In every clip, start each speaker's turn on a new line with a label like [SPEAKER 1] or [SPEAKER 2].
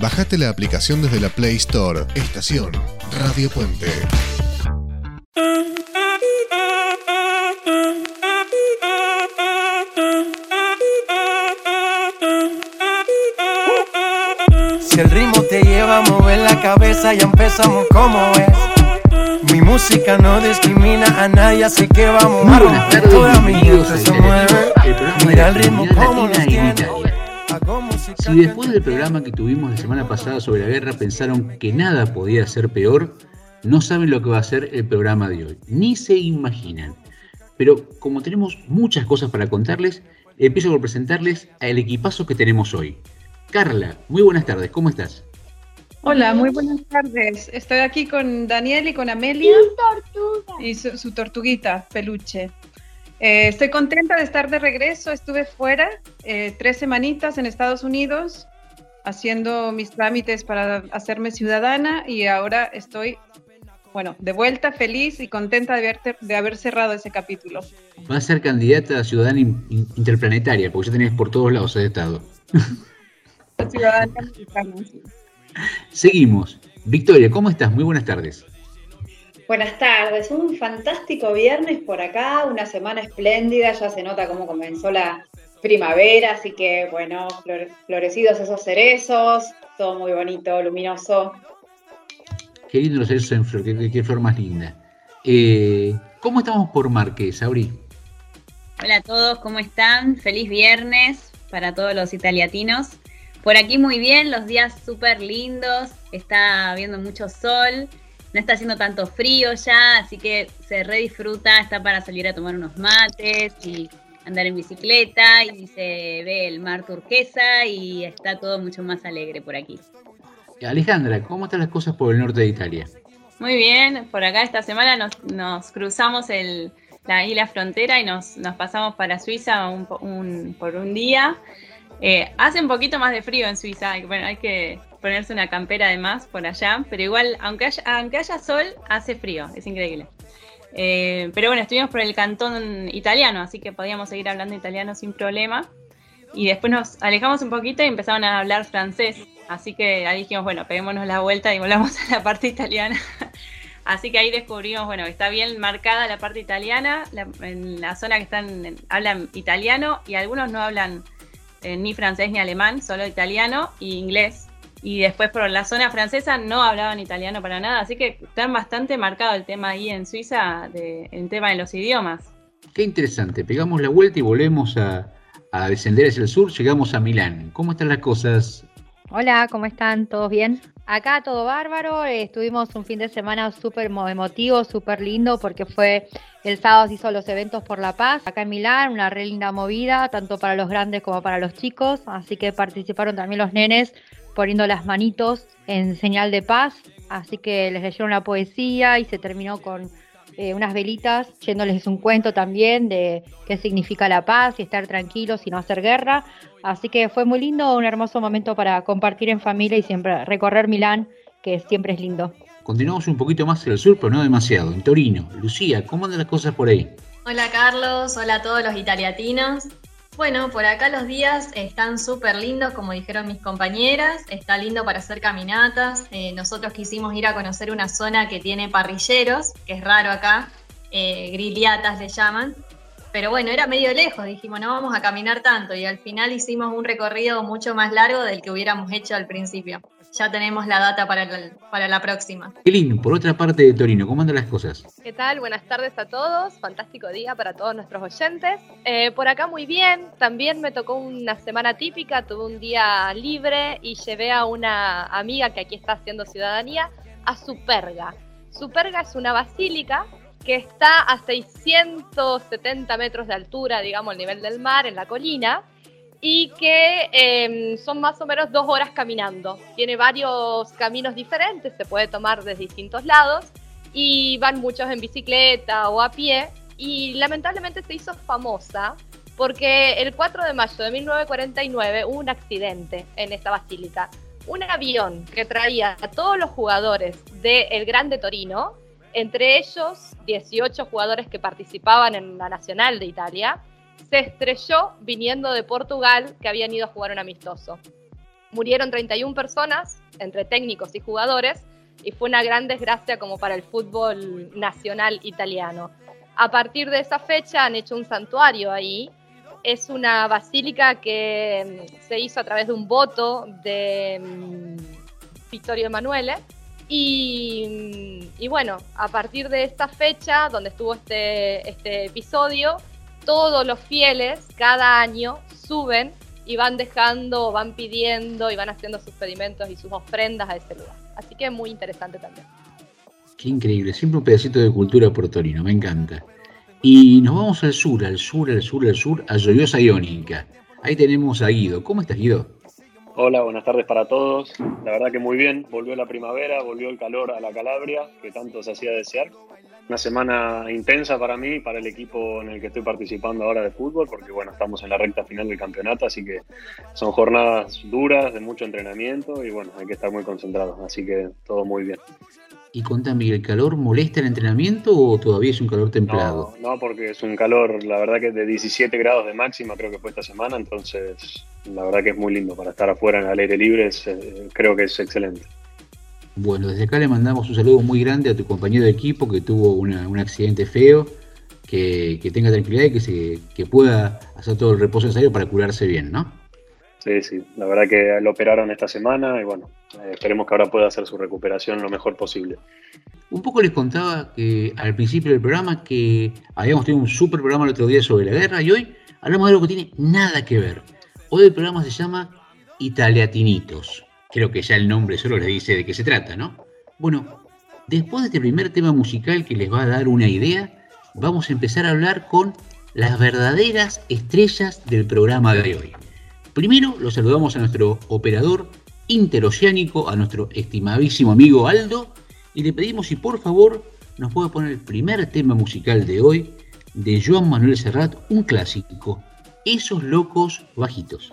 [SPEAKER 1] Bajate la aplicación desde la Play Store. Estación Radio Puente.
[SPEAKER 2] Si el ritmo te lleva a mover la cabeza, ya empezamos como es. Mi música no discrimina a nadie, así que vamos a toda mi gente se mueve. Mira el ritmo como nos
[SPEAKER 3] en
[SPEAKER 2] tiene.
[SPEAKER 3] Si después del programa que tuvimos la semana pasada sobre la guerra pensaron que nada podía ser peor, no saben lo que va a ser el programa de hoy, ni se imaginan. Pero como tenemos muchas cosas para contarles, empiezo por presentarles al equipazo que tenemos hoy. Carla, muy buenas tardes, ¿cómo estás?
[SPEAKER 4] Hola, muy buenas tardes. Estoy aquí con Daniel y con Amelia y su, su tortuguita, peluche. Eh, estoy contenta de estar de regreso. Estuve fuera eh, tres semanitas en Estados Unidos haciendo mis trámites para hacerme ciudadana y ahora estoy, bueno, de vuelta, feliz y contenta de haber, de haber cerrado ese capítulo.
[SPEAKER 3] Va a ser candidata a ciudadana in- in- interplanetaria, porque ya tenés por todos lados de estado.
[SPEAKER 4] Ciudadana.
[SPEAKER 3] Seguimos. Victoria, ¿cómo estás? Muy buenas tardes.
[SPEAKER 5] Buenas tardes, un fantástico viernes por acá, una semana espléndida, ya se nota cómo comenzó la primavera, así que bueno, flore- florecidos esos cerezos, todo muy bonito, luminoso.
[SPEAKER 3] Qué lindo los cerezos en flor, qué, qué- qué flor más linda. Eh, ¿Cómo estamos por Marqués, Auri?
[SPEAKER 6] Hola a todos, ¿cómo están? Feliz viernes para todos los italiatinos. Por aquí muy bien, los días súper lindos, está habiendo mucho sol, no está haciendo tanto frío ya, así que se re disfruta, está para salir a tomar unos mates y andar en bicicleta y se ve el mar turquesa y está todo mucho más alegre por aquí.
[SPEAKER 3] Alejandra, ¿cómo están las cosas por el norte de Italia?
[SPEAKER 7] Muy bien, por acá esta semana nos, nos cruzamos el, la isla frontera y nos, nos pasamos para Suiza un po- un- por un día. Eh, hace un poquito más de frío en Suiza, hay- bueno, hay que ponerse una campera de más por allá, pero igual, aunque haya, aunque haya sol, hace frío, es increíble. Eh, pero bueno, estuvimos por el cantón italiano, así que podíamos seguir hablando italiano sin problema. Y después nos alejamos un poquito y empezaron a hablar francés. Así que ahí dijimos, bueno, peguémonos la vuelta y volvamos a la parte italiana. Así que ahí descubrimos, bueno, está bien marcada la parte italiana, la- en la zona que están, hablan italiano y algunos no hablan eh, ni francés ni alemán, solo italiano y inglés. Y después por la zona francesa no hablaban italiano para nada, así que están bastante marcado el tema ahí en Suiza, de, el tema de los idiomas.
[SPEAKER 3] Qué interesante, pegamos la vuelta y volvemos a, a descender hacia el sur, llegamos a Milán. ¿Cómo están las cosas?
[SPEAKER 8] Hola, ¿cómo están? ¿Todos bien? Acá todo bárbaro, eh, estuvimos un fin de semana súper mo- emotivo, súper lindo, porque fue el sábado se hizo los eventos por la paz, acá en Milán, una re linda movida, tanto para los grandes como para los chicos, así que participaron también los nenes poniendo las manitos en señal de paz, así que les leyeron la poesía y se terminó con eh, unas velitas, yéndoles un cuento también de qué significa la paz y estar tranquilos y no hacer guerra. Así que fue muy lindo, un hermoso momento para compartir en familia y siempre recorrer Milán, que siempre es lindo.
[SPEAKER 3] Continuamos un poquito más hacia el sur, pero no demasiado, en Torino. Lucía, ¿cómo andan las cosas por ahí?
[SPEAKER 9] Hola Carlos, hola a todos los italiatinos. Bueno, por acá los días están súper lindos, como dijeron mis compañeras. Está lindo para hacer caminatas. Eh, nosotros quisimos ir a conocer una zona que tiene parrilleros, que es raro acá. Eh, le llaman. Pero bueno, era medio lejos. Dijimos, no vamos a caminar tanto. Y al final hicimos un recorrido mucho más largo del que hubiéramos hecho al principio. Ya tenemos la data para la, para la próxima.
[SPEAKER 3] Qué lindo, por otra parte de Torino, ¿cómo andan las cosas?
[SPEAKER 10] ¿Qué tal? Buenas tardes a todos. Fantástico día para todos nuestros oyentes. Eh, por acá muy bien. También me tocó una semana típica. Tuve un día libre y llevé a una amiga que aquí está haciendo ciudadanía a Superga. Superga es una basílica que está a 670 metros de altura, digamos, al nivel del mar, en la colina, y que eh, son más o menos dos horas caminando. Tiene varios caminos diferentes, se puede tomar desde distintos lados, y van muchos en bicicleta o a pie, y lamentablemente se hizo famosa porque el 4 de mayo de 1949 hubo un accidente en esta basílica. Un avión que traía a todos los jugadores del Grande Torino, entre ellos 18 jugadores que participaban en la Nacional de Italia, se estrelló viniendo de Portugal que habían ido a jugar un amistoso. murieron 31 personas, entre técnicos y jugadores, y fue una gran desgracia como para el fútbol nacional italiano. A partir de esa fecha han hecho un santuario ahí. Es una basílica que mm, se hizo a través de un voto de mm, Vittorio Emanuele. Y, bueno, a partir de esta fecha, donde estuvo este, este episodio, todos los fieles cada año suben y van dejando, van pidiendo y van haciendo sus pedimentos y sus ofrendas a ese lugar. Así que es muy interesante también.
[SPEAKER 3] Qué increíble, siempre un pedacito de cultura puertorino, me encanta. Y nos vamos al sur, al sur, al sur, al sur, a Joyosa Iónica. Ahí tenemos a Guido. ¿Cómo estás, Guido?
[SPEAKER 11] Hola, buenas tardes para todos. La verdad que muy bien. Volvió la primavera, volvió el calor a la Calabria, que tanto se hacía desear. Una semana intensa para mí, para el equipo en el que estoy participando ahora de fútbol, porque bueno, estamos en la recta final del campeonato, así que son jornadas duras, de mucho entrenamiento y bueno, hay que estar muy concentrados, así que todo muy bien.
[SPEAKER 3] Y contame, ¿el calor molesta el entrenamiento o todavía es un calor templado?
[SPEAKER 11] No, no, porque es un calor, la verdad que de 17 grados de máxima creo que fue esta semana, entonces la verdad que es muy lindo para estar afuera en el aire libre, eh, creo que es excelente.
[SPEAKER 3] Bueno, desde acá le mandamos un saludo muy grande a tu compañero de equipo que tuvo un accidente feo, que, tenga tranquilidad y que, se, que pueda hacer todo el reposo necesario para curarse bien, ¿no?
[SPEAKER 11] La verdad que lo operaron esta semana y bueno, eh, esperemos que ahora pueda hacer su recuperación lo mejor posible.
[SPEAKER 3] Un poco les contaba que al principio del programa que habíamos tenido un super programa el otro día sobre la guerra y hoy hablamos de algo que tiene nada que ver. Hoy el programa se llama Italiatinitos. Creo que ya el nombre solo les dice de qué se trata, ¿no? Bueno, después de este primer tema musical que les va a dar una idea, vamos a empezar a hablar con las verdaderas estrellas del programa de hoy. Primero lo saludamos a nuestro operador interoceánico, a nuestro estimadísimo amigo Aldo, y le pedimos si por favor nos puede poner el primer tema musical de hoy de Joan Manuel Serrat, un clásico, Esos locos bajitos.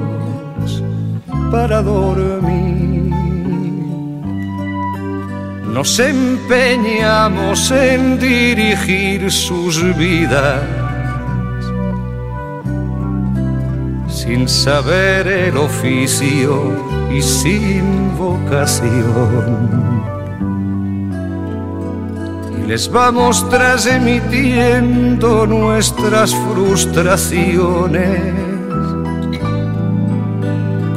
[SPEAKER 12] para dormir. Nos empeñamos en dirigir sus vidas sin saber el oficio y sin vocación. quienes vamos transmitiendo nuestras frustraciones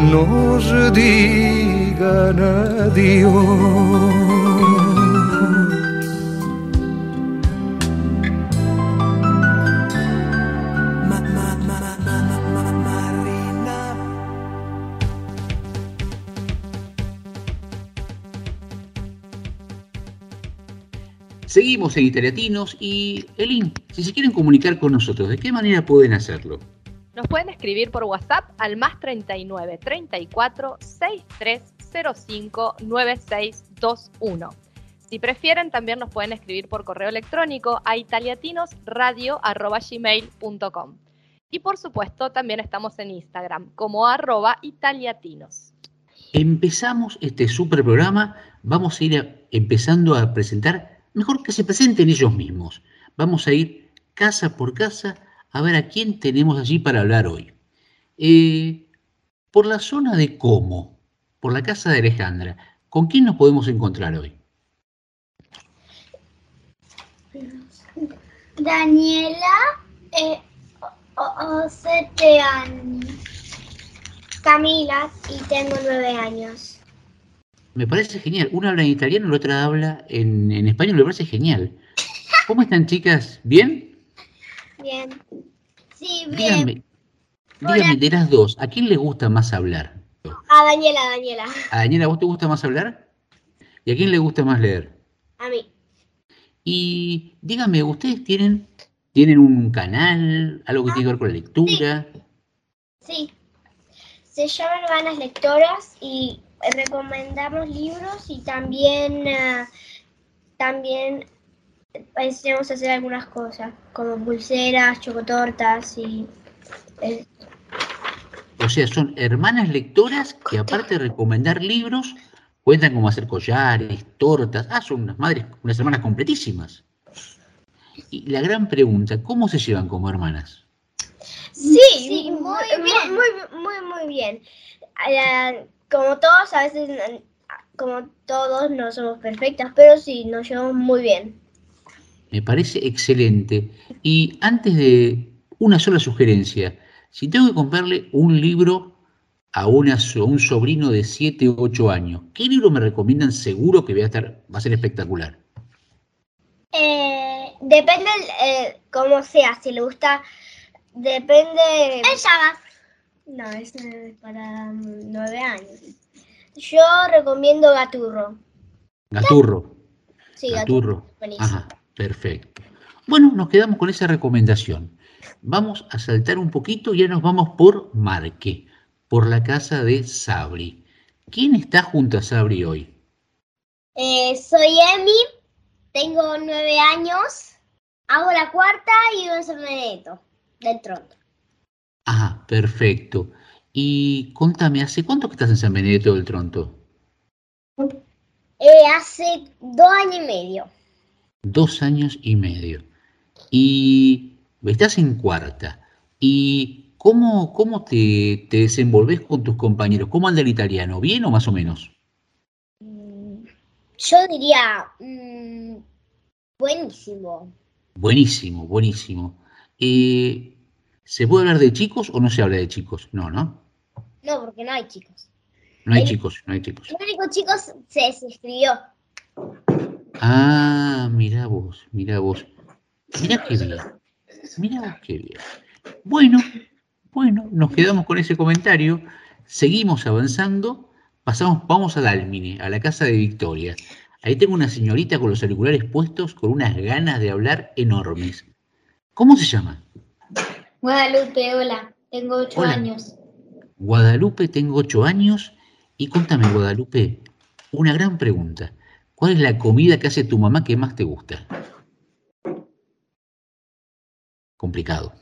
[SPEAKER 12] nos digan adiós.
[SPEAKER 3] Seguimos en Italiatinos y Elin, si se quieren comunicar con nosotros, ¿de qué manera pueden hacerlo?
[SPEAKER 10] Nos pueden escribir por WhatsApp al más 39 34 6305 9621. Si prefieren, también nos pueden escribir por correo electrónico a italiatinosradio.gmail.com. Y por supuesto, también estamos en Instagram como arroba italiatinos.
[SPEAKER 3] Empezamos este super programa, vamos a ir empezando a presentar mejor que se presenten ellos mismos. Vamos a ir casa por casa a ver a quién tenemos allí para hablar hoy. Eh, por la zona de Como, por la casa de Alejandra, ¿con quién nos podemos encontrar hoy?
[SPEAKER 13] Daniela, eh, o, siete años. Camila, y tengo nueve años
[SPEAKER 3] me parece genial. Una habla en italiano, la otra habla en, español, me parece genial. ¿Cómo están, chicas? ¿Bien?
[SPEAKER 13] Bien. Sí,
[SPEAKER 3] bien. Díganme, díganme de las dos, ¿a quién le gusta más hablar?
[SPEAKER 13] A Daniela, Daniela.
[SPEAKER 3] ¿A Daniela vos te gusta más hablar? ¿Y a quién le gusta más leer?
[SPEAKER 13] A mí.
[SPEAKER 3] Y díganme, ¿ustedes tienen, tienen un canal, algo que tiene que ver con la lectura?
[SPEAKER 13] Sí. sí. Se llaman Hermanas Lectoras y recomendamos libros y también, uh, también enseñamos a hacer algunas cosas, como pulseras, chocotortas y...
[SPEAKER 3] O sea, son hermanas lectoras que aparte de recomendar libros, cuentan cómo hacer collares, tortas. Ah, son unas madres, unas hermanas completísimas. Y la gran pregunta, ¿cómo se llevan como hermanas?
[SPEAKER 13] Sí, sí muy, bien. Muy, muy, muy bien como todos, a veces, como todos, no somos perfectas, pero sí, nos llevamos muy bien.
[SPEAKER 3] Me parece excelente. Y antes de una sola sugerencia, si tengo que comprarle un libro a, una, un sobrino de 7 u 8 años, ¿qué libro me recomiendan seguro que va a, estar, va a ser espectacular?
[SPEAKER 13] Eh, depende eh, cómo sea, si le gusta, depende...
[SPEAKER 5] El Shabbat.
[SPEAKER 13] No, es para nueve años. Yo recomiendo Gaturro.
[SPEAKER 3] Gaturro.
[SPEAKER 13] Sí, Gaturro.
[SPEAKER 3] Ajá, perfecto. Bueno, nos quedamos con esa recomendación. Vamos a saltar un poquito y ya nos vamos por Marque, por la casa de Sabri. ¿Quién está junto a Sabri hoy?
[SPEAKER 13] Eh, soy Emi, tengo nueve años, hago la cuarta y vivo en San Benedetto, del Tronto.
[SPEAKER 3] Ah, perfecto. Y contame, ¿hace cuánto que estás en San Benedetto del Tronto?
[SPEAKER 13] Eh, hace dos años y medio.
[SPEAKER 3] Dos años y medio. Y estás en cuarta. ¿Y cómo, cómo te, te desenvolves con tus compañeros? ¿Cómo anda el italiano? ¿Bien o más o menos?
[SPEAKER 13] Mm, yo diría mm, buenísimo.
[SPEAKER 3] Buenísimo, buenísimo. Eh, ¿Se puede hablar de chicos o no se habla de chicos? No, ¿no?
[SPEAKER 13] No, porque no hay chicos.
[SPEAKER 3] No hay
[SPEAKER 13] El-
[SPEAKER 3] chicos, no hay chicos.
[SPEAKER 13] El único chico se suscribió.
[SPEAKER 3] Ah, mira vos, mira vos. Mira qué bien. Mira vos qué bien. Bueno, bueno, nos quedamos con ese comentario. Seguimos avanzando. Pasamos, vamos a Dálmine, a la casa de Victoria. Ahí tengo una señorita con los auriculares puestos, con unas ganas de hablar enormes. ¿Cómo se llama?
[SPEAKER 13] Guadalupe, hola. Tengo ocho
[SPEAKER 3] Hola.
[SPEAKER 13] años.
[SPEAKER 3] Guadalupe, tengo ocho años. Y contame, Guadalupe, una gran pregunta. ¿Cuál es la comida que hace tu mamá que más te gusta? Complicado.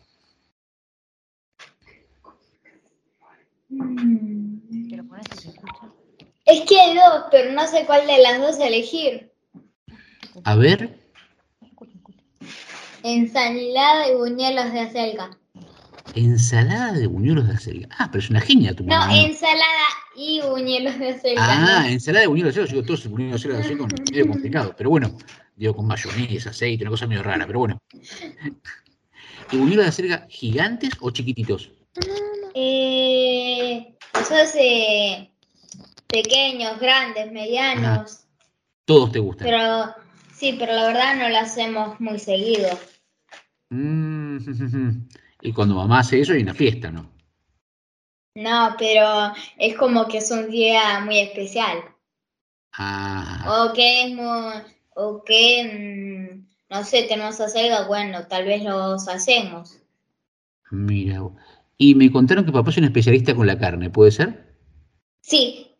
[SPEAKER 13] Es que hay dos, pero no sé cuál de las dos elegir.
[SPEAKER 3] A ver,
[SPEAKER 13] Ensalada y buñuelos de acelga.
[SPEAKER 3] Ensalada de buñuelos de acelga. Ah, pero es una genia tu
[SPEAKER 13] No,
[SPEAKER 3] mamá. ¿no?
[SPEAKER 13] ensalada y buñuelos de acelga.
[SPEAKER 3] Ah,
[SPEAKER 13] no.
[SPEAKER 3] ensalada de buñuelos de acelga. Yo digo, todos los buñuelos de acelga son medio complicado. Pero bueno, digo, con mayonesa, aceite, una cosa medio rara, pero bueno. ¿Y buñuelos de acelga gigantes o chiquititos?
[SPEAKER 13] Eh, esos eh, pequeños, grandes, medianos.
[SPEAKER 3] Todos te gustan.
[SPEAKER 13] Pero sí, pero la verdad no lo hacemos muy seguido.
[SPEAKER 3] Mm, Y cuando mamá hace eso hay una fiesta, ¿no?
[SPEAKER 13] No, pero es como que es un día muy especial.
[SPEAKER 3] Ah,
[SPEAKER 13] O que es muy, o que, mm, no sé, tenemos acelga, bueno, tal vez los hacemos.
[SPEAKER 3] mira. Y me contaron que papá es un especialista con la carne, ¿puede ser?
[SPEAKER 13] Sí,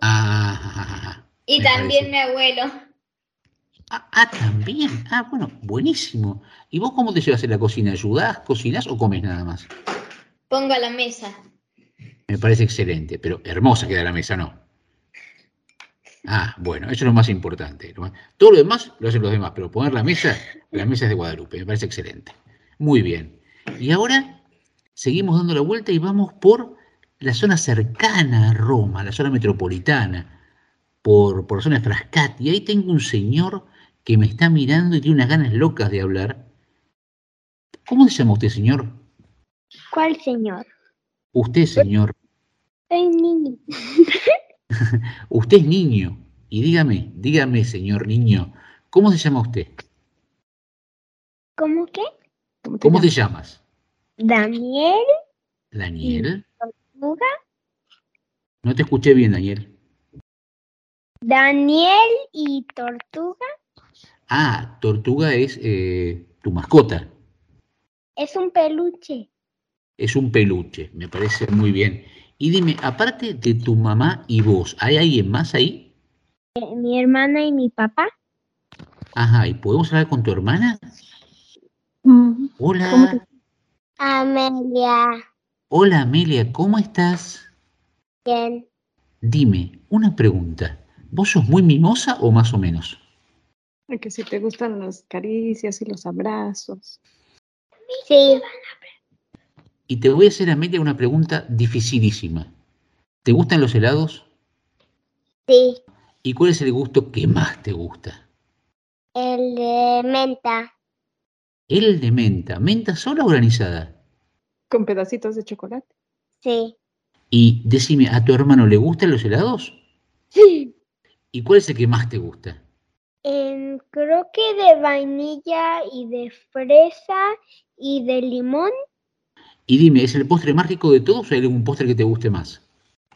[SPEAKER 3] Ah,
[SPEAKER 13] y también mi abuelo.
[SPEAKER 3] Ah, también. Ah, bueno, buenísimo. ¿Y vos cómo te llevas en la cocina? ¿Ayudás, cocinás o comes nada más?
[SPEAKER 13] Pongo a la mesa.
[SPEAKER 3] Me parece excelente, pero hermosa queda la mesa, ¿no? Ah, bueno, eso es lo más importante. Todo lo demás lo hacen los demás, pero poner la mesa, la mesa es de Guadalupe, me parece excelente. Muy bien. Y ahora seguimos dando la vuelta y vamos por la zona cercana a Roma, la zona metropolitana, por, por la zona de Frascati. Y ahí tengo un señor que me está mirando y tiene unas ganas locas de hablar. ¿Cómo se llama usted, señor?
[SPEAKER 13] ¿Cuál señor?
[SPEAKER 3] Usted, señor.
[SPEAKER 13] Soy niño.
[SPEAKER 3] Usted es niño. Y dígame, dígame, señor niño, ¿cómo se llama usted?
[SPEAKER 13] ¿Cómo qué?
[SPEAKER 3] ¿Cómo te llamas?
[SPEAKER 13] Daniel,
[SPEAKER 3] ¿Daniel?
[SPEAKER 13] Tortuga.
[SPEAKER 3] No te escuché bien, Daniel.
[SPEAKER 13] Daniel y Tortuga.
[SPEAKER 3] Ah, Tortuga es eh, tu mascota.
[SPEAKER 13] Es un peluche.
[SPEAKER 3] Es un peluche, me parece muy bien. Y dime, aparte de tu mamá y vos, ¿hay alguien más ahí?
[SPEAKER 13] Eh, Mi hermana y mi papá.
[SPEAKER 3] Ajá, ¿y podemos hablar con tu hermana? Hola.
[SPEAKER 13] ¿Cómo te- Amelia.
[SPEAKER 3] Hola, Amelia, ¿cómo estás?
[SPEAKER 13] Bien.
[SPEAKER 3] Dime, una pregunta. ¿Vos sos muy mimosa o más o menos?
[SPEAKER 4] Que si te gustan las caricias y los abrazos.
[SPEAKER 13] Sí.
[SPEAKER 3] Y te voy a hacer, Amelia, una pregunta dificilísima. ¿Te gustan los helados?
[SPEAKER 13] Sí.
[SPEAKER 3] ¿Y cuál es el gusto que más te gusta?
[SPEAKER 13] El de menta.
[SPEAKER 3] El de menta. ¿Menta sola o granizada?
[SPEAKER 4] Con pedacitos de chocolate.
[SPEAKER 13] Sí.
[SPEAKER 3] Y decime, ¿a tu hermano le gustan los helados?
[SPEAKER 13] Sí.
[SPEAKER 3] ¿Y cuál es el que más te gusta?
[SPEAKER 13] Em, creo que de vainilla y de fresa y de limón.
[SPEAKER 3] Y dime, ¿es el postre más rico de todos o hay algún postre que te guste más?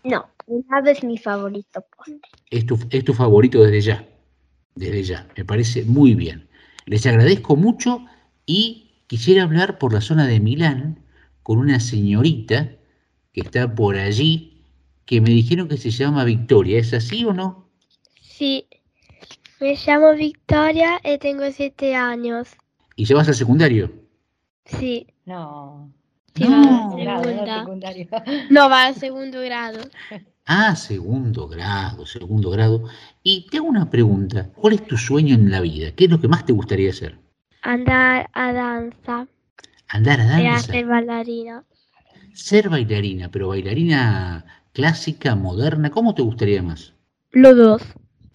[SPEAKER 13] No, el helado es mi favorito postre.
[SPEAKER 3] Es tu, es tu favorito desde ya. Desde ya. Me parece muy bien. Les agradezco mucho y quisiera hablar por la zona de Milán con una señorita que está por allí que me dijeron que se llama Victoria. ¿Es así o no?
[SPEAKER 13] Sí. Me llamo Victoria y tengo siete años.
[SPEAKER 3] ¿Y ya vas al secundario?
[SPEAKER 13] Sí.
[SPEAKER 8] No.
[SPEAKER 13] Sí,
[SPEAKER 3] No.
[SPEAKER 13] va
[SPEAKER 8] Grado, secundario.
[SPEAKER 13] No, va a segundo grado.
[SPEAKER 3] Ah, segundo grado, segundo grado. Y te hago una pregunta. ¿Cuál es tu sueño en la vida? ¿Qué es lo que más te gustaría hacer?
[SPEAKER 13] Andar a danza.
[SPEAKER 3] Andar a
[SPEAKER 13] Y
[SPEAKER 3] danza.
[SPEAKER 13] hacer bailarina.
[SPEAKER 3] Ser bailarina, pero bailarina clásica, moderna, ¿cómo te gustaría más?
[SPEAKER 13] Los dos.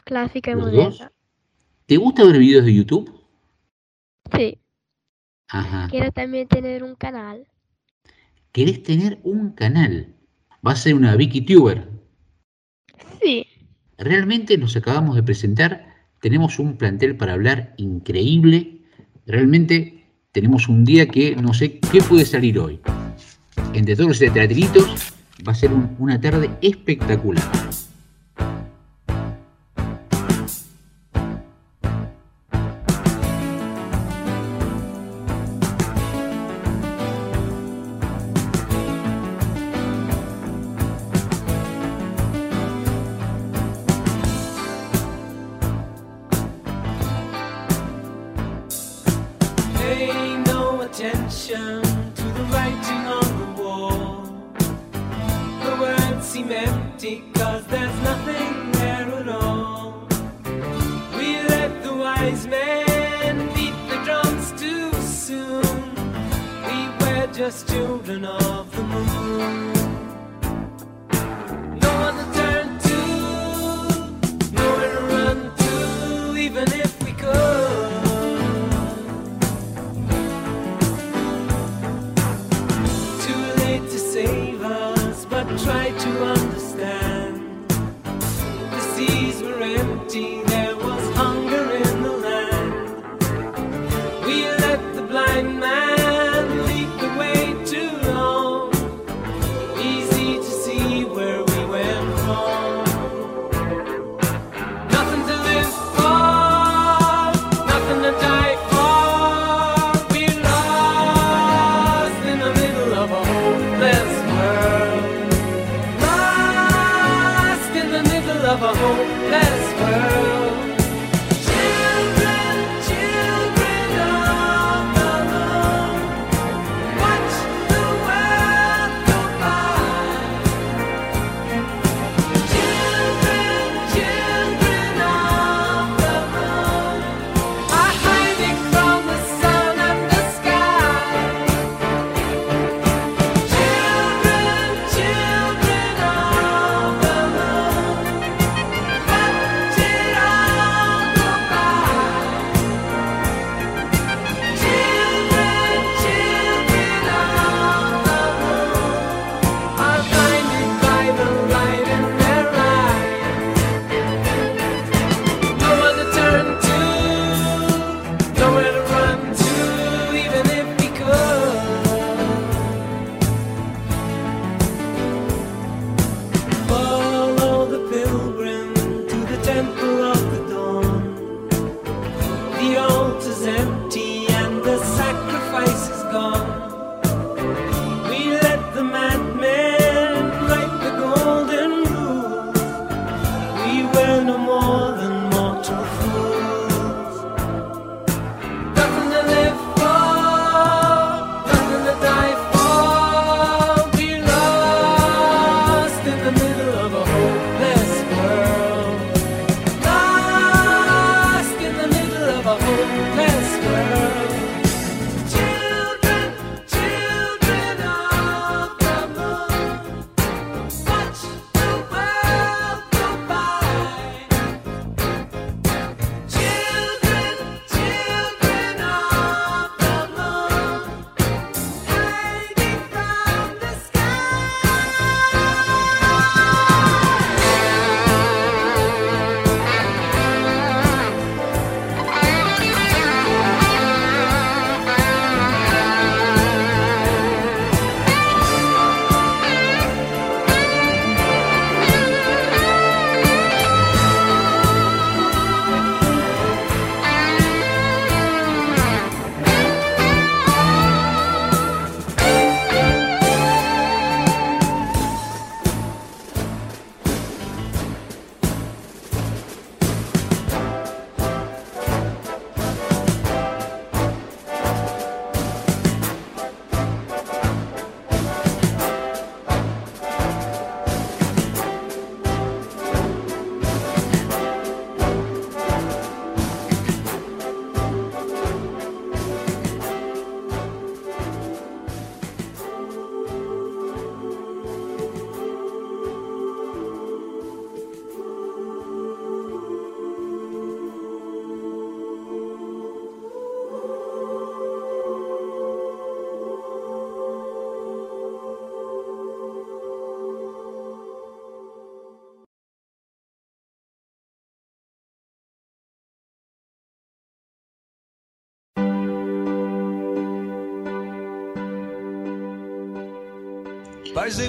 [SPEAKER 13] Clásica y
[SPEAKER 3] ¿Los
[SPEAKER 13] moderna.
[SPEAKER 3] dos? ¿Te gusta ver videos de YouTube?
[SPEAKER 13] Sí.
[SPEAKER 3] Ajá.
[SPEAKER 13] Quiero también tener un canal.
[SPEAKER 3] ¿Querés tener un canal? ¿Vas a ser una VickyTuber?
[SPEAKER 14] Sí.
[SPEAKER 15] Realmente nos acabamos de presentar. Tenemos un plantel para hablar increíble. Realmente tenemos un día que no sé qué puede salir hoy. Entre todos los teatralitos va a ser un, una tarde espectacular.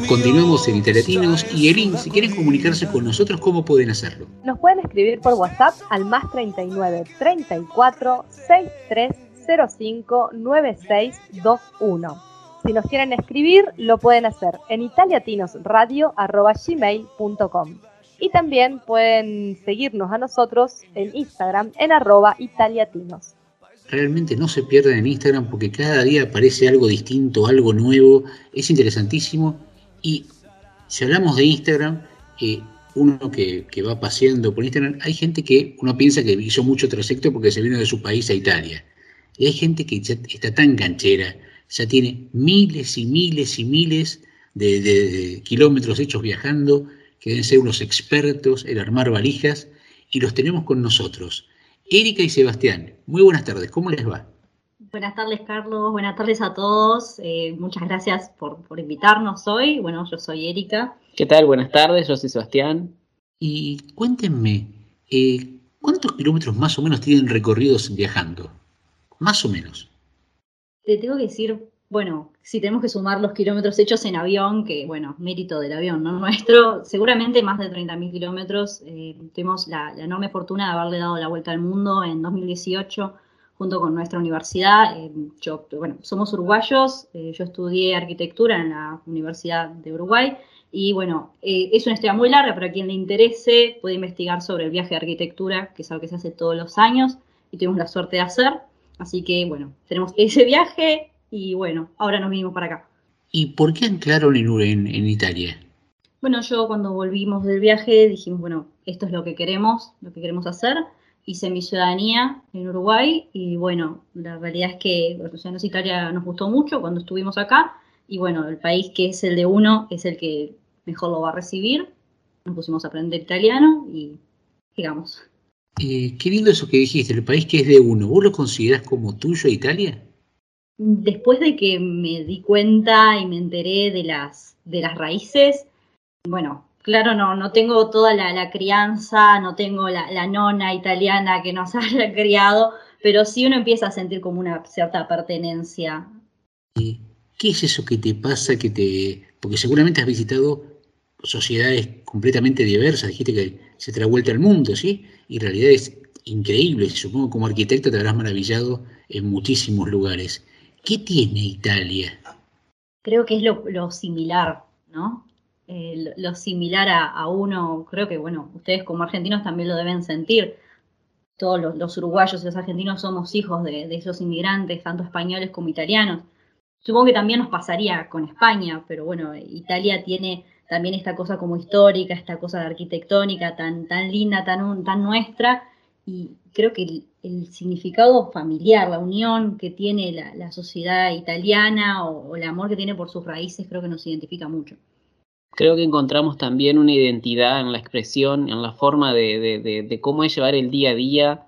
[SPEAKER 3] Continuamos en Italiatinos y Elin, si quieren comunicarse con nosotros, ¿cómo pueden hacerlo?
[SPEAKER 10] Nos pueden escribir por WhatsApp al más 39 34 6305 9621. Si nos quieren escribir, lo pueden hacer en italiatinosradio.gmail.com y también pueden seguirnos a nosotros en Instagram en arroba italiatinos.
[SPEAKER 3] Realmente no se pierdan en Instagram porque cada día aparece algo distinto, algo nuevo, es interesantísimo. Y si hablamos de Instagram, eh, uno que, va paseando por Instagram, hay gente que uno piensa que hizo mucho trayecto porque se vino de su país a Italia. Y hay gente que ya está tan canchera, ya tiene miles y miles y miles de, de- de kilómetros hechos viajando, que deben ser unos expertos en armar valijas, y los tenemos con nosotros. Erika y Sebastián, muy buenas tardes, ¿cómo les va?
[SPEAKER 16] Buenas tardes, Carlos. Buenas tardes a todos. Eh, muchas gracias por, por invitarnos hoy. Bueno, yo soy Erika.
[SPEAKER 17] ¿Qué tal? Buenas tardes, yo soy Sebastián.
[SPEAKER 3] Y cuéntenme, eh, ¿cuántos kilómetros más o menos tienen recorridos viajando? Más o menos.
[SPEAKER 16] Te tengo que decir, bueno, si tenemos que sumar los kilómetros hechos en avión, que bueno, mérito del avión, ¿no? Nuestro, seguramente más de 30.000 kilómetros. Eh, tuvimos la, la enorme fortuna de haberle dado la vuelta al mundo en 2018 junto con nuestra universidad. Eh, yo, bueno, somos uruguayos, eh, yo estudié arquitectura en la Universidad de Uruguay y bueno, eh, es una historia muy larga, pero a quien le interese puede investigar sobre el viaje de arquitectura, que es algo que se hace todos los años y tuvimos la suerte de hacer. Así que bueno, tenemos ese viaje y bueno, ahora nos vinimos para acá.
[SPEAKER 3] ¿Y por qué anclaron en, en, en Italia?
[SPEAKER 16] Bueno, yo cuando volvimos del viaje dijimos, bueno, esto es lo que queremos, lo que queremos hacer. Hice mi ciudadanía en Uruguay y bueno, la realidad es que Océanos Italia nos gustó mucho cuando estuvimos acá y bueno, el país que es el de uno es el que mejor lo va a recibir. Nos pusimos a aprender italiano y digamos.
[SPEAKER 3] Eh, qué lindo eso que dijiste, el país que es de uno. ¿Vos lo considerás como tuyo Italia?
[SPEAKER 16] Después de que me di cuenta y me enteré de las, de las raíces, bueno, claro, no, no tengo toda la, la crianza, no tengo la, la, nona italiana que nos haya criado, pero sí uno empieza a sentir como una cierta pertenencia.
[SPEAKER 3] ¿Qué es eso que te pasa que te... Porque seguramente has visitado sociedades completamente diversas, dijiste que se te da vuelta al mundo, ¿sí? Y realidades increíbles, supongo que como arquitecta te habrás maravillado en muchísimos lugares. ¿Qué tiene Italia?
[SPEAKER 16] Creo que es lo, lo similar, ¿no? Eh, lo, similar a, uno, creo que, bueno, ustedes como argentinos también lo deben sentir. Todos los, uruguayos y los argentinos somos hijos de, de, esos inmigrantes, tanto españoles como italianos. Supongo que también nos pasaría con España, pero bueno, Italia tiene también esta cosa como histórica, esta cosa arquitectónica tan, tan linda, tan, tan nuestra, y creo que el, significado familiar, la unión que tiene la, sociedad italiana o, el amor que tiene por sus raíces, creo que nos identifica mucho.
[SPEAKER 17] Creo que encontramos también una identidad en la expresión, en la forma de, de, de, de cómo es llevar el día a día,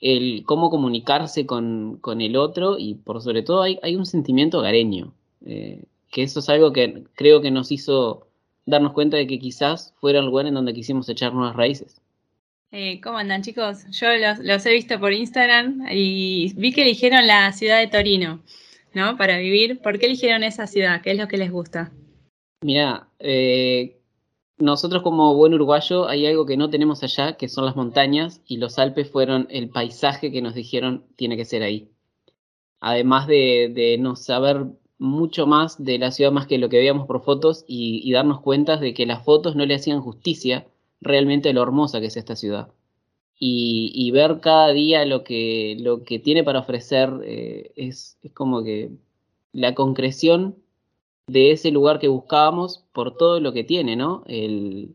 [SPEAKER 17] el cómo comunicarse con, el otro y por sobre todo hay, hay un sentimiento hogareño, eh, que eso es algo que creo que nos hizo darnos cuenta de que quizás fuera el lugar en donde quisimos echar nuevas raíces.
[SPEAKER 7] Eh, ¿Cómo andan chicos? Yo los, los, he visto por Instagram y vi que eligieron la ciudad de Torino, ¿no? Para vivir. ¿Por qué eligieron esa ciudad? ¿Qué es lo que les gusta?
[SPEAKER 17] Mira, eh, nosotros como buen uruguayo hay algo que no tenemos allá, que son las montañas, y los Alpes fueron el paisaje que nos dijeron tiene que ser ahí. Además de, de no saber mucho más de la ciudad más que lo que veíamos por fotos y, darnos cuenta de que las fotos no le hacían justicia realmente lo hermosa que es esta ciudad. Y, y ver cada día lo que, lo que tiene para ofrecer eh, es, es como que la concreción de ese lugar que buscábamos por todo lo que tiene, ¿no? El,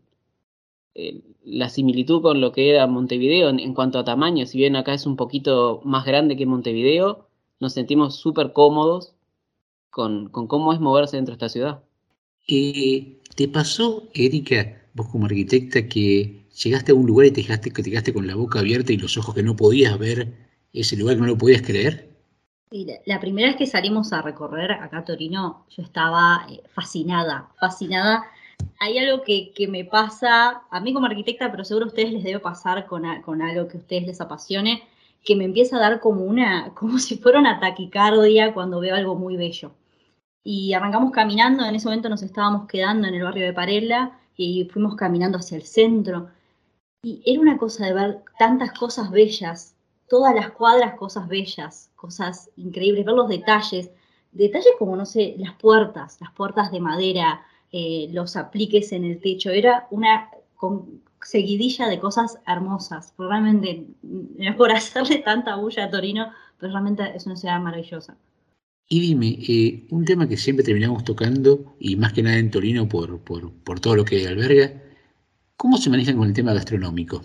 [SPEAKER 17] la similitud con lo que era Montevideo en, cuanto a tamaño, si bien acá es un poquito más grande que Montevideo, nos sentimos súper cómodos con, cómo es moverse dentro de esta ciudad.
[SPEAKER 3] Eh, ¿Te pasó, Erika, vos como arquitecta, que llegaste a un lugar y te quedaste, que te quedaste con la boca abierta y los ojos que no podías ver ese lugar que no lo podías creer?
[SPEAKER 16] La primera vez que salimos a recorrer acá a Torino, yo estaba eh, fascinada, fascinada. Hay algo que, me pasa, a mí como arquitecta, pero seguro a ustedes les debe pasar con, algo que a ustedes les apasione, que me empieza a dar como una, como si fuera una taquicardia cuando veo algo muy bello. Y arrancamos caminando, en ese momento nos estábamos quedando en el barrio de Parela y fuimos caminando hacia el centro. Y era una cosa de ver tantas cosas bellas, todas las cuadras cosas bellas, cosas increíbles, ver los detalles, detalles como, no sé, las puertas, las puertas de madera, eh, los apliques en el techo, era una seguidilla de cosas hermosas. Realmente, no es por hacerle tanta bulla a Torino, pero realmente es una ciudad maravillosa.
[SPEAKER 3] Y dime, eh, un tema que siempre terminamos tocando, y más que nada en Torino por, por, por todo lo que alberga, ¿cómo se manejan con el tema gastronómico?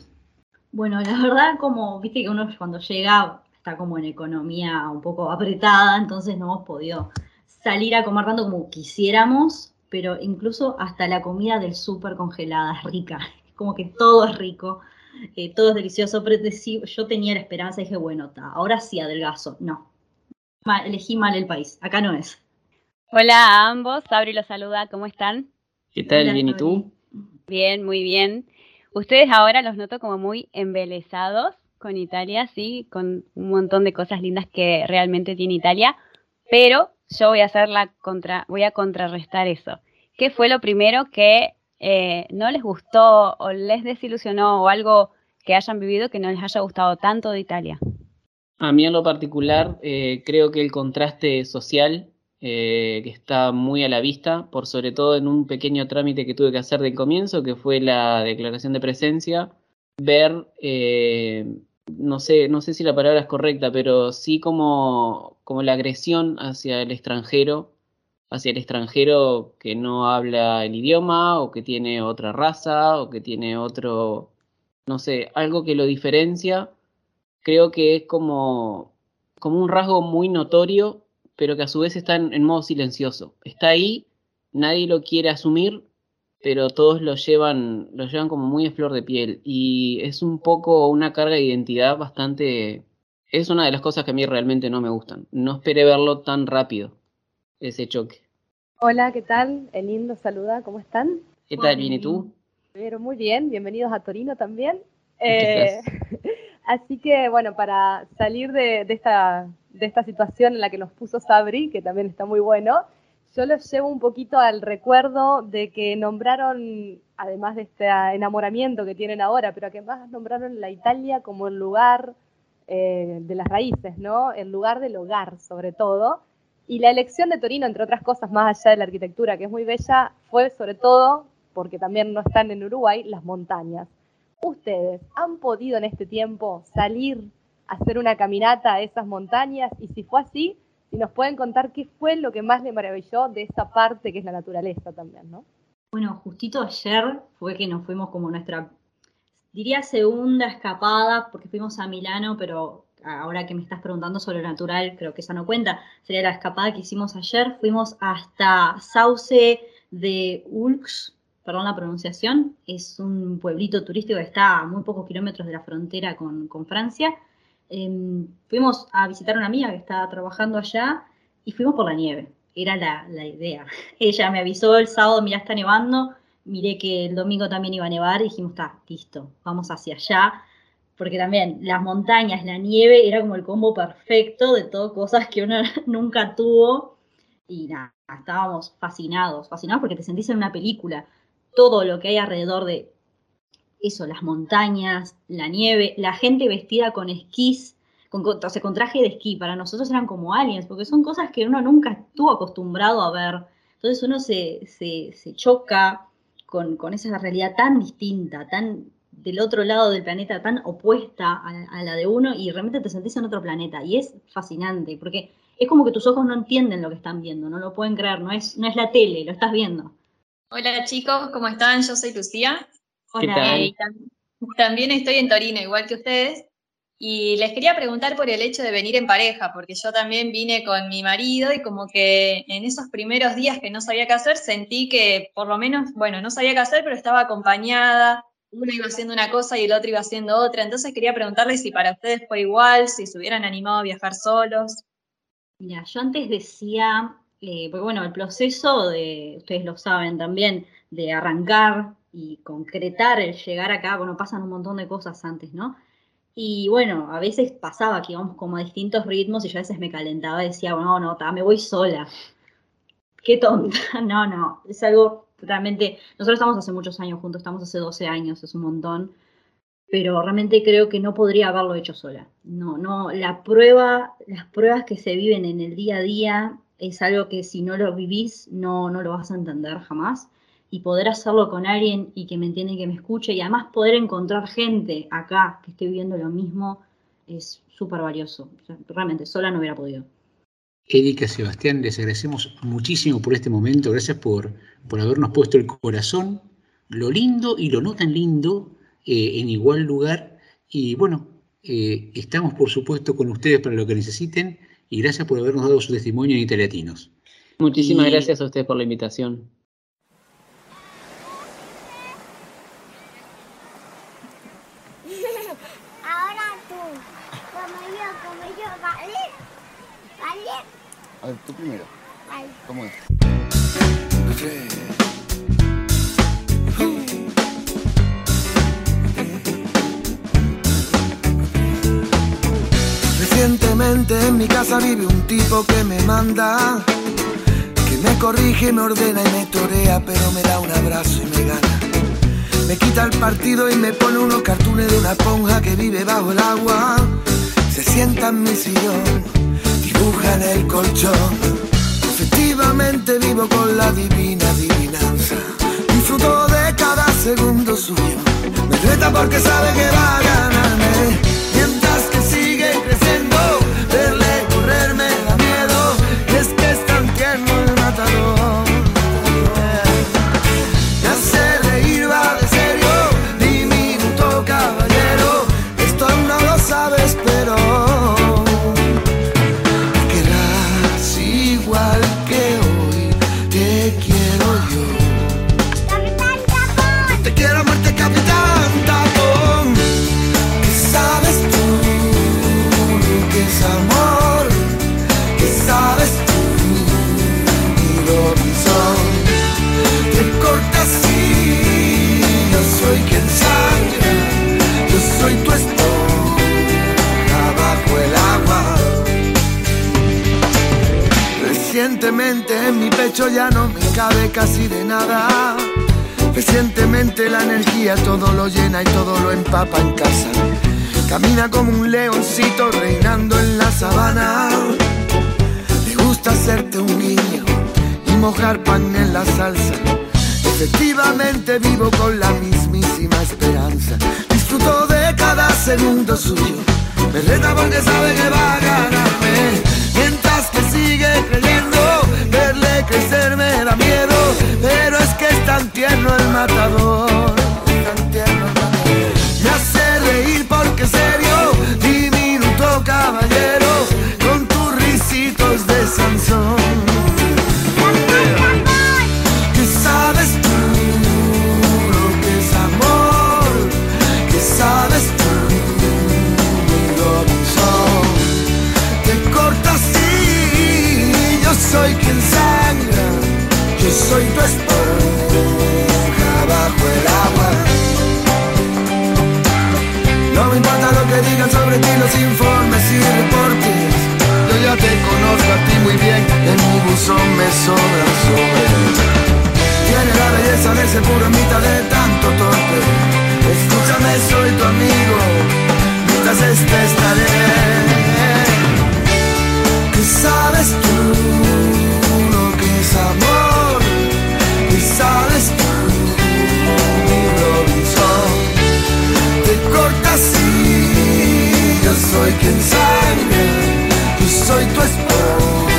[SPEAKER 16] Bueno, la verdad, como viste que uno cuando llega está como en economía un poco apretada, entonces no hemos podido salir a comer tanto como quisiéramos, pero incluso hasta la comida del súper congelada es rica, como que todo es rico, eh, todo es delicioso, pero yo tenía la esperanza y dije, bueno, ta, ahora sí adelgazo, no, elegí mal el país, acá no es.
[SPEAKER 6] Hola a ambos, Sabri los saluda, ¿cómo están?
[SPEAKER 17] ¿Qué tal?
[SPEAKER 16] Hola,
[SPEAKER 17] ¿Bien y tú?
[SPEAKER 6] Bien, muy bien. Ustedes ahora los noto como muy embelesados con Italia, sí, con un montón de cosas lindas que realmente tiene Italia, pero yo voy a hacer la contra, voy a contrarrestar eso. ¿Qué fue lo primero que eh, no les gustó o les desilusionó o algo que hayan vivido que no les haya gustado tanto de Italia?
[SPEAKER 17] A mí en lo particular eh, creo que el contraste social eh, que está muy a la vista, por sobre todo en un pequeño trámite que tuve que hacer del comienzo, que fue la declaración de presencia, ver, eh, no sé, no sé si la palabra es correcta, pero sí como, como la agresión hacia el extranjero, hacia el extranjero que no habla el idioma o que tiene otra raza o que tiene otro, no sé, algo que lo diferencia. Creo que es como, como un rasgo muy notorio, pero que a su vez está en, en modo silencioso. Está ahí, nadie lo quiere asumir, pero todos lo llevan, lo llevan como muy a flor de piel. Y es un poco una carga de identidad bastante. Es una de las cosas que a mí realmente no me gustan. No esperé verlo tan rápido, ese choque.
[SPEAKER 10] Hola, ¿qué tal? El lindo saluda, ¿cómo están?
[SPEAKER 17] ¿Qué tal? ¿Bien y tú?
[SPEAKER 10] Pero muy bien, bienvenidos a Torino también. Eh, así que bueno, para salir de, de esta, de esta situación en la que nos puso Sabri, que también está muy bueno, yo los llevo un poquito al recuerdo de que nombraron, además de este enamoramiento que tienen ahora, pero que más nombraron la Italia como el lugar eh, de las raíces, ¿no? El lugar del hogar, sobre todo. Y la elección de Torino, entre otras cosas, más allá de la arquitectura, que es muy bella, fue sobre todo, porque también no están en Uruguay, las montañas. ¿Ustedes han podido en este tiempo salir hacer una caminata a esas montañas? Y si fue así, si nos pueden contar qué fue lo que más les maravilló de esa parte que es la naturaleza también, ¿no?
[SPEAKER 16] Bueno, justito ayer fue que nos fuimos como nuestra, diría segunda escapada, porque fuimos a Milano, pero ahora que me estás preguntando sobre lo natural, creo que esa no cuenta. Sería la escapada que hicimos ayer. Fuimos hasta Sauce de Ulx, perdón la pronunciación, es un pueblito turístico que está a muy pocos kilómetros de la frontera con, con Francia. Em, fuimos a visitar a una amiga que estaba trabajando allá y fuimos por la nieve. Era la, idea. Ella me avisó el sábado, mira, está nevando. Miré que el domingo también iba a nevar y dijimos, está, listo, vamos hacia allá. Porque también las montañas, la nieve, era como el combo perfecto de todo, cosas que uno nunca tuvo. Y nada, estábamos fascinados, fascinados porque te sentís en una película. Todo lo que hay alrededor de eso, las montañas, la nieve, la gente vestida con esquís, con, con- traje de esquí, para nosotros eran como aliens, porque son cosas que uno nunca estuvo acostumbrado a ver. Entonces uno se, se, se choca con, con esa realidad tan distinta, tan del otro lado del planeta, tan opuesta a, a la de uno, y realmente te sentís en otro planeta. Y es fascinante, porque es como que tus ojos no entienden lo que están viendo, no lo pueden creer, no es, no es la tele, lo estás viendo.
[SPEAKER 9] Hola chicos, ¿cómo están? Yo soy Lucía.
[SPEAKER 17] ¿Qué tal?
[SPEAKER 9] Eh, tam- también estoy en Torino, igual que ustedes. Y les quería preguntar por el hecho de venir en pareja, porque yo también vine con mi marido y como que en esos primeros días que no sabía qué hacer, sentí que por lo menos, bueno, no sabía qué hacer, pero estaba acompañada. Uno iba haciendo una cosa y el otro iba haciendo otra. Entonces quería preguntarles si para ustedes fue igual, si se hubieran animado a viajar solos.
[SPEAKER 16] Mira, yo antes decía, eh, porque bueno, el proceso de, ustedes lo saben también, de arrancar y concretar el llegar acá, bueno, pasan un montón de cosas antes, ¿no? Y bueno, a veces pasaba que íbamos como a distintos ritmos y yo a veces me calentaba y decía, bueno, no, ta, me voy sola. qué tonta. No, no, es algo realmente. Nosotros estamos hace muchos años juntos, estamos hace 12 años, es un montón. Pero realmente creo que no podría haberlo hecho sola. No, no, la prueba, las pruebas que se viven en el día a día es algo que si no lo vivís, no, no lo vas a entender jamás. Y poder hacerlo con alguien y que me entienda y que me escuche, y además poder encontrar gente acá que esté viviendo lo mismo, es súper valioso. O sea, realmente, sola no hubiera podido.
[SPEAKER 3] Erika, Sebastián, les agradecemos muchísimo por este momento. Gracias por, por habernos puesto el corazón, lo lindo y lo no tan lindo eh, en igual lugar. Y bueno, eh, estamos por supuesto con ustedes para lo que necesiten y gracias por habernos dado su testimonio en Italiatinos.
[SPEAKER 17] Muchísimas
[SPEAKER 3] Y-
[SPEAKER 17] gracias a ustedes por la invitación.
[SPEAKER 18] Ahora tú, como yo, como yo, ¿vale? ¿Vale?
[SPEAKER 19] A ver, tú primero. ¿Cómo es?
[SPEAKER 20] Recientemente en mi casa vive un tipo que me manda, que me corrige, me ordena y me torea, pero me da un abrazo y me gana. Me quita el partido y me pone unos cartones de una esponja que vive bajo el agua. Se sienta en mi sillón, en el colchón. Efectivamente vivo con la divina adivinanza. Disfruto de cada segundo suyo. Me reta porque sabe que va a ganarme. Mientras que sigue creciendo, Recientemente en mi pecho ya no me cabe casi de nada. Recientemente la energía todo lo llena y todo lo empapa en casa. Camina como un leoncito reinando en la sabana. Me gusta hacerte un niño y mojar pan en la salsa. Efectivamente vivo con la mismísima esperanza. Disfruto de cada segundo suyo. Me porque sabe que va a ganarme. Creyendo, verle crecer me da miedo. Pero es que es tan tierno el matador. Tan tierno. Me hace reír porque es serio, diminuto caballero, con tus risitos de Sansón. Soy quien sangra, yo soy tu esponja bajo el agua. No me importa lo que digan sobre ti los informes y reportes. Yo ya te conozco a ti muy bien, en mi buzón me sobran sobres. Tiene la belleza de ese puro mitad de tanto torpe. Escúchame, soy tu amigo, mientras este estaré. ¿Qué sabes tú lo que es amor? ¿Qué sabes tú, mi Robinson? Te cortas y yo soy quien sangra, yo soy tu esponja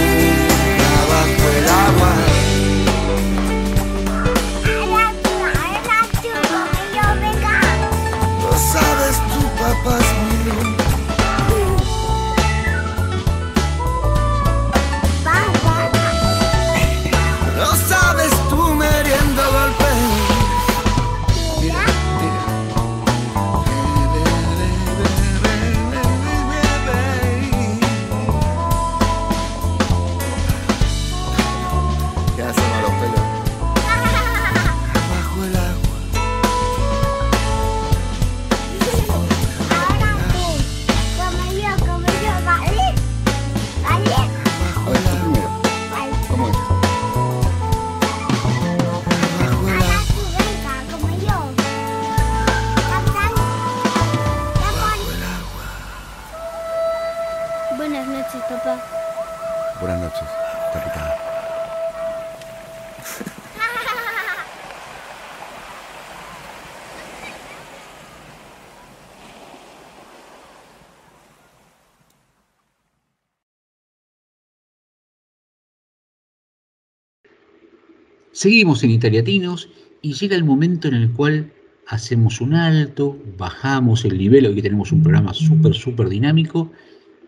[SPEAKER 3] Seguimos en Italiatinos y llega el momento en el cual hacemos un alto, bajamos el nivel, hoy tenemos un programa súper, súper dinámico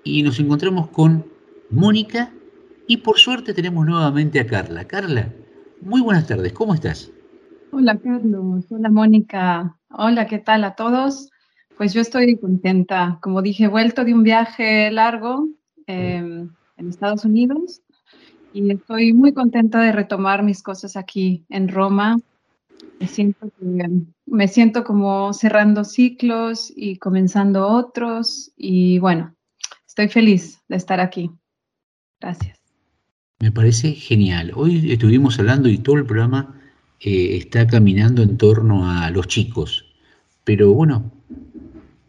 [SPEAKER 3] y nos encontramos con Mónica y por suerte tenemos nuevamente a Carla. Carla, muy buenas tardes, ¿cómo estás?
[SPEAKER 4] Hola Carlos, hola Mónica, hola, ¿qué tal a todos? Pues yo estoy contenta, como dije, vuelto de un viaje largo eh, en Estados Unidos y estoy muy contenta de retomar mis cosas aquí en Roma. Me siento, me siento como cerrando ciclos y comenzando otros y bueno, estoy feliz de estar aquí. Gracias.
[SPEAKER 3] Me parece genial. Hoy estuvimos hablando y todo el programa eh, está caminando en torno a los chicos. Pero bueno,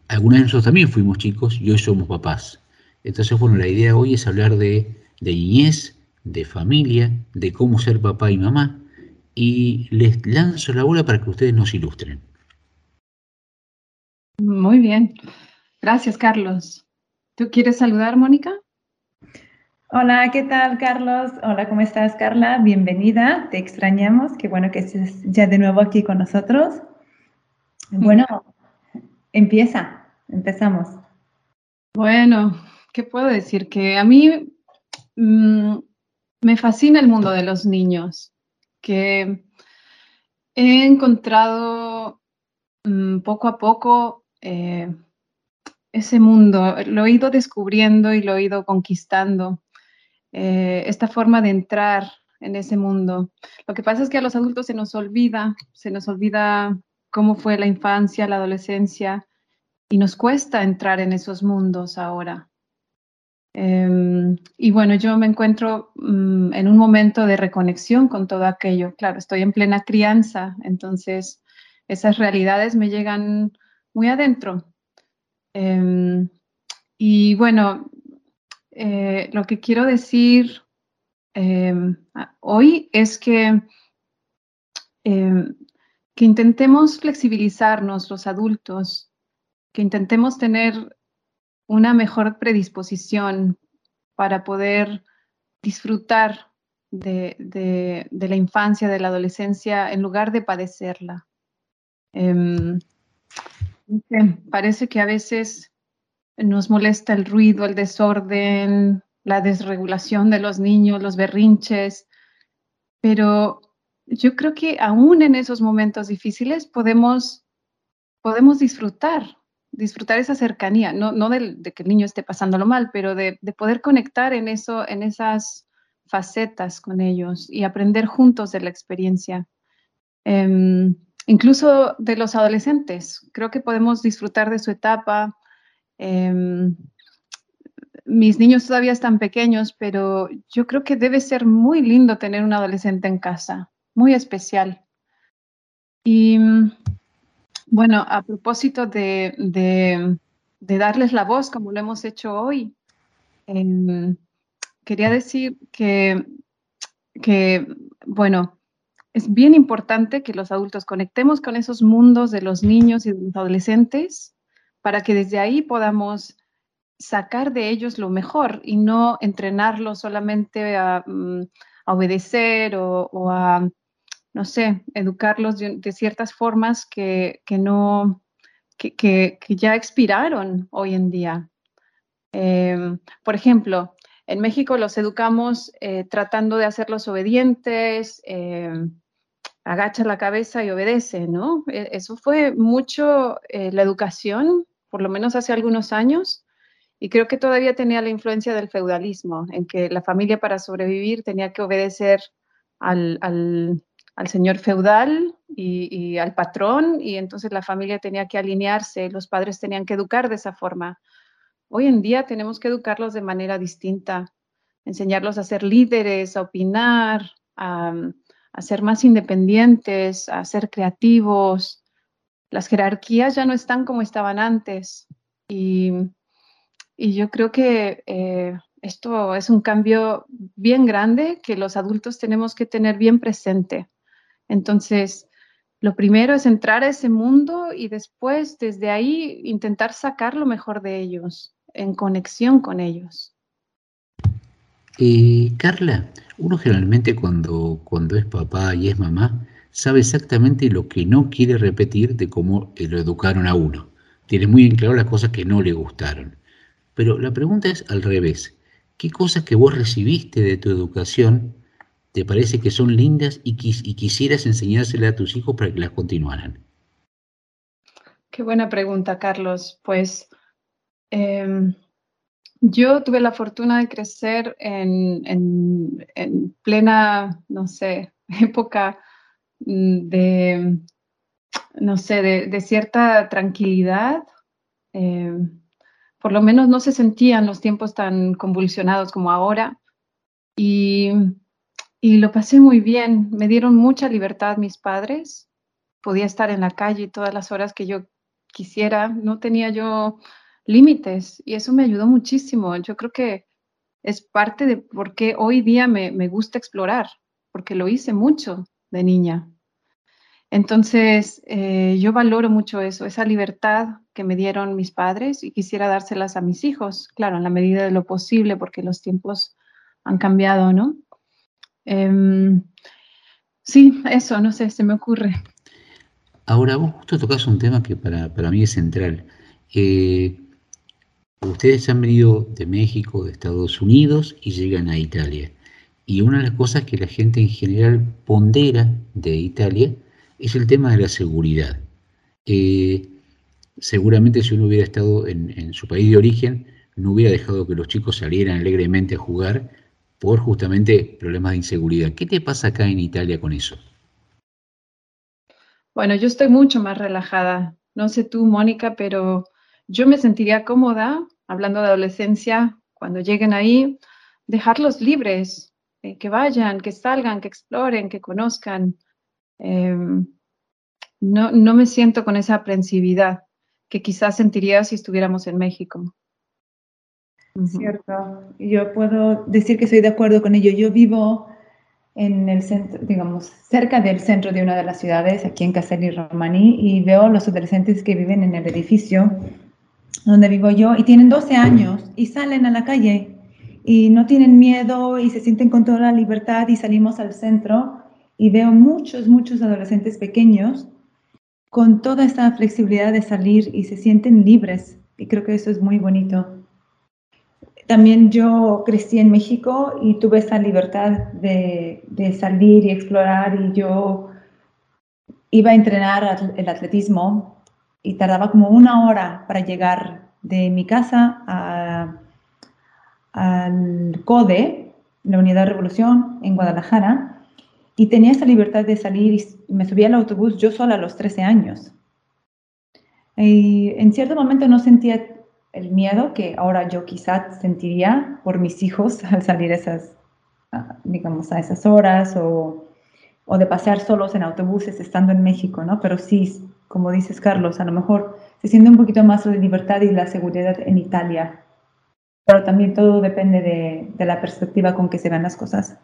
[SPEAKER 3] algunos de nosotros también fuimos chicos y hoy somos papás. Entonces, bueno, la idea hoy es hablar de, de niñez, de familia, de cómo ser papá y mamá. Y les lanzo la bola para que ustedes nos ilustren.
[SPEAKER 4] Muy bien. Gracias, Carlos. ¿Tú quieres saludar, Mónica?
[SPEAKER 19] Hola, ¿qué tal, Carlos? Hola, ¿cómo estás, Carla? Bienvenida, te extrañamos. Qué bueno que estés ya de nuevo aquí con nosotros. Bueno, empieza, empezamos.
[SPEAKER 4] Bueno, ¿qué puedo decir? Que a mí mm, me fascina el mundo de los niños, que he encontrado mm, poco a poco eh, ese mundo, lo he ido descubriendo y lo he ido conquistando, eh, esta forma de entrar en ese mundo. Lo que pasa es que a los adultos se nos olvida, se nos olvida cómo fue la infancia, la adolescencia, y nos cuesta entrar en esos mundos ahora. Em, y bueno, yo me encuentro mm, en un momento de reconexión con todo aquello. Claro, estoy en plena crianza, entonces esas realidades me llegan muy adentro. Em, y bueno, eh, lo que quiero decir em, hoy es que, que intentemos flexibilizarnos los adultos, que intentemos tener una mejor predisposición para poder disfrutar de, la infancia, de la adolescencia, en lugar de padecerla. Em, parece que a veces nos molesta el ruido, el desorden, la desregulación de los niños, los berrinches, pero yo creo que aún en esos momentos difíciles podemos, podemos disfrutar, disfrutar esa cercanía, no, no del- de que el niño esté pasándolo mal, pero de, de poder conectar en, eso, en esas facetas con ellos y aprender juntos de la experiencia. Em, incluso de los adolescentes, creo que podemos disfrutar de su etapa. Em, mis niños todavía están pequeños, pero yo creo que debe ser muy lindo tener un adolescente en casa, muy especial. Y bueno, a propósito de, darles la voz, como lo hemos hecho hoy, em, quería decir que, bueno, es bien importante que los adultos conectemos con esos mundos de los niños y de los adolescentes para que desde ahí podamos sacar de ellos lo mejor y no entrenarlos solamente a, mm, obedecer o a, no sé, educarlos de, ciertas formas que, que no, que, que- ya expiraron hoy en día. Em, por ejemplo, en México los educamos eh, tratando de hacerlos obedientes, em, agacha la cabeza y obedece, ¿no? E- Eso fue mucho eh, la educación, por lo menos hace algunos años, y creo que todavía tenía la influencia del feudalismo, en que la familia para sobrevivir tenía que obedecer al- al señor feudal y, al patrón, y entonces la familia tenía que alinearse, los padres tenían que educar de esa forma. Hoy en día tenemos que educarlos de manera distinta, enseñarlos a ser líderes, a opinar, a, ser más independientes, a ser creativos. Las jerarquías ya no están como estaban antes y, y yo creo que eh, esto es un cambio bien grande que los adultos tenemos que tener bien presente. Entonces, lo primero es entrar a ese mundo y después desde ahí intentar sacar lo mejor de ellos, en conexión con ellos.
[SPEAKER 3] Eh, Carla, uno generalmente cuando, cuando es papá y es mamá, sabe exactamente lo que no quiere repetir de cómo eh, lo educaron a uno. Tiene muy en claro las cosas que no le gustaron. Pero la pregunta es al revés. ¿Qué cosas que vos recibiste de tu educación te parece que son lindas y, quis- y quisieras enseñárselas a tus hijos para que las continuaran?
[SPEAKER 4] Qué buena pregunta, Carlos. Pues em, yo tuve la fortuna de crecer en, en- en plena, no sé, época mm, de, no sé, de cierta tranquilidad. Em, por lo menos no se sentían los tiempos tan convulsionados como ahora. Y, y lo pasé muy bien. Me dieron mucha libertad mis padres. Podía estar en la calle todas las horas que yo quisiera. No tenía yo límites y eso me ayudó muchísimo. Yo creo que es parte de por qué hoy día me, me gusta explorar, porque lo hice mucho de niña. Entonces, eh, yo valoro mucho eso, esa libertad que me dieron mis padres y quisiera dárselas a mis hijos, claro, en la medida de lo posible, porque los tiempos han cambiado, ¿no? Em, sí, eso, no sé, se me ocurre.
[SPEAKER 3] Ahora, vos justo tocas un tema que para, para mí es central. Eh, ustedes han venido de México, de Estados Unidos y llegan a Italia. Y una de las cosas que la gente en general pondera de Italia es el tema de la seguridad. Eh, seguramente si uno hubiera estado en, en su país de origen, no hubiera dejado que los chicos salieran alegremente a jugar por justamente problemas de inseguridad. ¿Qué te pasa acá en Italia con eso?
[SPEAKER 4] Bueno, yo estoy mucho más relajada. No sé tú, Mónica, pero yo me sentiría cómoda, hablando de adolescencia, cuando lleguen ahí, dejarlos libres, eh, que vayan, que salgan, que exploren, que conozcan. Em, no, no me siento con esa aprensividad que quizás sentiría si estuviéramos en México.
[SPEAKER 19] Cierto. Yo puedo decir que estoy de acuerdo con ello. Yo vivo en el centro, digamos, cerca del centro de una de las ciudades, aquí en Castelli Romani, y veo los adolescentes que viven en el edificio donde vivo yo y tienen 12 años y salen a la calle y no tienen miedo y se sienten con toda la libertad y salimos al centro y veo muchos, muchos adolescentes pequeños con toda esta flexibilidad de salir y se sienten libres y creo que eso es muy bonito. También yo crecí en México y tuve esa libertad de, salir y explorar y yo iba a entrenar el atletismo y tardaba como una hora para llegar de mi casa a- al CODE, la Unidad de Revolución en Guadalajara, y tenía esa libertad de salir y me subía al autobús yo sola a los 13 años. Y en cierto momento no sentía el miedo que ahora yo quizás sentiría por mis hijos al salir esas, digamos, a esas horas o, o de pasear solos en autobuses estando en México, ¿no? Pero sí, como dices Carlos, a lo mejor se siente un poquito más la libertad y la seguridad en Italia. Pero también todo depende de, de la perspectiva con que se ven las cosas.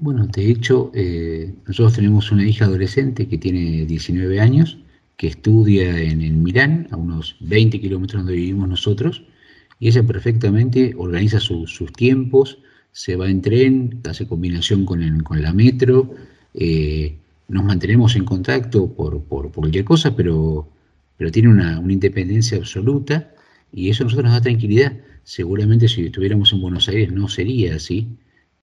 [SPEAKER 3] Bueno, de hecho, eh, nosotros tenemos una hija adolescente que tiene 19 años, que estudia en, en Milán, a unos 20 kilómetros donde vivimos nosotros, y ella perfectamente organiza su- sus tiempos, se va en tren, hace combinación con, el- con la metro, eh, nos mantenemos en contacto por, por- cualquier cosa, pero, pero tiene una, una independencia absoluta y eso a nosotros nos da tranquilidad. Seguramente si estuviéramos en Buenos Aires no sería así,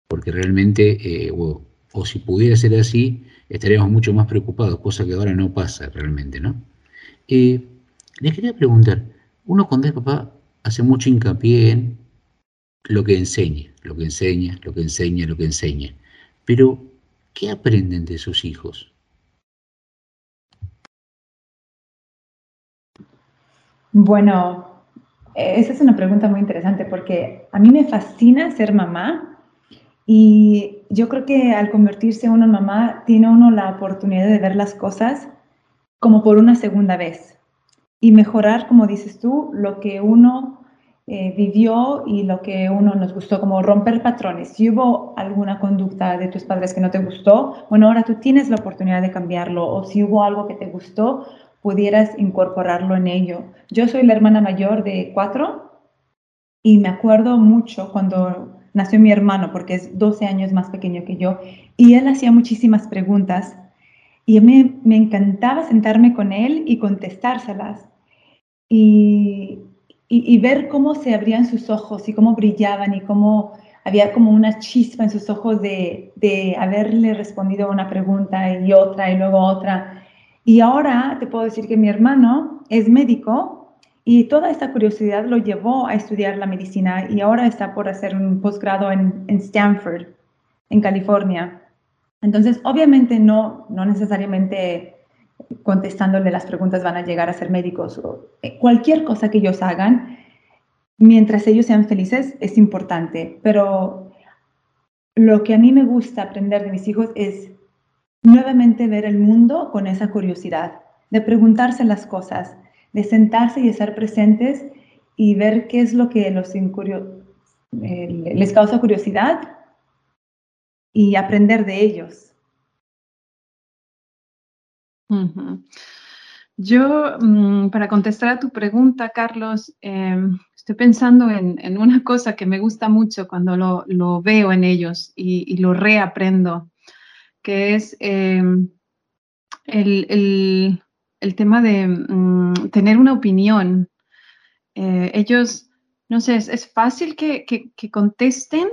[SPEAKER 3] porque realmente, eh, o, o si pudiera ser así, estaríamos mucho más preocupados, cosa que ahora no pasa realmente, ¿no? Eh, les quería preguntar, uno cuando es papá hace mucho hincapié en lo que enseña, lo que enseña, lo que enseña, lo que enseña, pero ¿qué aprenden de sus hijos?
[SPEAKER 19] Bueno, eh, esa es una pregunta muy interesante porque a mí me fascina ser mamá y yo creo que al convertirse uno en mamá tiene uno la oportunidad de ver las cosas como por una segunda vez y mejorar, como dices tú, lo que uno eh, vivió y lo que uno nos gustó, como romper patrones. Si hubo alguna conducta de tus padres que no te gustó, bueno, ahora tú tienes la oportunidad de cambiarlo. O si hubo algo que te gustó, pudieras incorporarlo en ello. Yo soy la hermana mayor de cuatro y me acuerdo mucho cuando nació mi hermano, porque es 12 años más pequeño que yo, y él hacía muchísimas preguntas y mí me encantaba sentarme con él y contestárselas. Y, y, y ver cómo se abrían sus ojos y cómo brillaban y cómo había como una chispa en sus ojos de, de haberle respondido una pregunta y otra y luego otra. Y ahora te puedo decir que mi hermano es médico y toda esta curiosidad lo llevó a estudiar la medicina y ahora está por hacer un posgrado en, en Stanford, en California. Entonces, obviamente no, no necesariamente contestándole las preguntas van a llegar a ser médicos. eh, Cualquier cosa que ellos hagan, mientras ellos sean felices, es importante. Pero lo que a mí me gusta aprender de mis hijos es nuevamente ver el mundo con esa curiosidad, de preguntarse las cosas, de sentarse y estar presentes y ver qué es lo que los eh, les causa curiosidad y aprender de ellos.
[SPEAKER 4] Yo, mm, para contestar a tu pregunta, Carlos, em, estoy pensando en, una cosa que me gusta mucho cuando lo, lo veo en ellos y, lo reaprendo, que es em, el- el tema de mm, tener una opinión. Eh, ellos, no sé, es, fácil que, que- que contesten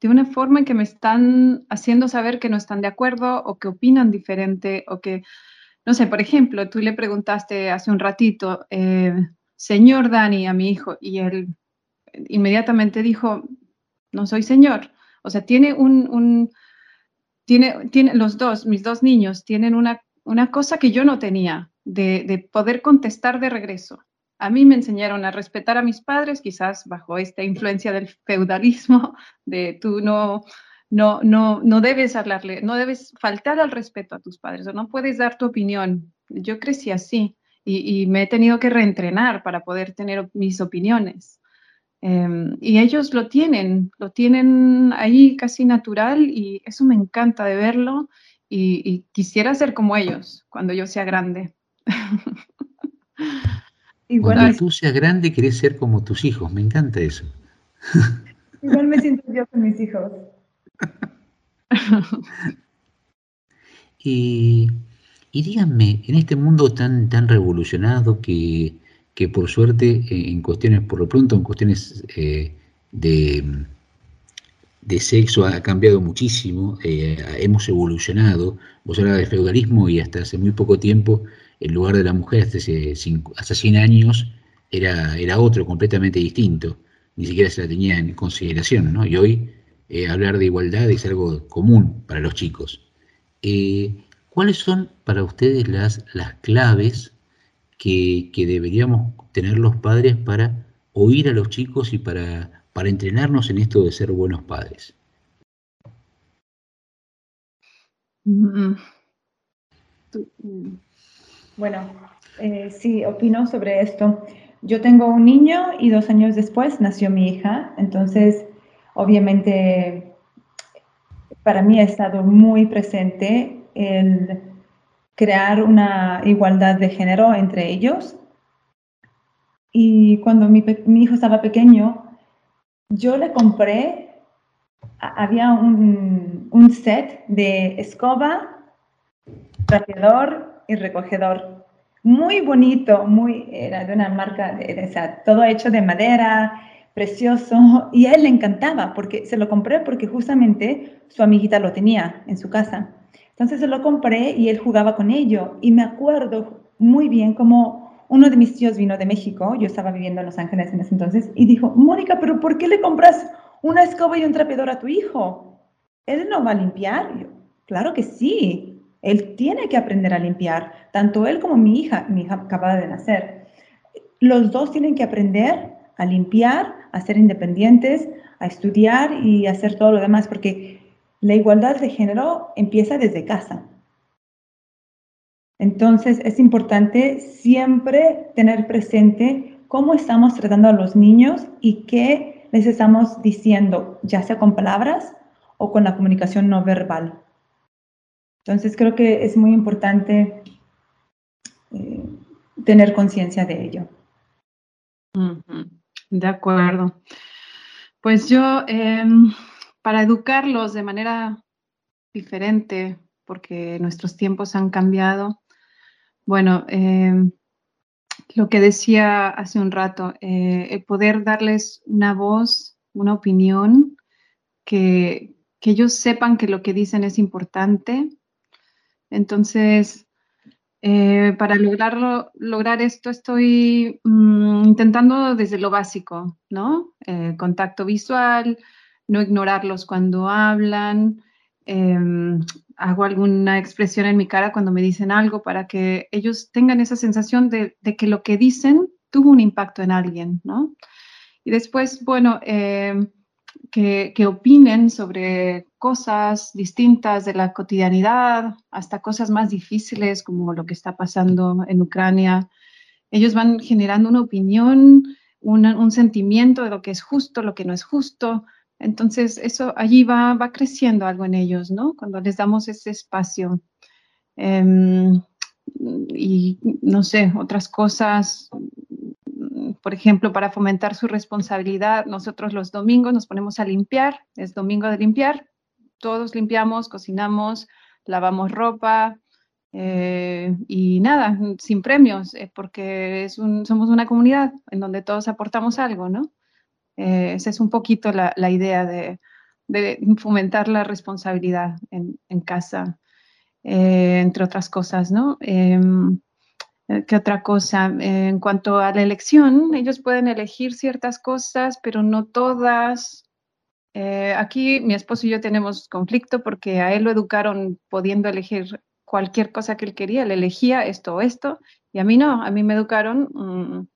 [SPEAKER 4] de una forma en que me están haciendo saber que no están de acuerdo o que opinan diferente o que, no sé, por ejemplo, tú le preguntaste hace un ratito, eh, señor Dani, a mi hijo, y él inmediatamente dijo, no soy señor. O sea, tiene un, un- tiene, tiene los dos, mis dos niños, tienen una, una cosa que yo no tenía, de, de poder contestar de regreso. A mí me enseñaron a respetar a mis padres, quizás bajo esta influencia del feudalismo, de tú no, no, no, no debes hablarle, no debes faltar al respeto a tus padres o no puedes dar tu opinión. Yo crecí así y, me he tenido que reentrenar para poder tener mis opiniones. Em, y ellos lo tienen, lo tienen ahí casi natural y eso me encanta de verlo y quisiera ser como ellos cuando yo sea grande.
[SPEAKER 3] Cuando tú seas grande, querés ser como tus hijos. Me encanta eso.
[SPEAKER 19] Igual me siento yo con mis hijos.
[SPEAKER 3] Y, y díganme, en este mundo tan, tan revolucionado que, que por suerte eh, en cuestiones, por lo pronto en cuestiones eh, de, de sexo ha cambiado muchísimo, eh, hemos evolucionado. Vos hablabas de feudalismo y hasta hace muy poco tiempo el lugar de la mujer, hasta hace, cinco- hasta 100 años, era, otro, completamente distinto. Ni siquiera se la tenía en consideración, ¿no? Y hoy eh, hablar de igualdad es algo común para los chicos. Eh, ¿Cuáles son para ustedes las, claves que, deberíamos tener los padres para oír a los chicos y para, entrenarnos en esto de ser buenos padres?
[SPEAKER 4] Mm. Tú- mm.
[SPEAKER 19] Bueno, eh, sí, opino sobre esto. Yo tengo un niño y dos años después nació mi hija, entonces obviamente para mí ha estado muy presente el crear una igualdad de género entre ellos. Y cuando mi, hijo estaba pequeño, yo le compré, había un, un set de escoba, trapeador y recogedor. Muy bonito, muy, era de una marca, de, de- todo hecho de madera, precioso. Y a él le encantaba, porque se lo compré porque justamente su amiguita lo tenía en su casa. Entonces se lo compré y él jugaba con ello. Y me acuerdo muy bien como uno de mis tíos vino de México, yo estaba viviendo en Los Ángeles en ese entonces, y dijo, Mónica, pero ¿por qué le compras una escoba y un trapeador a tu hijo? ¿Él no va a limpiar? Claro que sí, él tiene que aprender a limpiar, tanto él como mi hija, mi hija acaba de nacer. Los dos tienen que aprender a limpiar, a ser independientes, a estudiar y hacer todo lo demás, porque la igualdad de género empieza desde casa. Entonces es importante siempre tener presente cómo estamos tratando a los niños y qué les estamos diciendo, ya sea con palabras o con la comunicación no verbal. Entonces creo que es muy importante eh, tener conciencia de ello.
[SPEAKER 4] De acuerdo. Pues yo, em, para educarlos de manera diferente, porque nuestros tiempos han cambiado, bueno, em, lo que decía hace un rato, eh, el poder darles una voz, una opinión, que, que ellos sepan que lo que dicen es importante. Entonces, eh, para lograrlo, lograr esto estoy mm, intentando desde lo básico, ¿no? Eh, contacto visual, no ignorarlos cuando hablan, em, hago alguna expresión en mi cara cuando me dicen algo para que ellos tengan esa sensación de, que lo que dicen tuvo un impacto en alguien, ¿no? Y después, bueno, em, que, opinen sobre cosas distintas de la cotidianidad, hasta cosas más difíciles como lo que está pasando en Ucrania. Ellos van generando una opinión, un sentimiento de lo que es justo, lo que no es justo. Entonces, eso allí va, va creciendo algo en ellos, ¿no? Cuando les damos ese espacio. Em, y no sé, otras cosas, por ejemplo, para fomentar su responsabilidad, nosotros los domingos nos ponemos a limpiar, es domingo de limpiar, todos limpiamos, cocinamos, lavamos ropa eh, y nada, sin premios, eh, porque es un- somos una comunidad en donde todos aportamos algo, ¿no? Eh, esa es un poquito la, la idea de, de fomentar la responsabilidad en, en casa, eh, entre otras cosas, ¿no? Eh, ¿Qué otra cosa? Eh, en cuanto a la elección, ellos pueden elegir ciertas cosas, pero no todas. Eh, aquí mi esposo y yo tenemos conflicto porque a él lo educaron pudiendo elegir cualquier cosa que él quería, él elegía esto o esto, y a mí no, a mí me educaron mm,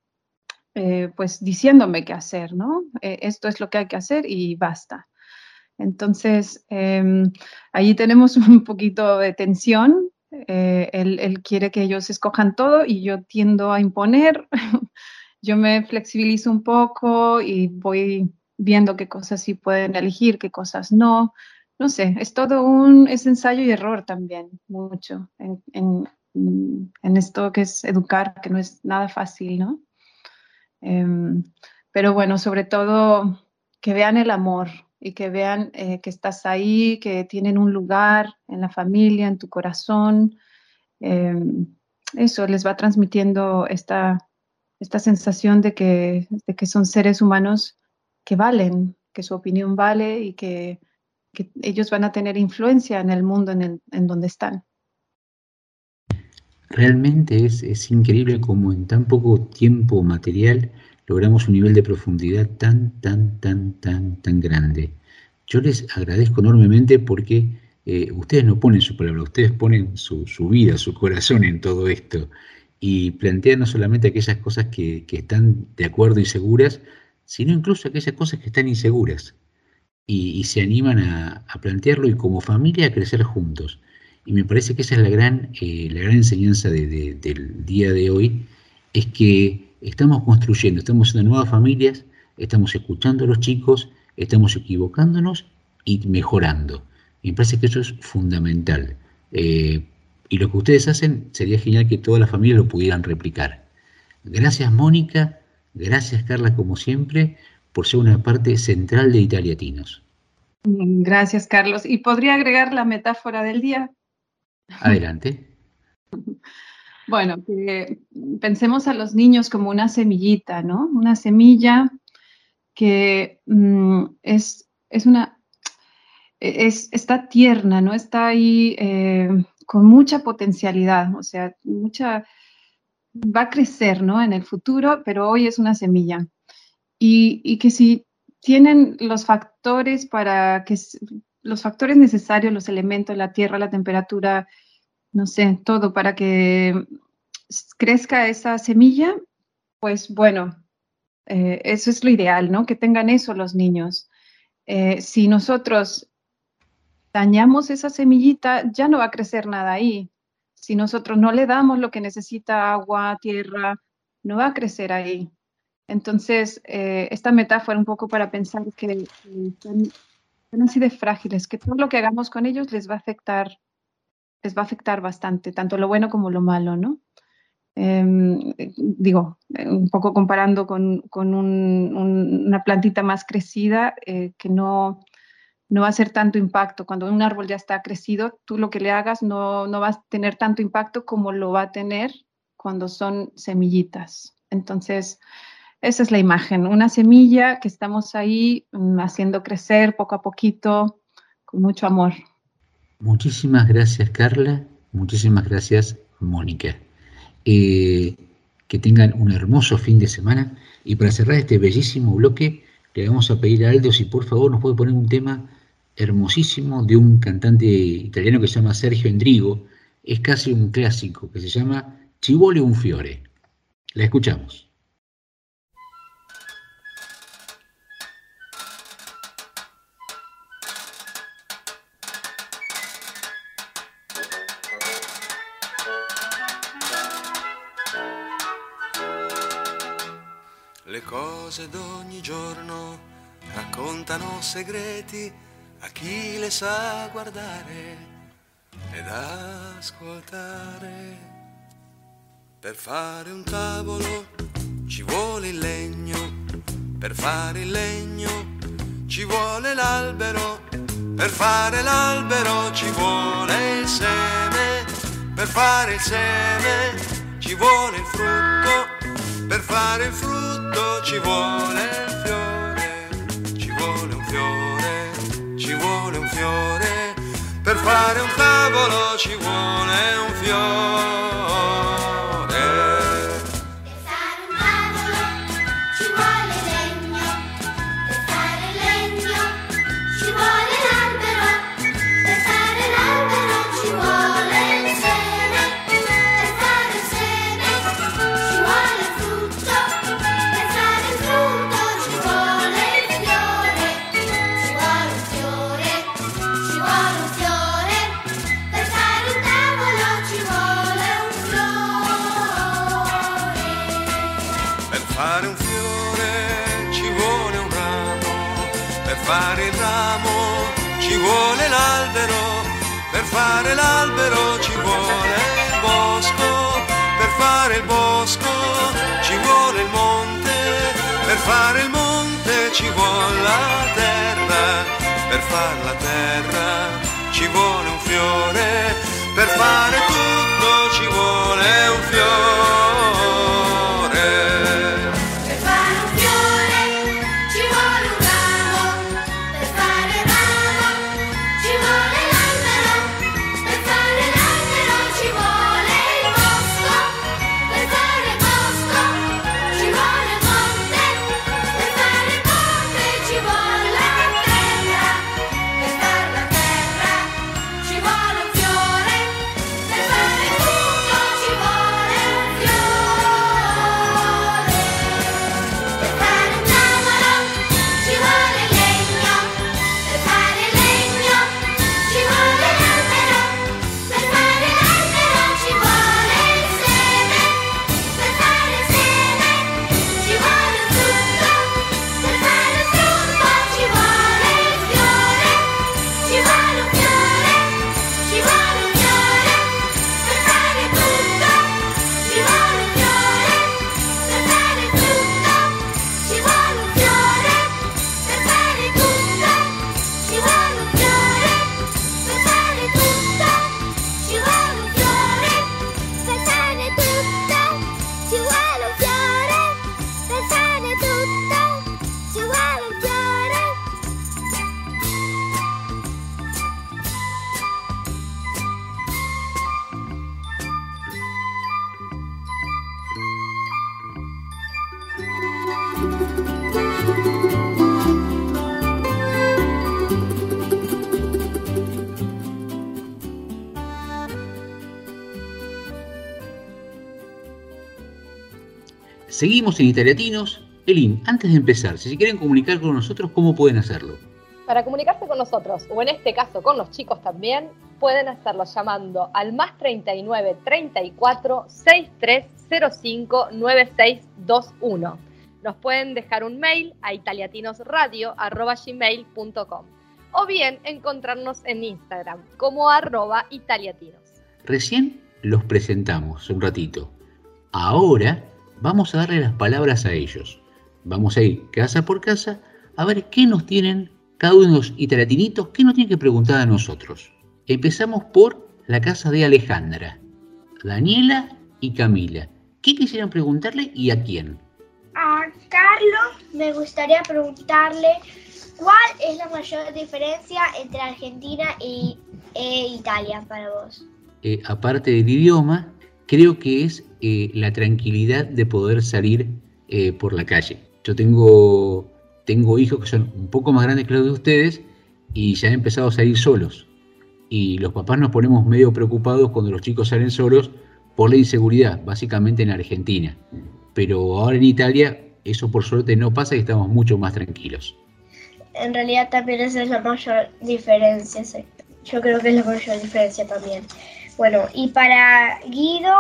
[SPEAKER 4] eh, pues diciéndome qué hacer, ¿no? Eh, esto es lo que hay que hacer y basta. Entonces, em, ahí tenemos un poquito de tensión. Eh, él, quiere que ellos escojan todo y yo tiendo a imponer. yo me flexibilizo un poco y voy viendo qué cosas sí pueden elegir, qué cosas no. No sé, es todo un es ensayo y error también, mucho, en, en esto que es educar, que no es nada fácil, ¿no? Em, pero bueno, sobre todo que vean el amor y que vean eh, que estás ahí, que tienen un lugar en la familia, en tu corazón. Em, eso les va transmitiendo esta, esta sensación de que, de que son seres humanos que valen, que su opinión vale y que, que ellos van a tener influencia en el mundo en, el- en donde están.
[SPEAKER 3] Realmente es, es increíble cómo en tan poco tiempo material logramos un nivel de profundidad tan, tan, tan, tan, tan grande. Yo les agradezco enormemente porque eh, ustedes no ponen su palabra, ustedes ponen su, su vida, su corazón en todo esto y plantean no solamente aquellas cosas que, que están de acuerdo y seguras, sino incluso aquellas cosas que están inseguras y, se animan a, a plantearlo y como familia a crecer juntos. Y me parece que esa es la gran, eh, la gran enseñanza de- de- del día de hoy, es que estamos construyendo, estamos haciendo nuevas familias, estamos escuchando a los chicos, estamos equivocándonos y mejorando. Me parece que eso es fundamental. Eh, y lo que ustedes hacen sería genial que todas las familias lo pudieran replicar. Gracias Mónica, gracias Carla como siempre, por ser una parte central de Italiatinos.
[SPEAKER 4] Mm, Gracias, Carlos. ¿Y podría agregar la metáfora del día?
[SPEAKER 3] Adelante.
[SPEAKER 4] Bueno, que pensemos a los niños como una semillita, ¿no? Una semilla que mm, es, es una, es, está tierna, ¿no? Está ahí eh, con mucha potencialidad, o sea, mucha, va a crecer, ¿no? En el futuro, pero hoy es una semilla. Y, y que si tienen los factores para que, los factores necesarios, los elementos, la tierra, la temperatura, no sé, todo para que crezca esa semilla, pues bueno, eh, eso es lo ideal, ¿no? Que tengan eso los niños. Eh, si nosotros dañamos esa semillita, ya no va a crecer nada ahí. Si nosotros no le damos lo que necesita, agua, tierra, no va a crecer ahí. Entonces, eh, esta metáfora un poco para pensar que, que son así de frágiles, que todo lo que hagamos con ellos les va a afectar, les va a afectar bastante, tanto lo bueno como lo malo, ¿no? Em, digo, eh, un poco comparando con, con un- un- una plantita más crecida eh, que no, no va a hacer tanto impacto. Cuando un árbol ya está crecido, tú lo que le hagas no, no va a tener tanto impacto como lo va a tener cuando son semillitas. Entonces, esa es la imagen, una semilla que estamos ahí mm, haciendo crecer poco a poquito, con mucho amor.
[SPEAKER 3] Muchísimas gracias, Carla. Muchísimas gracias, Mónica. Eh, que tengan un hermoso fin de semana. Y para cerrar este bellísimo bloque, le vamos a pedir a Aldo si por favor nos puede poner un tema hermosísimo de un cantante italiano que se llama Sergio Endrigo. Es casi un clásico que se llama Ci vuole un fiore. La escuchamos.
[SPEAKER 21] Cose d'ogni giorno raccontano segreti a chi le sa guardare ed ascoltare. Per fare un tavolo ci vuole il legno, per fare il legno ci vuole l'albero, per fare l'albero ci vuole il seme, per fare il seme ci vuole il frutto, per fare il frutto ci vuole il fiore, ci vuole un fiore, ci vuole un fiore, per fare un tavolo ci vuole un fiore.
[SPEAKER 22] Fare l'albero ci vuole il
[SPEAKER 21] bosco, per fare il bosco ci vuole il monte, per fare il monte ci vuole la terra, per fare la terra ci vuole un fiore, per fare tutto ci vuole un
[SPEAKER 3] Seguimos en Italiatinos. Elin, antes de empezar, si se quieren comunicar con nosotros, ¿cómo pueden hacerlo?
[SPEAKER 10] Para comunicarse con nosotros, o en este caso con los chicos también, pueden hacerlo llamando al más 39 34 6305 9621. Nos pueden dejar un mail a italiatinosradio.gmail.com o bien encontrarnos en Instagram como arroba italiatinos.
[SPEAKER 3] Recién los presentamos un ratito. Ahora vamos a darle las palabras a ellos. Vamos a ir casa por casa a ver qué nos tienen cada uno de los italiatinitos, qué nos tienen que preguntar a nosotros. Empezamos por la casa de Alejandra, Daniela y Camila. ¿Qué quisieran preguntarle y a quién?
[SPEAKER 13] A Carlos me gustaría preguntarle cuál es la mayor diferencia entre Argentina y e Italia para vos.
[SPEAKER 3] Eh, aparte del idioma, creo que es eh, la tranquilidad de poder salir eh, por la calle. Yo tengo, tengo hijos que son un poco más grandes que los de ustedes y ya han empezado a salir solos. Y los papás nos ponemos medio preocupados cuando los chicos salen solos por la inseguridad, básicamente en Argentina. Pero ahora en Italia eso por suerte no pasa y estamos mucho más tranquilos.
[SPEAKER 13] En realidad también esa es la mayor diferencia. Yo creo que es la mayor diferencia también. Bueno, y para Guido,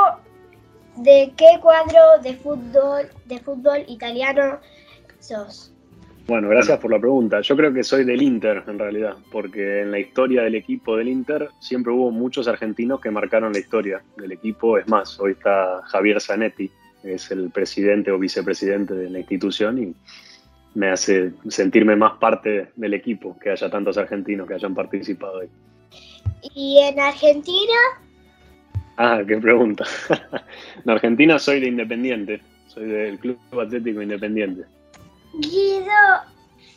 [SPEAKER 13] ¿de qué cuadro de fútbol, de fútbol italiano sos?
[SPEAKER 11] Bueno, gracias por la pregunta. Yo creo que soy del Inter, en realidad, porque en la historia del equipo del Inter siempre hubo muchos argentinos que marcaron la historia del equipo. Es más, hoy está Javier Zanetti, es el presidente o vicepresidente de la institución y me hace sentirme más parte del equipo, que haya tantos argentinos que hayan participado ahí.
[SPEAKER 13] Y en Argentina,
[SPEAKER 11] Ah, qué pregunta. en Argentina soy de Independiente, soy del Club Atlético Independiente.
[SPEAKER 13] Guido,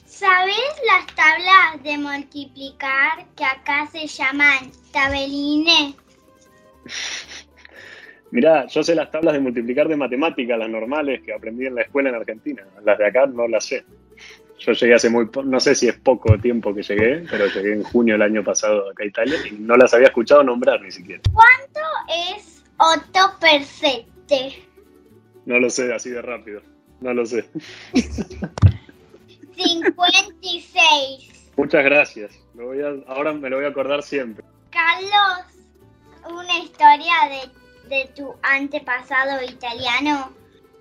[SPEAKER 13] ¿sabes las tablas de multiplicar que acá se llaman tabelines?
[SPEAKER 11] Mirá, yo sé las tablas de multiplicar de matemáticas, las normales que aprendí en la escuela en Argentina. Las de acá no las sé. Yo llegué hace muy, po- no sé si es poco tiempo que llegué, pero llegué en junio del año pasado acá a Italia y no las había escuchado nombrar ni siquiera.
[SPEAKER 13] ¿Cuánto es 8 per 7?
[SPEAKER 11] No lo sé así de rápido. No lo sé.
[SPEAKER 13] 56.
[SPEAKER 11] Muchas gracias. Lo voy a- ahora me lo voy a acordar siempre.
[SPEAKER 13] Carlos, una historia de, de tu antepasado italiano.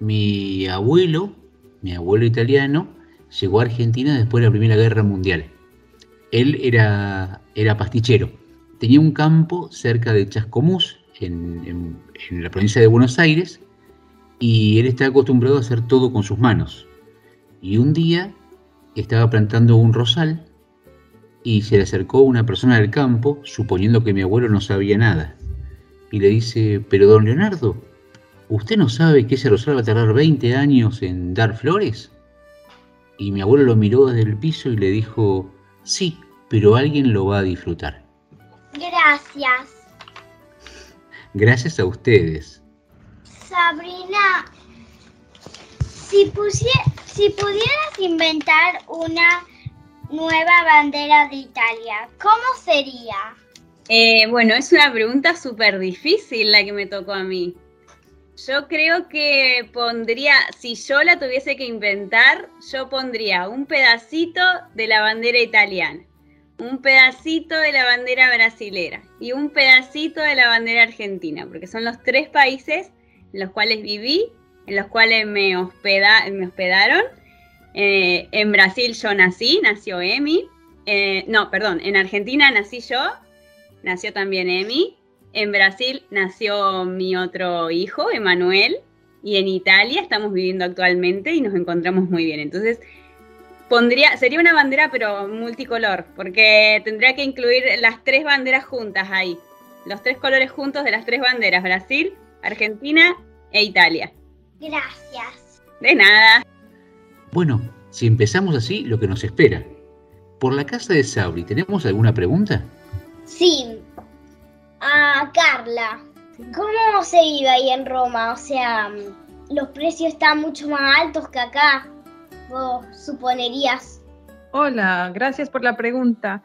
[SPEAKER 3] Mi abuelo, mi abuelo italiano, llegó a Argentina después de la Primera Guerra Mundial. Él era, era pastichero. Tenía un campo cerca de Chascomús, en, la provincia de Buenos Aires, y él estaba acostumbrado a hacer todo con sus manos. Y un día estaba plantando un rosal y se le acercó una persona del campo, suponiendo que mi abuelo no sabía nada. Y le dice, pero don Leonardo, ¿usted no sabe que ese rosal va a tardar 20 años en dar flores? Y mi abuelo lo miró desde el piso y le dijo, sí, pero alguien lo va a disfrutar.
[SPEAKER 13] Gracias.
[SPEAKER 3] Gracias a ustedes.
[SPEAKER 13] Sabrina, si, si pudieras inventar una nueva bandera de Italia, ¿cómo sería?
[SPEAKER 6] Eh, bueno, es una pregunta súper difícil la que me tocó a mí. Yo creo que pondría, si yo la tuviese que inventar, yo pondría un pedacito de la bandera italiana, un pedacito de la bandera brasilera y un pedacito de la bandera argentina, porque son los tres países en los cuales viví, en los cuales me, hospeda- me hospedaron. Eh, en Brasil yo nací, nació Emi. Eh, no, perdón, en Argentina nací yo, nació también Emi. En Brasil nació mi otro hijo, Emanuel. Y en Italia estamos viviendo actualmente y nos encontramos muy bien. Entonces, pondría, sería una bandera pero multicolor, porque tendría que incluir las tres banderas juntas ahí. Los tres colores juntos de las tres banderas, Brasil, Argentina e Italia.
[SPEAKER 13] Gracias.
[SPEAKER 6] De nada.
[SPEAKER 3] Bueno, si empezamos así, lo que nos espera. Por la casa de Sauri, ¿tenemos alguna pregunta?
[SPEAKER 13] Sí. Ah, Carla, ¿cómo se vive ahí en Roma? O sea, los precios están mucho más altos que acá. Vos suponerías.
[SPEAKER 4] Hola, gracias por la pregunta.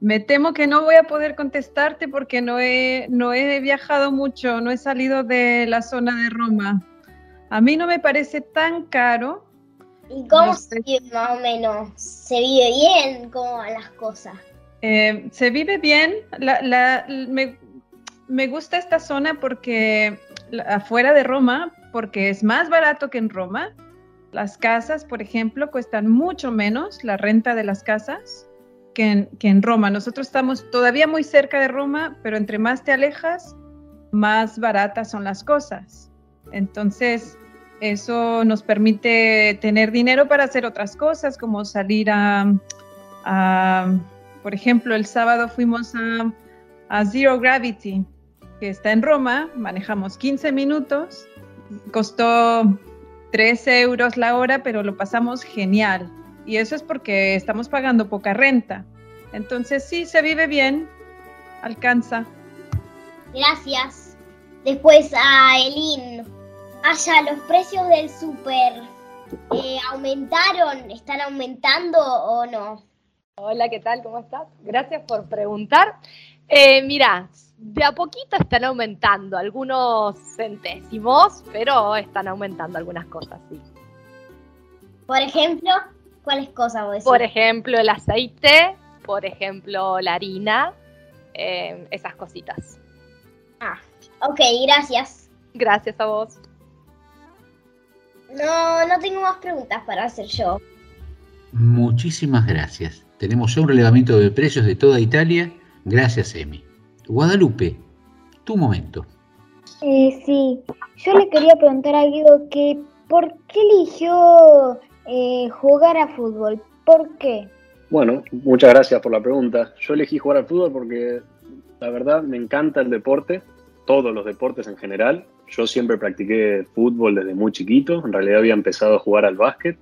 [SPEAKER 4] Me temo que no voy a poder contestarte porque no he, no he viajado mucho, no he salido de la zona de Roma. A mí no me parece tan caro.
[SPEAKER 13] ¿Y cómo
[SPEAKER 4] No
[SPEAKER 13] se vive más o menos? ¿Se vive bien? ¿Cómo van las cosas?
[SPEAKER 4] Eh, se vive bien. Me, me gusta esta zona porque afuera de Roma, porque es más barato que en Roma Las casas, por ejemplo, cuestan mucho menos la renta de las casas que en, que en Roma. Nosotros estamos todavía muy cerca de Roma, pero entre más te alejas, más baratas son las cosas. Entonces, eso nos permite tener dinero para hacer otras cosas, como salir a- por ejemplo, el sábado fuimos a, Zero Gravity, que está en Roma, manejamos 15 minutos, costó 13 euros la hora, pero lo pasamos genial. Y eso es porque estamos pagando poca renta. Entonces sí, se vive bien, alcanza.
[SPEAKER 13] Gracias. Después a Elin. Allá, los precios del súper eh, aumentaron, están aumentando o no?
[SPEAKER 10] Hola, ¿qué tal? ¿Cómo estás? Gracias por preguntar. Eh, mira, de a poquito están aumentando algunos centésimos, pero están aumentando algunas cosas, sí.
[SPEAKER 13] Por ejemplo, ¿cuáles cosas vos decís?
[SPEAKER 10] Por ejemplo, el aceite, por ejemplo, la harina, eh, esas cositas.
[SPEAKER 13] Ah, ok, gracias.
[SPEAKER 10] Gracias a vos.
[SPEAKER 13] No, no tengo más preguntas para hacer yo.
[SPEAKER 3] Muchísimas gracias. Tenemos ya un relevamiento de precios de toda Italia. Gracias, Emi. Guadalupe, tu momento.
[SPEAKER 23] Eh, sí, yo le quería preguntar a Guido que ¿por qué eligió eh, jugar a fútbol? ¿Por qué?
[SPEAKER 11] Bueno, muchas gracias por la pregunta. Yo elegí jugar al fútbol porque la verdad me encanta el deporte, todos los deportes en general. Yo siempre practiqué fútbol desde muy chiquito, en realidad había empezado a jugar al básquet,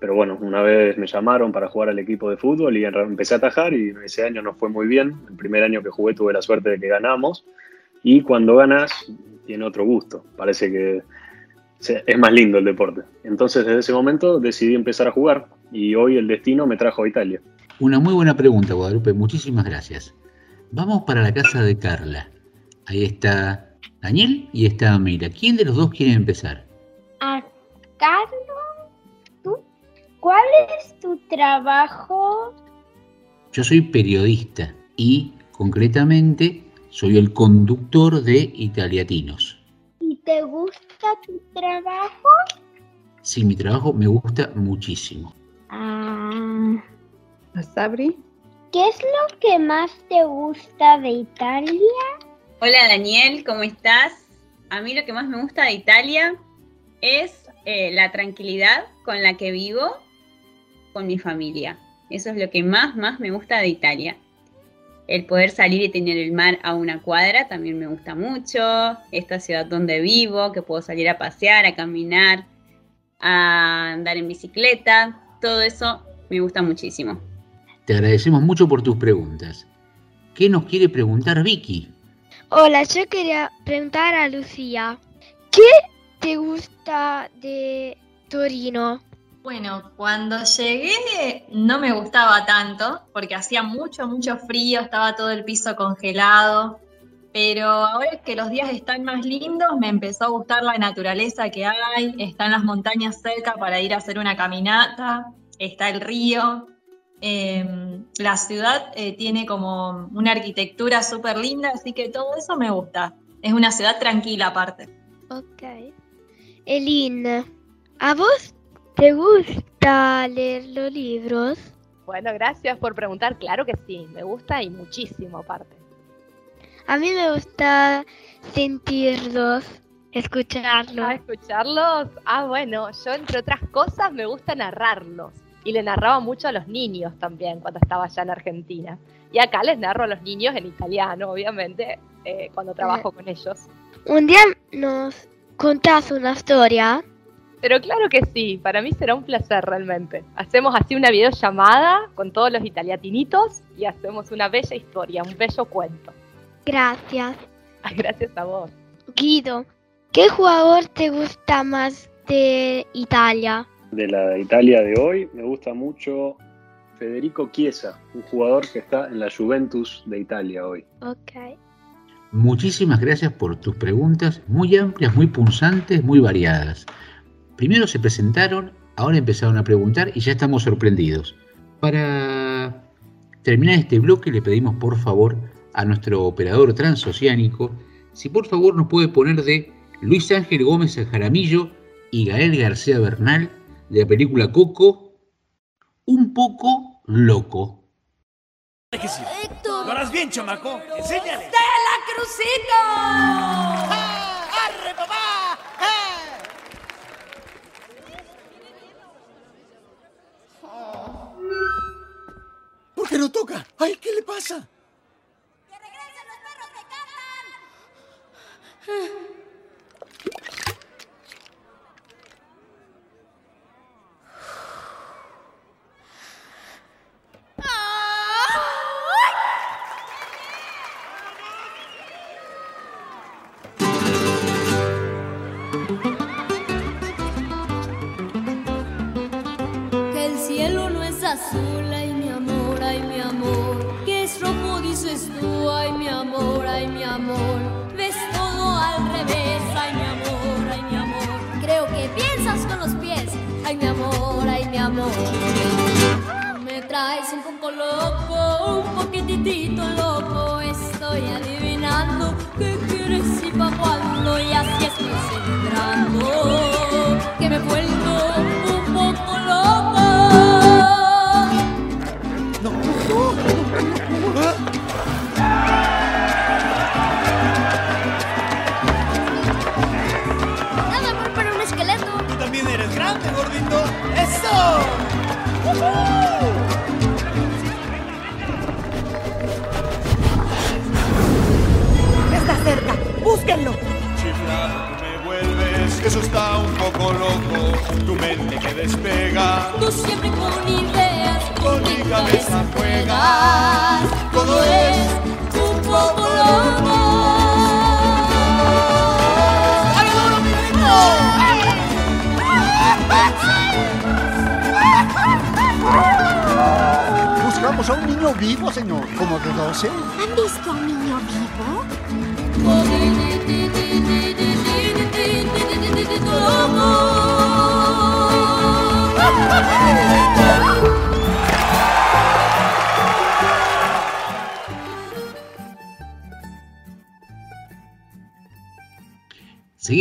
[SPEAKER 11] pero bueno, una vez me llamaron para jugar al equipo de fútbol y empecé a atajar y ese año no fue muy bien. El primer año que jugué tuve la suerte de que ganamos y cuando ganas tiene otro gusto, parece que es más lindo el deporte. Entonces desde ese momento decidí empezar a jugar y hoy el destino me trajo a Italia.
[SPEAKER 3] Una muy buena pregunta, Guadalupe. Muchísimas gracias. Vamos para la casa de Carla. Ahí está Daniel y está Mira. ¿Quién de los dos quiere empezar?
[SPEAKER 23] A Carlos. ¿Cuál es tu trabajo?
[SPEAKER 3] Yo soy periodista y concretamente soy el conductor de Italiatinos.
[SPEAKER 23] ¿Y te gusta tu trabajo?
[SPEAKER 3] Sí, mi trabajo me gusta muchísimo.
[SPEAKER 23] Ah,
[SPEAKER 4] Sabri?
[SPEAKER 23] ¿Qué es lo que más te gusta de Italia?
[SPEAKER 6] Hola Daniel, ¿cómo estás? A mí lo que más me gusta de Italia es eh, la tranquilidad con la que vivo con mi familia. Eso es lo que más, más me gusta de Italia. El poder salir y tener el mar a una cuadra también me gusta mucho. Esta ciudad donde vivo, que puedo salir a pasear, a caminar, a andar en bicicleta. Todo eso me gusta muchísimo.
[SPEAKER 3] Te agradecemos mucho por tus preguntas. ¿Qué nos quiere preguntar Vicky?
[SPEAKER 23] Hola, yo quería preguntar a Lucía, ¿qué te gusta de Torino?
[SPEAKER 9] Bueno, cuando llegué no me gustaba tanto porque hacía mucho, mucho frío, estaba todo el piso congelado, pero ahora que los días están más lindos me empezó a gustar la naturaleza que hay, están las montañas cerca para ir a hacer una caminata, está el río, eh, la ciudad eh, tiene como una arquitectura súper linda, así que todo eso me gusta. Es una ciudad tranquila aparte.
[SPEAKER 23] Ok. Elin, ¿a vos te gusta leer los libros?
[SPEAKER 10] Bueno, gracias por preguntar. Claro que sí, me gusta y muchísimo aparte.
[SPEAKER 23] A mí me gusta sentirlos, escucharlos.
[SPEAKER 10] ¿A escucharlos? Ah, bueno, yo entre otras cosas me gusta narrarlos. Y le narraba mucho a los niños también cuando estaba allá en Argentina. Y acá les narro a los niños en italiano, obviamente, eh, cuando trabajo con ellos.
[SPEAKER 23] Un día nos contás una historia.
[SPEAKER 10] Pero claro que sí, para mí será un placer realmente. Hacemos así una videollamada con todos los italiatinitos y hacemos una bella historia, un bello cuento.
[SPEAKER 23] Gracias.
[SPEAKER 10] Ay, gracias a vos.
[SPEAKER 23] Guido, ¿qué jugador te gusta más de Italia?
[SPEAKER 11] De la Italia de hoy me gusta mucho Federico Chiesa, un jugador que está en la Juventus de Italia hoy.
[SPEAKER 23] Ok.
[SPEAKER 3] Muchísimas gracias por tus preguntas, muy amplias, muy punzantes, muy variadas. Primero se presentaron, ahora empezaron a preguntar y ya estamos sorprendidos. Para terminar este bloque le pedimos por favor a nuestro operador transoceánico si por favor nos puede poner de Luis Ángel Gómez Jaramillo y Gael García Bernal de la película Coco, un poco loco.
[SPEAKER 24] ¿Lo harás bien, chamaco? Enséñale.
[SPEAKER 18] ¡Stella Crucito!
[SPEAKER 24] ¿Por qué no toca? ¡Ay, qué le pasa!
[SPEAKER 25] Que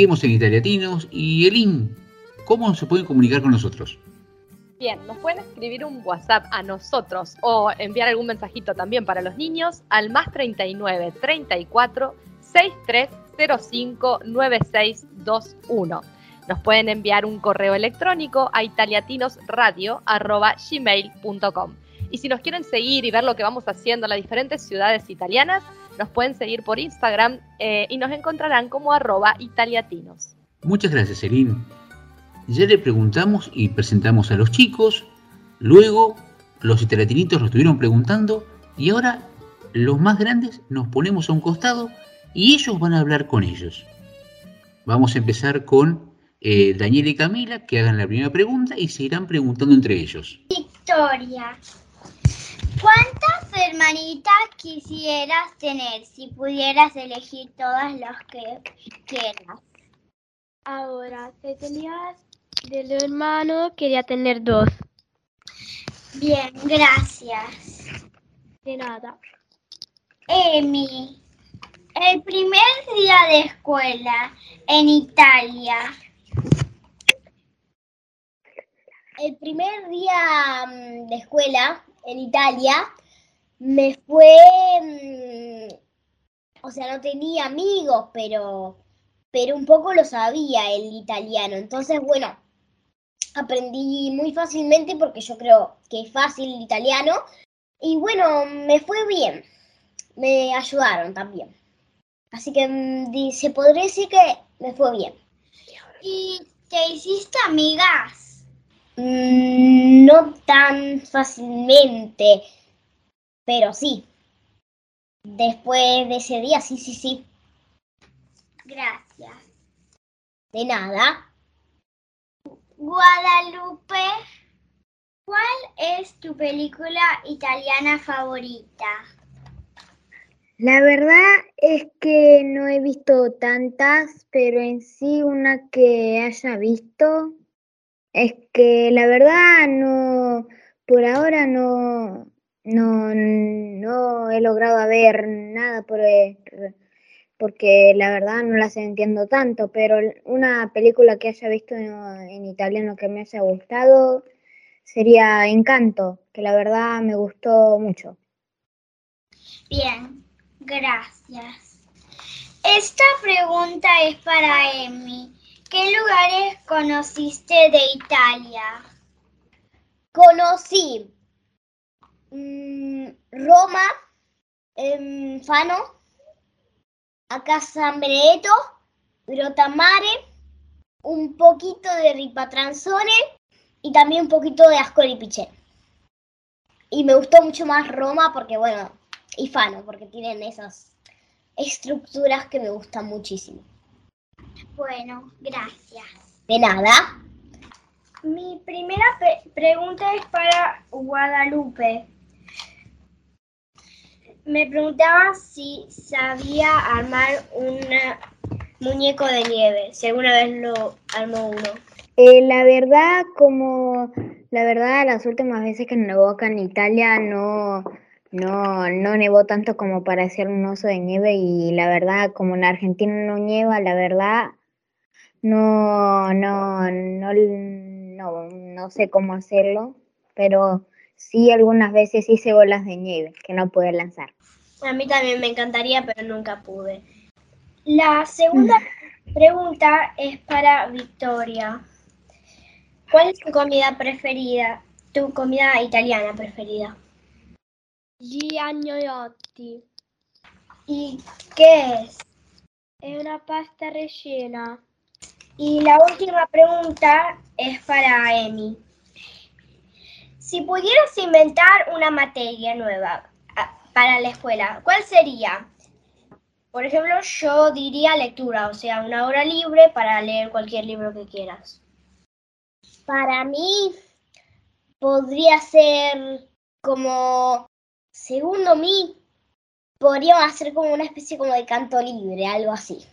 [SPEAKER 3] En Italiatinos y Elin, ¿cómo se pueden comunicar con nosotros?
[SPEAKER 10] Bien, nos pueden escribir un WhatsApp a nosotros o enviar algún mensajito también para los niños al más 39 34 6305 9621. Nos pueden enviar un correo electrónico a italiatinosradio.gmail.com. Y si nos quieren seguir y ver lo que vamos haciendo en las diferentes ciudades italianas, nos pueden seguir por Instagram eh, y nos encontrarán como arroba italiatinos.
[SPEAKER 3] Muchas gracias, Elin. Ya le preguntamos y presentamos a los chicos, luego los italiatinitos nos estuvieron preguntando y ahora los más grandes nos ponemos a un costado y ellos van a hablar con ellos. Vamos a empezar con eh, Daniel y Camila, que hagan la primera pregunta y se irán preguntando entre ellos.
[SPEAKER 13] Victoria, ¿cuántas hermanitas quisieras tener si pudieras elegir todas las que quieras?
[SPEAKER 23] Ahora, si tenías del hermano, quería tener dos.
[SPEAKER 13] Bien, gracias.
[SPEAKER 23] De nada.
[SPEAKER 13] Emi, el primer día de escuela en Italia. El primer día mm, de escuela en Italia me fue, mm, o sea, no tenía amigos, pero, pero un poco lo sabía el italiano. Entonces, bueno, aprendí muy fácilmente porque yo creo que es fácil el italiano. Y bueno, me fue bien. Me ayudaron también. Así que mm, di- se podría decir que me fue bien. ¿Y te hiciste amigas? Mm, no tan fácilmente, pero sí. Después de ese día, sí, sí, sí. Gracias. De nada. Guadalupe, ¿cuál es tu película italiana favorita?
[SPEAKER 23] La verdad es que no he visto tantas, pero en sí una que haya visto es que la verdad no, por ahora no, no, no he logrado ver nada por el-
[SPEAKER 13] porque la verdad no las entiendo tanto, pero una película que haya visto en, en italiano que me haya gustado sería Encanto, que la verdad me gustó mucho. Bien, gracias. Esta pregunta es para Emi. ¿Qué lugares conociste de Italia? Conocí mm, Roma, em, Fano, acá San Benedetto, Grotamare, un poquito de Ripatranzone y también un poquito de Ascoli Piceno. Y me gustó mucho más Roma porque, bueno, y Fano, porque tienen esas estructuras que me gustan muchísimo. Bueno, gracias. De nada. Mi primera pe- pregunta es para Guadalupe. Me preguntaba si sabía armar un muñeco de nieve, si alguna vez lo armó uno. Eh, la verdad, como la verdad, las últimas veces que nevó acá en Italia no, no, no nevó tanto como para hacer un oso de nieve y la verdad, como en Argentina no nieva, la verdad, no, no, no, no, no sé cómo hacerlo, pero sí algunas veces hice bolas de nieve que no pude lanzar. A mí también me encantaría, pero nunca pude. La segunda pregunta es para Victoria. ¿Cuál es tu comida preferida? Tu comida italiana preferida.
[SPEAKER 14] Gli agnolotti.
[SPEAKER 13] ¿Y qué es?
[SPEAKER 14] È una pasta rellena.
[SPEAKER 13] Y la última pregunta es para Emi. Si pudieras inventar una materia nueva ah, para la escuela, ¿cuál sería? Por ejemplo, yo diría lectura, o sea, una hora libre para leer cualquier libro que quieras. Para mí podría ser como, segundo mí, podríamos hacer como una especie como de canto libre, algo así.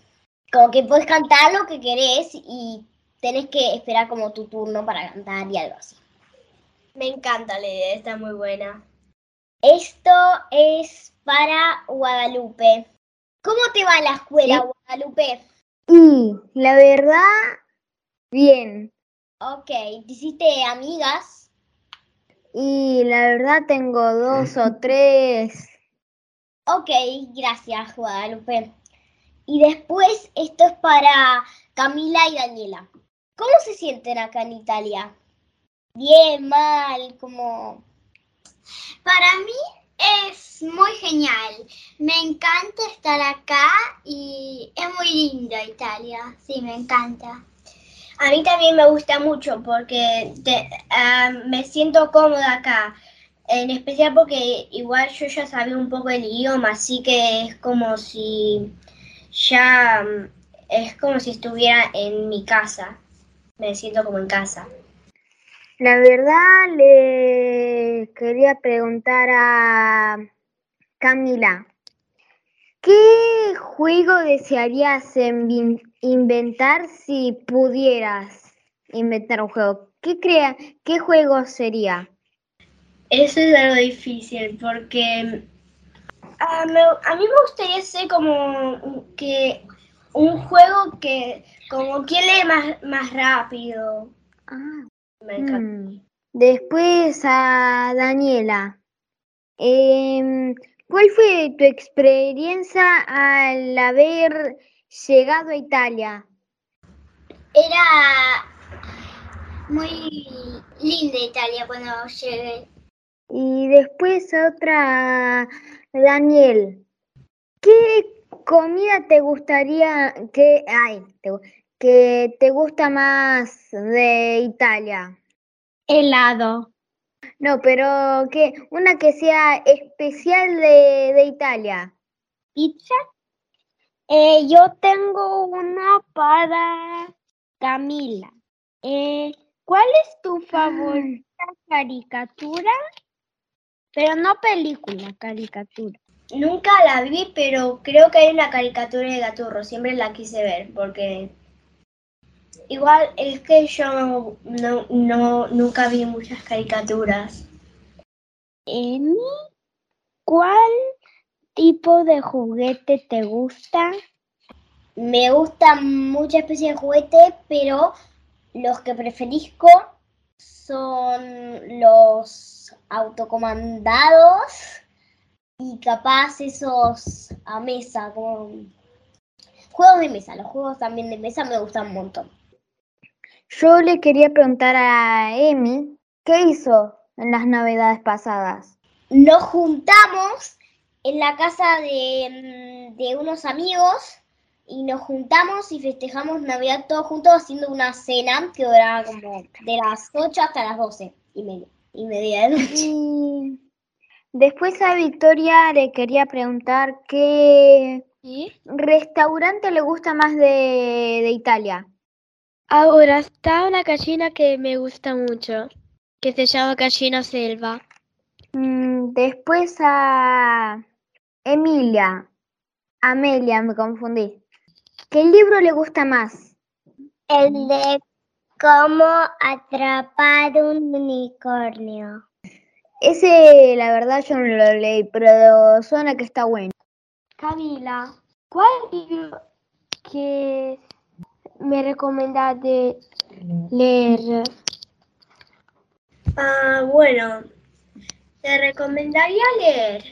[SPEAKER 13] Como que puedes cantar lo que querés y tenés que esperar como tu turno para cantar y algo así. Me encanta la idea, está muy buena. Esto es para Guadalupe. ¿Cómo te va la escuela, Guadalupe? Y la verdad, bien. Ok, ¿te hiciste amigas? Y la verdad tengo dos o tres. Ok, gracias, Guadalupe. Y después esto es para Camila y Daniela. ¿Cómo se sienten acá en Italia? Bien, mal, como...
[SPEAKER 14] Para mí es muy genial. Me encanta estar acá y es muy linda Italia. Sí, me encanta.
[SPEAKER 13] A mí también me gusta mucho porque te- ah, me siento cómoda acá. En especial porque igual yo ya sabía un poco el idioma, así que es como si ya mm, es como si estuviera en mi casa. Me siento como en casa. La verdad le quería preguntar a Camila, ¿qué juego desearías inventar si pudieras inventar un juego? ¿Qué crea, qué juego sería? Eso es algo difícil porque a, me- a mí me gustaría ser como que un juego que como quien lee más, más rápido. Me encanta. Después a Daniela. Em, ¿cuál fue tu experiencia al haber llegado a Italia?
[SPEAKER 14] Era muy linda Italia cuando llegué.
[SPEAKER 13] Y después otra, Daniel. ¿Qué comida te gustaría que, ay, te que te gusta más de Italia?
[SPEAKER 14] Helado.
[SPEAKER 13] No, pero que una que sea especial de, de Italia.
[SPEAKER 14] ¿Pizza? Eh, yo tengo una para Camila. Eh, ¿cuál es tu favorita caricatura? Pero no película, caricatura.
[SPEAKER 13] Nunca la vi, pero creo que hay una caricatura de Gaturro. Siempre la quise ver, porque igual es que yo no, no, no- nunca vi muchas caricaturas.
[SPEAKER 14] Emi, ¿cuál tipo de juguete te gusta?
[SPEAKER 13] me gustan muchas especies de juguete, pero los que preferisco son los autocomandados y capaz esos a mesa, como juegos de mesa. Los juegos también de mesa me gustan un montón. Yo le quería preguntar a Emi, ¿qué hizo en las navidades pasadas? Nos juntamos en la casa de, mm, de unos amigos y nos juntamos y festejamos Navidad todos juntos haciendo una cena que duraba como de las 8 hasta las 12 y media, y media de noche. Después a Victoria le quería preguntar qué restaurante le gusta más de, de Italia.
[SPEAKER 14] Ahora está una gallina que me gusta mucho, que se llama gallina selva.
[SPEAKER 13] Mm, después a Emilia, Amelia, me confundí. ¿Qué libro le gusta más? El de cómo atrapar un unicornio. Ese, la verdad, yo no lo leí, pero suena que está bueno.
[SPEAKER 14] Camila, ¿cuál libro que me recomendás de leer?
[SPEAKER 13] Ah, bueno, te recomendaría leer.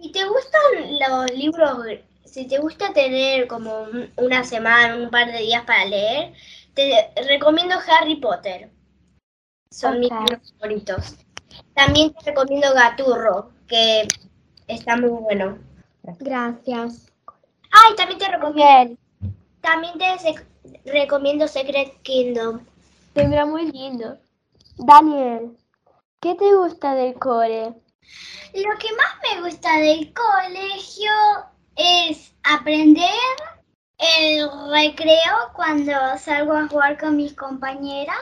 [SPEAKER 13] Si te gustan los libros, si te gusta tener como un- una semana, un par de días para leer, te recomiendo Harry Potter. Son mis libros favoritos. También te recomiendo Gaturro, que está muy bueno.
[SPEAKER 14] Gracias.
[SPEAKER 13] Ay, también te recomiendo. También te sec- recomiendo Secret Kingdom.
[SPEAKER 14] Tendrá muy lindo. Daniel, ¿qué te gusta del core?
[SPEAKER 13] Lo que más me gusta del colegio es aprender el recreo cuando salgo a jugar con mis compañeras.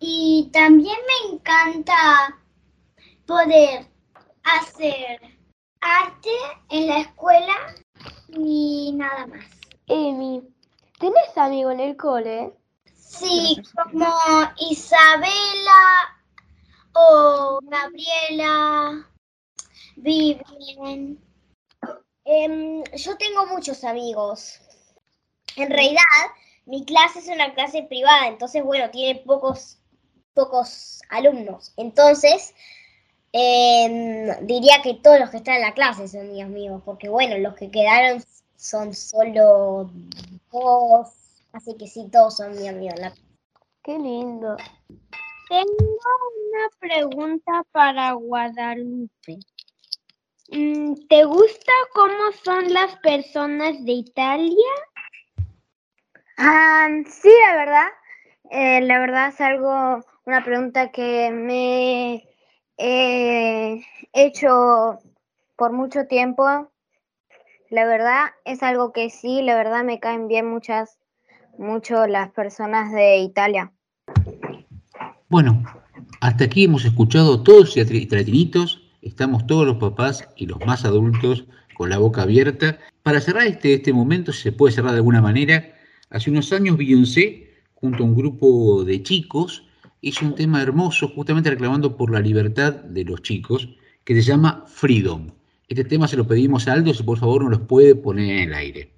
[SPEAKER 13] Y también me encanta poder hacer arte en la escuela y nada más.
[SPEAKER 14] Emi, ¿tenés amigo en el cole?
[SPEAKER 13] Sí, como Isabela o Gabriela, Vivian. Em, yo tengo muchos amigos. En realidad, mi clase es una clase privada, entonces, bueno, tiene pocos, pocos alumnos. Entonces, em, diría que todos los que están en la clase son mis amigos, porque, bueno, los que quedaron son solo dos, así que sí, todos son mis amigos. en la
[SPEAKER 14] Qué lindo.
[SPEAKER 13] Tengo una pregunta para Guadalupe. Mm, ¿Te gusta cómo son las personas de Italia?
[SPEAKER 23] Ah, sí, la verdad. eh, la verdad es algo, una pregunta que me he hecho por mucho tiempo. La verdad es algo que sí, la verdad me caen bien muchas, mucho las personas de Italia.
[SPEAKER 26] Bueno, hasta aquí hemos escuchado todos los italianitos, estamos todos los papás y los más adultos con la boca abierta. Para cerrar este, este momento, si se puede cerrar de alguna manera, hace unos años Beyoncé, junto a un grupo de chicos, hizo un tema hermoso justamente reclamando por la libertad de los chicos, que se llama Freedom. Este tema se lo pedimos a Aldo, si por favor nos lo puede poner en el aire.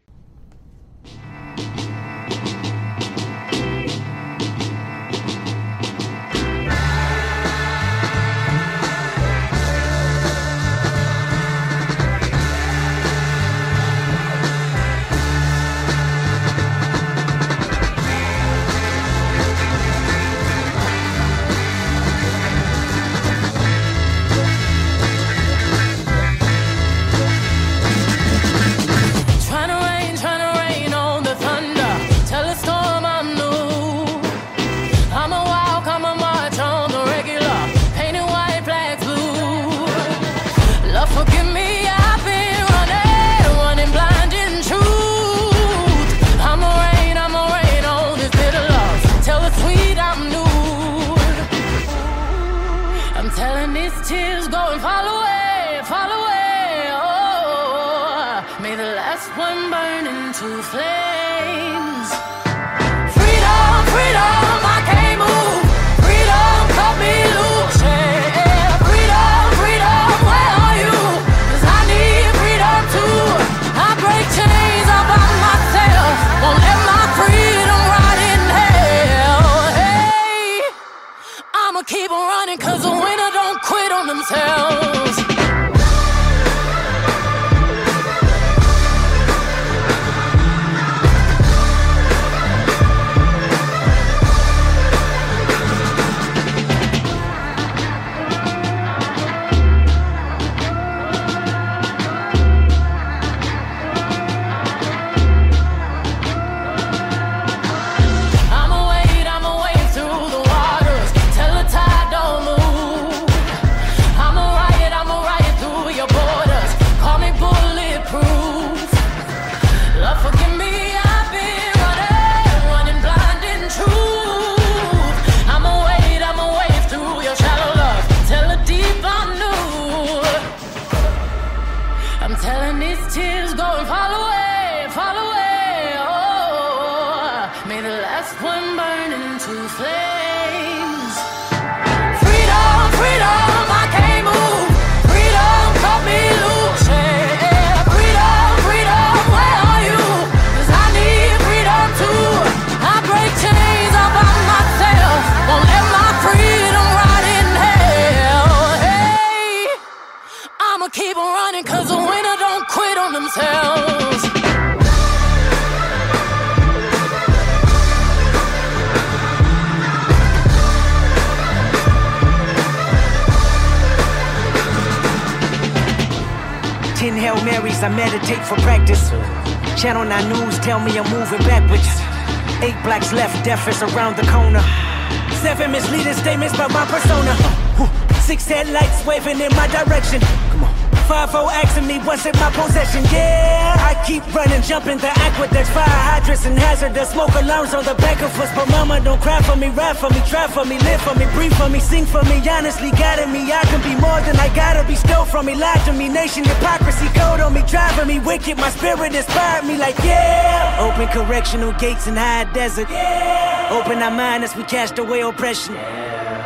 [SPEAKER 27] Me in
[SPEAKER 26] my
[SPEAKER 28] possession. Yeah, I keep running, jumping the aqueducts, fire hydrants and hazardous smoke alarms on the back of us. But mama, don't cry for me, ride for me, try for me, live for me, breathe for me, sing for me. Honestly, guiding me, I can be more than I gotta be. Stole from me, lied to me, nation hypocrisy, code on me, driving me wicked. My spirit inspired me, like yeah. Open correctional gates in high desert. yeah. Open our mind as we cast away oppression.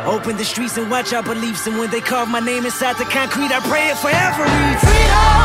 [SPEAKER 28] Open the streets and watch our beliefs. And when they carve my name inside the concrete, I pray it forever.
[SPEAKER 26] Freedom,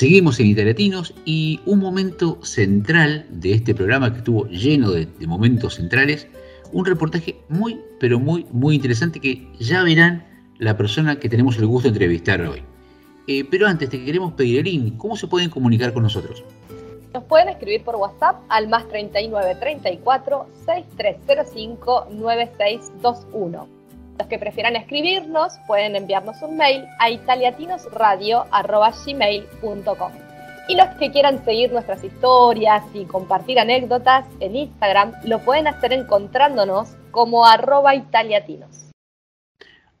[SPEAKER 3] Seguimos en Italiatinos y un momento central de este programa que estuvo lleno de, momentos centrales, un reportaje muy, pero muy, muy interesante que ya verán la persona que tenemos el gusto de entrevistar hoy. Eh, pero antes te queremos pedir, Erin, ¿cómo se pueden comunicar con nosotros?
[SPEAKER 10] Nos pueden escribir por WhatsApp al más 39 34 6305 9621. Los que prefieran escribirnos pueden enviarnos un mail a italiatinosradio.gmail.com. Y los que quieran seguir nuestras historias y compartir anécdotas en Instagram lo pueden hacer encontrándonos como arroba italiatinos.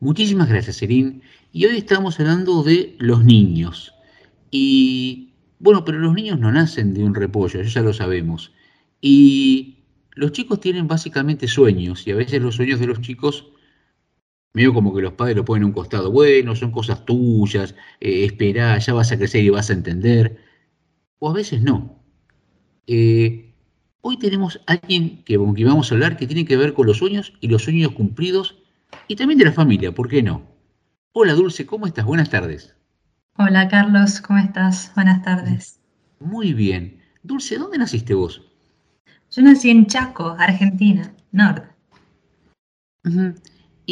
[SPEAKER 3] Muchísimas gracias, Erin. Y hoy estamos hablando de los niños. Y bueno, pero los niños no nacen de un repollo, ya lo sabemos. Y los chicos tienen básicamente sueños, y a veces los sueños de los chicos, medio como que los padres lo ponen a un costado, bueno, son cosas tuyas, eh, espera, ya vas a crecer y vas a entender. O a veces no. Eh, hoy tenemos a alguien que, con quien vamos a hablar que tiene que ver con los sueños y los sueños cumplidos y también de la familia, ¿por qué no? Hola Dulce, ¿cómo estás? Buenas tardes.
[SPEAKER 29] Hola Carlos, ¿cómo estás? Buenas tardes.
[SPEAKER 3] Muy bien. Dulce, ¿dónde naciste vos?
[SPEAKER 29] Yo nací en Chaco, Argentina.
[SPEAKER 3] Ujú.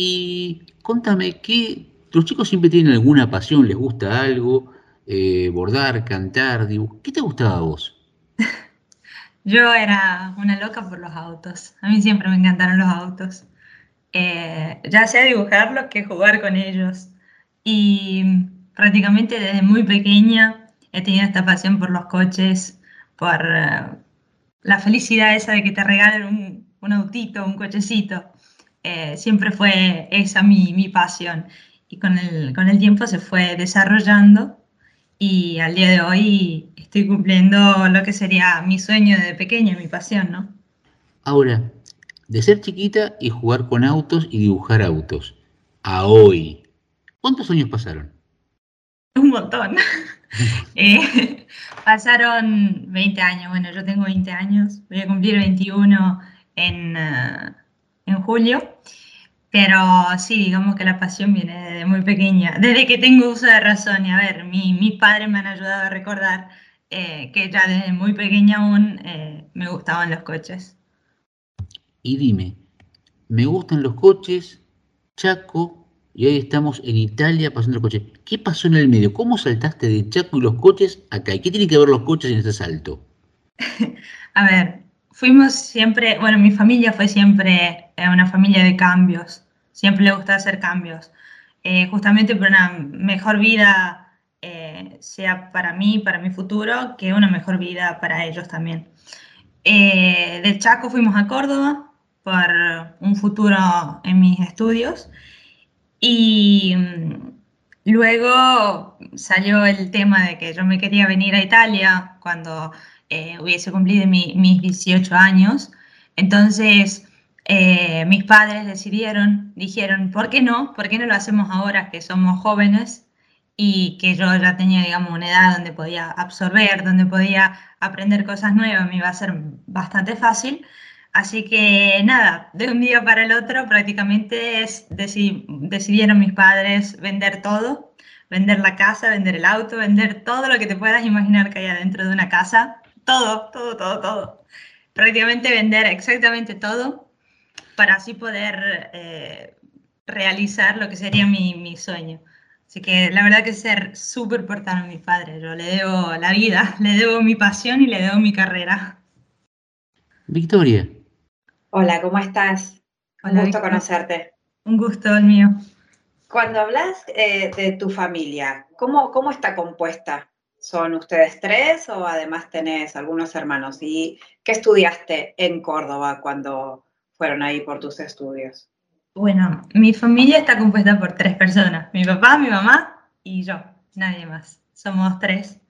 [SPEAKER 3] Y contame, ¿qué, los chicos siempre tienen alguna pasión, les gusta algo, eh, bordar, cantar, dibujar. ¿Qué te gustaba a vos?
[SPEAKER 29] Yo era una loca por los autos. A mí siempre me encantaron los autos. Eh, ya sea dibujarlos que jugar con ellos. Y prácticamente desde muy pequeña he tenido esta pasión por los coches, por eh, la felicidad esa de que te regalen un autito, un cochecito. Eh, siempre fue esa mi, mi pasión y con el, con el tiempo se fue desarrollando y al día de hoy estoy cumpliendo lo que sería mi sueño de pequeña, mi pasión, ¿no?
[SPEAKER 3] Ahora, de ser chiquita y jugar con autos y dibujar autos, a hoy, ¿cuántos años pasaron?
[SPEAKER 29] Un montón. Eh, pasaron 20 años, bueno, yo tengo 20 años, voy a cumplir 21 en, eh, en julio, pero sí, digamos que la pasión viene desde muy pequeña, desde que tengo uso de razón, y a ver, mi, mis padres me han ayudado a recordar eh, que ya desde muy pequeña aún eh, me gustaban los coches.
[SPEAKER 3] Y dime, me gustan los coches, Chaco, y hoy estamos en Italia pasando el coche. ¿Qué pasó en el medio? ¿Cómo saltaste de Chaco y los coches acá? ¿Y qué tienen que ver los coches en ese salto?
[SPEAKER 29] A ver, fuimos siempre, bueno, mi familia fue siempre eh, una familia de cambios, siempre le gustaba hacer cambios, Eh, justamente por una mejor vida, eh, sea para mí, para mi futuro, que una mejor vida para ellos también. Eh, del Chaco fuimos a Córdoba por un futuro en mis estudios. Y mm, luego salió el tema de que yo me quería venir a Italia cuando eh, hubiese cumplido mi- mis 18 años. Entonces, eh, mis padres decidieron, dijeron, ¿por qué no? ¿Por qué no lo hacemos ahora que somos jóvenes y que yo ya tenía, digamos, una edad donde podía absorber, donde podía aprender cosas nuevas, me iba a ser bastante fácil. Así que nada, de un día para el otro prácticamente es- deci- decidieron mis padres vender todo, vender la casa, vender el auto, vender todo lo que te puedas imaginar que hay adentro de una casa, todo, todo, todo, todo. Prácticamente vender exactamente todo para así poder eh, realizar lo que sería mi, mi sueño. Así que la verdad que ser súper portaron a mis padres. Yo le debo la vida, le debo mi pasión y le debo mi carrera.
[SPEAKER 3] Victoria,
[SPEAKER 30] Hola, ¿cómo estás? Un gusto
[SPEAKER 29] Victoria.
[SPEAKER 30] conocerte.
[SPEAKER 29] Un gusto el mío.
[SPEAKER 30] Cuando hablas eh, de tu familia, ¿cómo, ¿cómo está compuesta? ¿Son ustedes tres o además tenés algunos hermanos? ¿Y qué estudiaste en Córdoba cuando fueron ahí por tus estudios?
[SPEAKER 29] Bueno, mi familia está compuesta por tres personas, mi papá, mi mamá y yo, nadie más. Somos tres.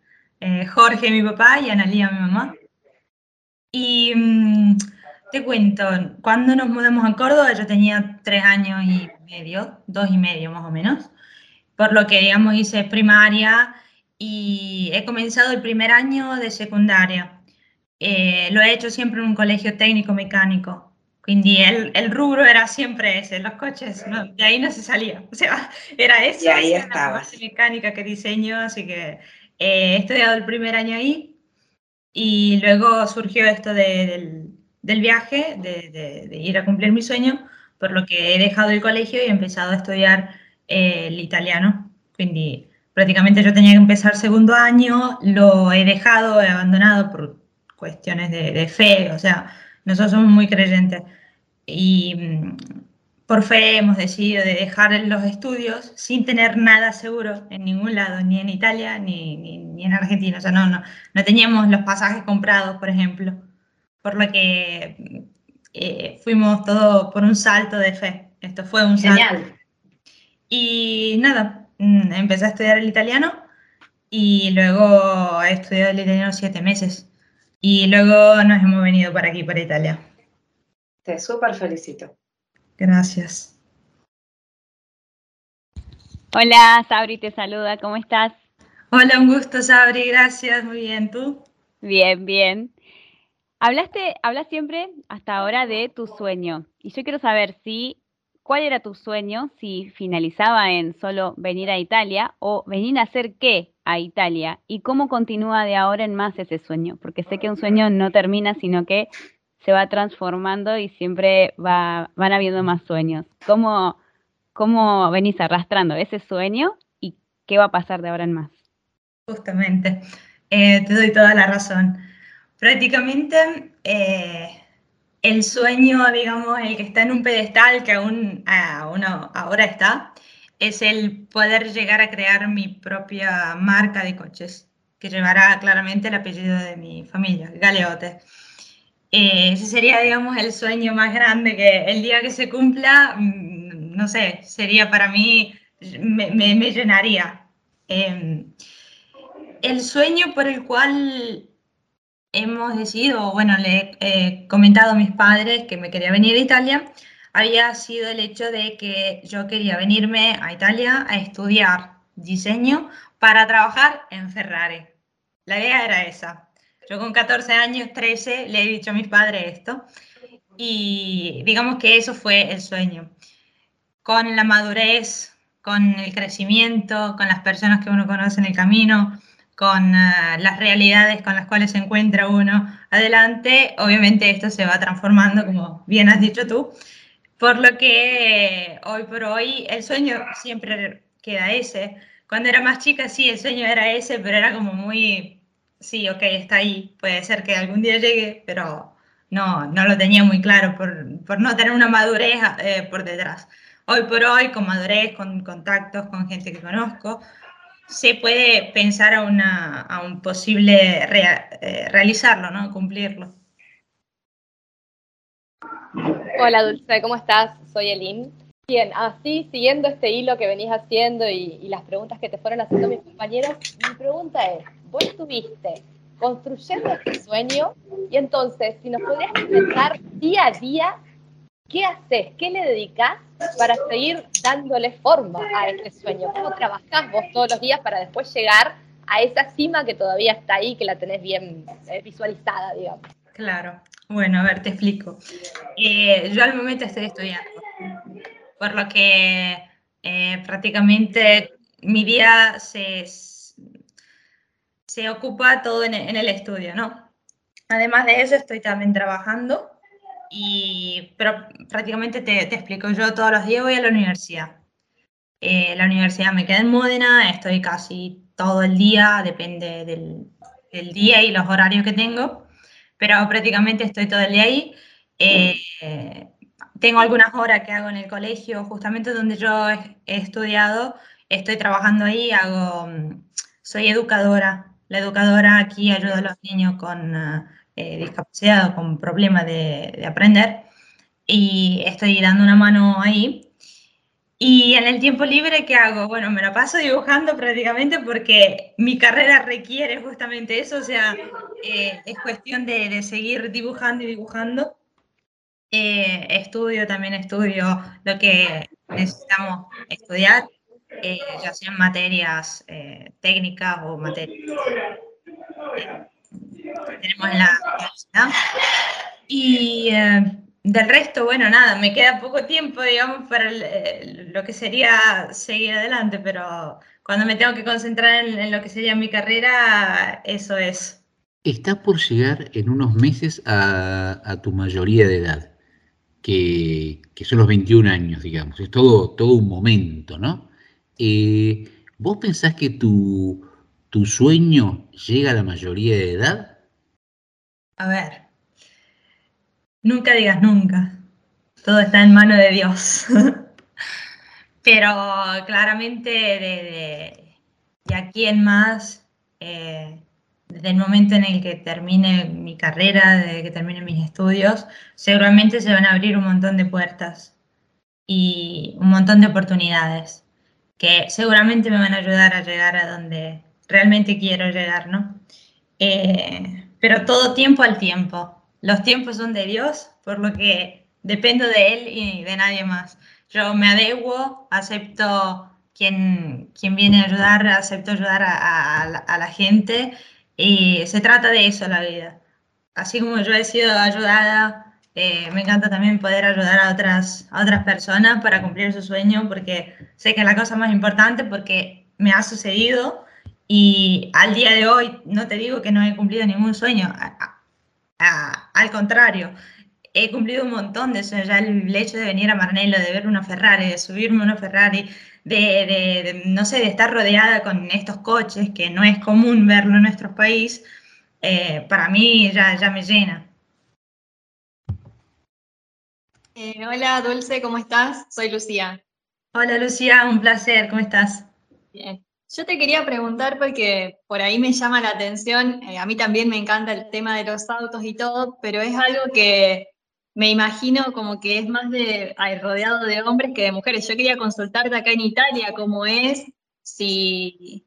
[SPEAKER 29] Eh, Jorge, mi papá, y Analía, mi mamá. Y mm, te cuento, cuando nos mudamos a Córdoba yo tenía tres años y medio, dos y medio más o menos, por lo que, digamos, hice primaria y he comenzado el primer año de secundaria. Eh, lo he hecho siempre en un colegio técnico mecánico. Quindi el, el rubro era siempre ese, los coches, ¿no? de ahí no se salía. O sea, era eso,
[SPEAKER 30] Y ahí
[SPEAKER 29] la parte mecánica que diseño, así que eh, he estudiado el primer año ahí y luego surgió esto de- del, del viaje, de, de- de ir a cumplir mi sueño, por lo que he dejado el colegio y he empezado a estudiar eh, el italiano. Quindi prácticamente yo tenía que empezar segundo año, lo he dejado, he abandonado por cuestiones de, de fe, o sea, nosotros somos muy creyentes y mm, por fe hemos decidido de dejar los estudios sin tener nada seguro en ningún lado, ni en Italia ni, ni, ni en Argentina. O sea, no, no, no teníamos los pasajes comprados, por ejemplo. Por lo que mm, eh, fuimos todo por un salto de fe. Esto fue un salto.
[SPEAKER 30] Genial.
[SPEAKER 29] Y nada, empecé a estudiar el italiano y luego he estudiado el italiano siete meses. Y luego nos hemos venido para aquí, para Italia.
[SPEAKER 30] Te súper felicito.
[SPEAKER 29] Gracias.
[SPEAKER 6] Hola, Sabri te saluda, ¿cómo estás?
[SPEAKER 29] Hola, un gusto, Sabri, gracias, muy bien, ¿tú?
[SPEAKER 6] Bien, bien. Hablaste, hablas siempre hasta ahora de tu sueño y yo quiero saber si cuál era tu sueño, si finalizaba en solo venir a Italia o venir a hacer qué a Italia y cómo continúa de ahora en más ese sueño, porque sé que un sueño no termina, sino que se va transformando y siempre va, van habiendo más sueños. ¿Cómo, cómo venís arrastrando ese sueño y qué va a pasar de ahora en más?
[SPEAKER 29] Justamente, eh, te doy toda la razón. Prácticamente eh, el sueño, digamos, el que está en un pedestal, que aún, aún ahora está, es el poder llegar a crear mi propia marca de coches. que llevará claramente el apellido de mi familia, Galeote. Eh, ese sería, digamos, el sueño más grande que el día que se cumpla, mm, no sé, sería para mí, me, me- me llenaría. Eh, el sueño por el cual hemos decidido, bueno, le he comentado a mis padres que me quería venir a Italia, había sido el hecho de que yo quería venirme a Italia a estudiar diseño para trabajar en Ferrari. La idea era esa. Yo con 14 años, 13, le he dicho a mis padres esto y digamos que eso fue el sueño. Con la madurez, con el crecimiento, con las personas que uno conoce en el camino, con eh, las realidades con las cuales se encuentra uno adelante, obviamente esto se va transformando, como bien has dicho tú, por lo que eh, hoy por hoy el sueño siempre queda ese. Cuando era más chica, sí, el sueño era ese, pero era como muy, sí, ok, está ahí, puede ser que algún día llegue, pero no, no lo tenía muy claro por, por no tener una madurez eh, por detrás. Hoy por hoy, con madurez, con contactos, con gente que conozco, se puede pensar a, una, a un posible rea- eh, realizarlo, ¿no? Cumplirlo.
[SPEAKER 10] Hola Dulce, ¿cómo estás? Soy Elin. Bien, así siguiendo este hilo que venís haciendo y, y las preguntas que te fueron haciendo mis compañeros, mi pregunta es, vos estuviste construyendo este sueño y entonces, si nos podrías comentar día a día, ¿qué haces? ¿Qué le dedicás para seguir dándole forma a este sueño? ¿Cómo trabajás vos todos los días para después llegar a esa cima que todavía está ahí, que la tenés bien eh, visualizada, digamos?
[SPEAKER 29] Claro. Bueno, a ver, te explico. Eh, yo al momento estoy estudiando, por lo que eh, prácticamente mi día se, se ocupa todo en el estudio, ¿no? Además de eso, estoy también trabajando, y, pero prácticamente te, te explico, yo todos los días voy a la universidad. Eh, la universidad me queda en Módena, estoy casi todo el día, depende del, del día y los horarios que tengo, pero prácticamente estoy todo el día ahí. Eh, tengo algunas horas que hago en el colegio, justamente donde yo he, estudiado, estoy trabajando ahí, hago, mm, soy educadora. La educadora aquí ayuda a los niños con eh, discapacidad o con problemas de, de aprender y estoy dando una mano ahí. Y en el tiempo libre, ¿qué hago? Bueno, me lo paso dibujando prácticamente porque mi carrera requiere justamente eso, o sea, eh, es cuestión de, de seguir dibujando y dibujando. Eh, estudio, también estudio lo que necesitamos estudiar, eh, ya sean materias eh, técnicas o materias tenemos en la. Y eh, del resto, bueno, nada, me queda poco tiempo, digamos, para el- lo que sería seguir adelante, pero cuando me tengo que concentrar en, lo que sería mi carrera, eso es.
[SPEAKER 3] Estás por llegar en unos meses a, a tu mayoría de edad, que, que son los 21 años, digamos. Es todo, todo un momento, ¿no? Eh, ¿vos pensás que tu, tu sueño llega a la mayoría de edad?
[SPEAKER 29] A ver, nunca digas nunca. Todo está en mano de Dios. Pero claramente de, de- de aquí en más, eh, desde el momento en el que termine mi carrera, desde que termine mis estudios, seguramente se van a abrir un montón de puertas y un montón de oportunidades que seguramente me van a ayudar a llegar a donde realmente quiero llegar, ¿no? Eh, pero todo tiempo al tiempo. Los tiempos son de Dios, por lo que dependo de Él y de nadie más. Yo me adecuo, acepto quien, quien viene a ayudar, acepto ayudar a, la gente y se trata de eso la vida. Así como yo he sido ayudada, eh, me encanta también poder ayudar a otras, a otras personas para cumplir su sueño, porque sé que es la cosa más importante, porque me ha sucedido y al día de hoy no te digo que no he cumplido ningún sueño, a- a- a- al contrario, he cumplido un montón de sueños. Ya el hecho de venir a Marnello, de ver una Ferrari, de subirme a una Ferrari, de, de- de, no sé, de estar rodeada con estos coches, que no es común verlo en nuestro país, eh, para mí ya, ya me llena.
[SPEAKER 9] Eh, hola Dulce, ¿cómo estás? Soy Lucía.
[SPEAKER 29] Hola Lucía, un placer, ¿cómo estás?
[SPEAKER 9] Bien. Yo te quería preguntar porque por ahí me llama la atención, eh, a mí también me encanta el tema de los autos y todo, pero es algo que me imagino como que es más de rodeado de hombres que de mujeres. Yo quería consultarte acá en Italia cómo es, si,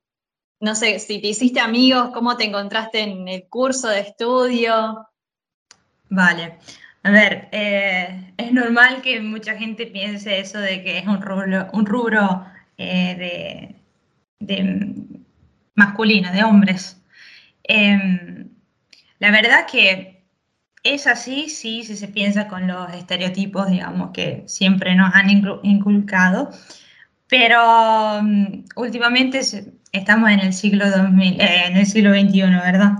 [SPEAKER 9] no sé, si te hiciste amigos, cómo te encontraste en el curso de estudio.
[SPEAKER 29] Vale. A ver, eh, es normal que mucha gente piense eso de que es un rubro, un rubro eh, de, de masculino, de hombres. Em, la verdad que es así, sí, si se piensa con los estereotipos, digamos, que siempre nos han inculcado, pero mm, últimamente estamos en el siglo 2000, eh, en el siglo XXI, ¿verdad?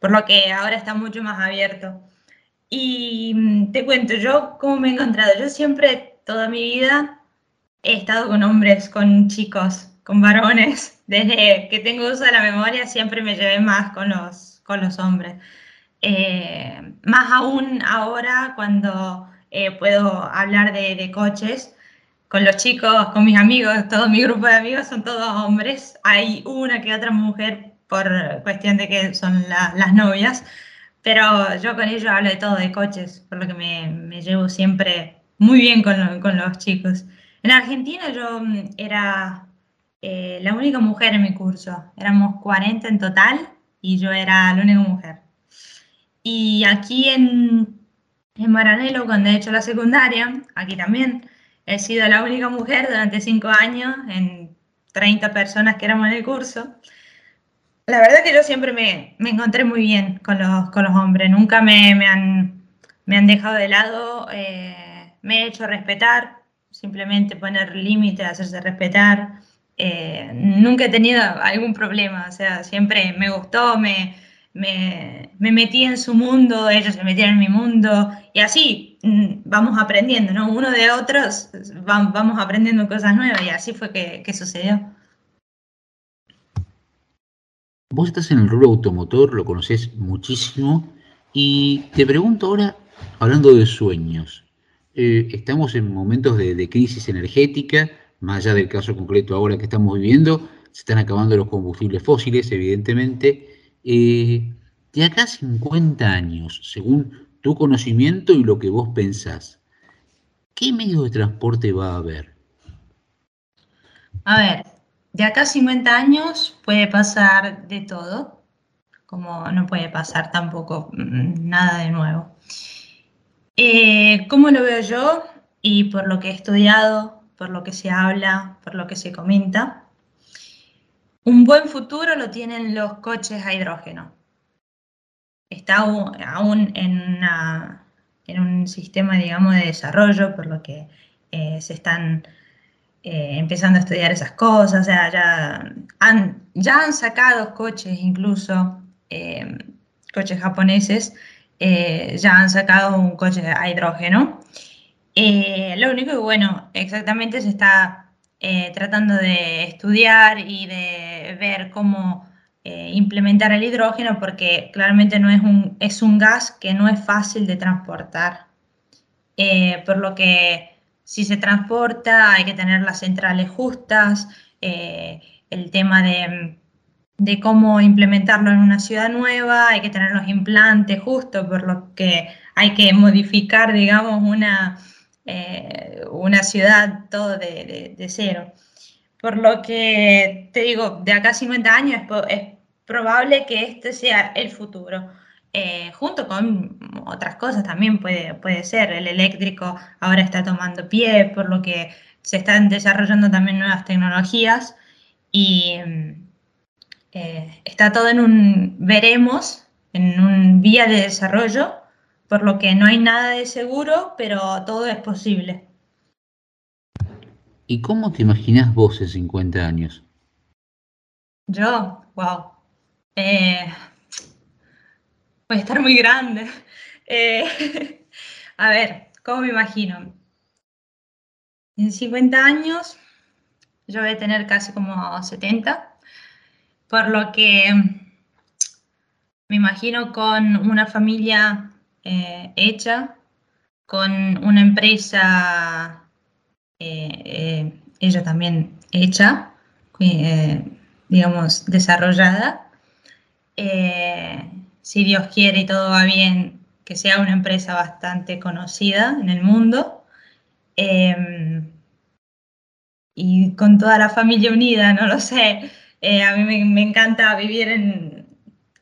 [SPEAKER 29] Por lo que ahora está mucho más abierto. Y mm, te cuento, yo cómo me he encontrado. Yo siempre, toda mi vida, he estado con hombres, con chicos, con varones. Desde que tengo uso de la memoria, siempre me llevé más con los, con los hombres. Eh, más aún ahora, cuando eh, puedo hablar de, de coches, con los chicos, con mis amigos, todo mi grupo de amigos son todos hombres. Hay una que otra mujer por cuestión de que son la- las novias, pero yo con ellos hablo de todo, de coches, por lo que me, me llevo siempre muy bien con, con los chicos. En Argentina yo mm, era eh, la única mujer en mi curso, éramos 40 en total y yo era la única mujer. Y aquí en, en Maranello, cuando he hecho la secundaria, aquí también, he sido la única mujer durante cinco años en 30 personas que éramos en el curso. La verdad que yo siempre me, me encontré muy bien con los, con los hombres, nunca me, me han, me han dejado de lado, eh, me he hecho respetar, simplemente poner límites, hacerse respetar. Eh, nunca he tenido algún problema, o sea, siempre me gustó, me, me, me metí en su mundo, ellos se metían en mi mundo, y así mm, vamos aprendiendo, ¿no? Uno de otros va- vamos aprendiendo cosas nuevas, y así fue que, que sucedió.
[SPEAKER 3] Vos estás en el rubro automotor, lo conocés muchísimo, y te pregunto ahora, hablando de sueños, eh, estamos en momentos de, de crisis energética, más allá del caso concreto ahora que estamos viviendo, se están acabando los combustibles fósiles, evidentemente. Eh, de acá a 50 años, según tu conocimiento y lo que vos pensás, ¿qué medios de transporte va a haber?
[SPEAKER 29] A ver, de acá a 50 años puede pasar de todo, como no puede pasar tampoco mm, nada de nuevo. Eh, ¿Cómo lo veo yo? Y por lo que he estudiado, por lo que se habla, por lo que se comenta, un buen futuro lo tienen los coches a hidrógeno. Está aún, en, un sistema, digamos, de desarrollo, por lo que eh, se están eh, empezando a estudiar esas cosas, o sea, ya han, ya han sacado coches incluso, eh, coches japoneses, ya han sacado un coche a hidrógeno. Eh, lo único que, bueno, exactamente se está eh, tratando de estudiar y de ver cómo eh, implementar el hidrógeno porque claramente no es un, es un gas que no es fácil de transportar. Eh, por lo que si se transporta hay que tener las centrales justas, eh, el tema de, de cómo implementarlo en una ciudad nueva, hay que tener los implantes justos, por lo que hay que modificar, digamos, una, eh, una ciudad todo de, de- cero. Por lo que te digo, de acá a 50 años es, probable que este sea el futuro. Eh, junto con otras cosas también puede, puede ser. El eléctrico ahora está tomando pie, por lo que se están desarrollando también nuevas tecnologías y eh, está todo en un veremos, en un vía de desarrollo, por lo que no hay nada de seguro, pero todo es posible.
[SPEAKER 3] ¿Y cómo te imaginás vos en 50 años?
[SPEAKER 29] Yo, wow. Eh, puede estar muy grande. Eh, a ver, ¿cómo me imagino? En 50 años yo voy a tener casi como 70, por lo que me imagino con una familia eh, hecha, con una empresa, eh, eh, ella también hecha, digamos, desarrollada. Si Dios quiere y todo va bien, que sea una empresa bastante conocida en el mundo. Eh, y con toda la familia unida, no lo sé. A mí me, me encanta vivir en,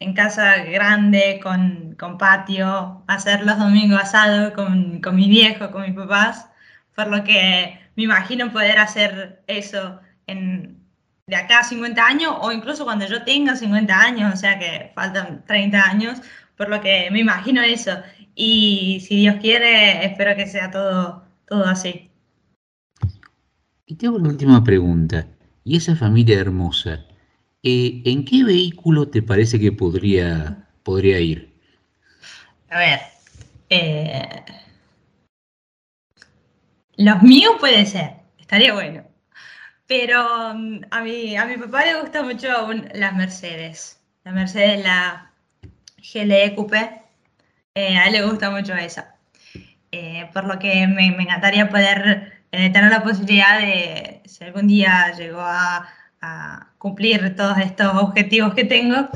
[SPEAKER 29] en casa grande, con, con patio, hacer los domingos asado con, con mi viejo, con mis papás, por lo que me imagino poder hacer eso en, de acá a 50 años o incluso cuando yo tenga 50 años, o sea que faltan 30 años, por lo que me imagino eso. Y si Dios quiere, espero que sea todo, todo así.
[SPEAKER 3] Y te hago una última pregunta. ¿Y esa familia hermosa, eh, en qué vehículo te parece que podría, podría ir?
[SPEAKER 29] A ver, eh, los míos puede ser, estaría bueno. Pero mm, a mi, a mi papá le gusta mucho un- las Mercedes. La Mercedes, la GLE Coupé, eh, a él le gusta mucho esa. Eh, por lo que me, me encantaría poder tener la posibilidad de, si algún día llegó a, a cumplir todos estos objetivos que tengo,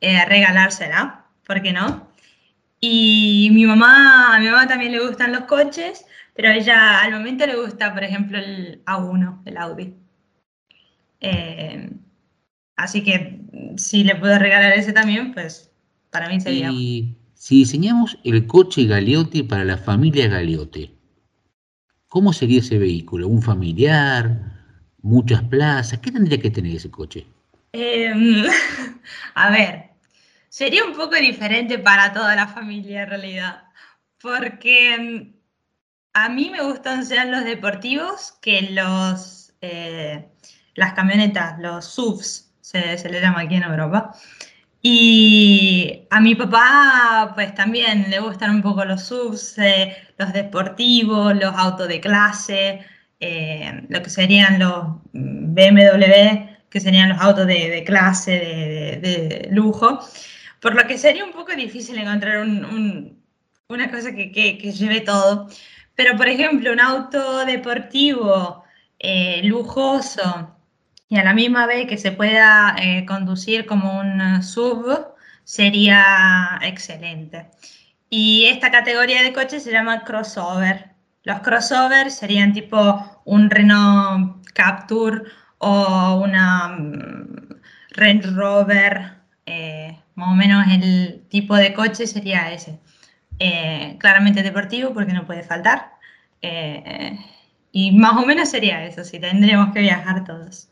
[SPEAKER 29] eh, regalársela, ¿por qué no? Y mi mamá, a mi mamá también le gustan los coches, pero a ella al momento le gusta, por ejemplo, el A1, el Audi. Eh, así que si le puedo regalar ese también, pues para mí sería.
[SPEAKER 3] Y si diseñamos el coche Galeote para la familia Galeote, ¿cómo sería ese vehículo? ¿Un familiar? ¿Muchas plazas? ¿Qué tendría que tener ese coche?
[SPEAKER 29] Em, a ver, sería un poco diferente para toda la familia en realidad, porque em, a mí me gustan sean los deportivos que los, eh, las camionetas, los SUVs, se, se le llama aquí en Europa. Y a mi papá, pues también le gustan un poco los SUVs, eh, los deportivos, los autos de clase, eh, lo que serían los BMW, que serían los autos de, de clase, de, de- de lujo. Por lo que sería un poco difícil encontrar un- un- una cosa que, que- que lleve todo. Pero, por ejemplo, un auto deportivo eh, lujoso y a la misma vez que se pueda eh, conducir como un sub, sería excelente. Y esta categoría de coches se llama crossover. Los crossovers serían tipo un Renault Captur o una mm, Range Rover, eh, más o menos el tipo de coche sería ese. Eh, claramente deportivo porque no puede faltar. Eh, y más o menos sería eso, si tendríamos que viajar todos.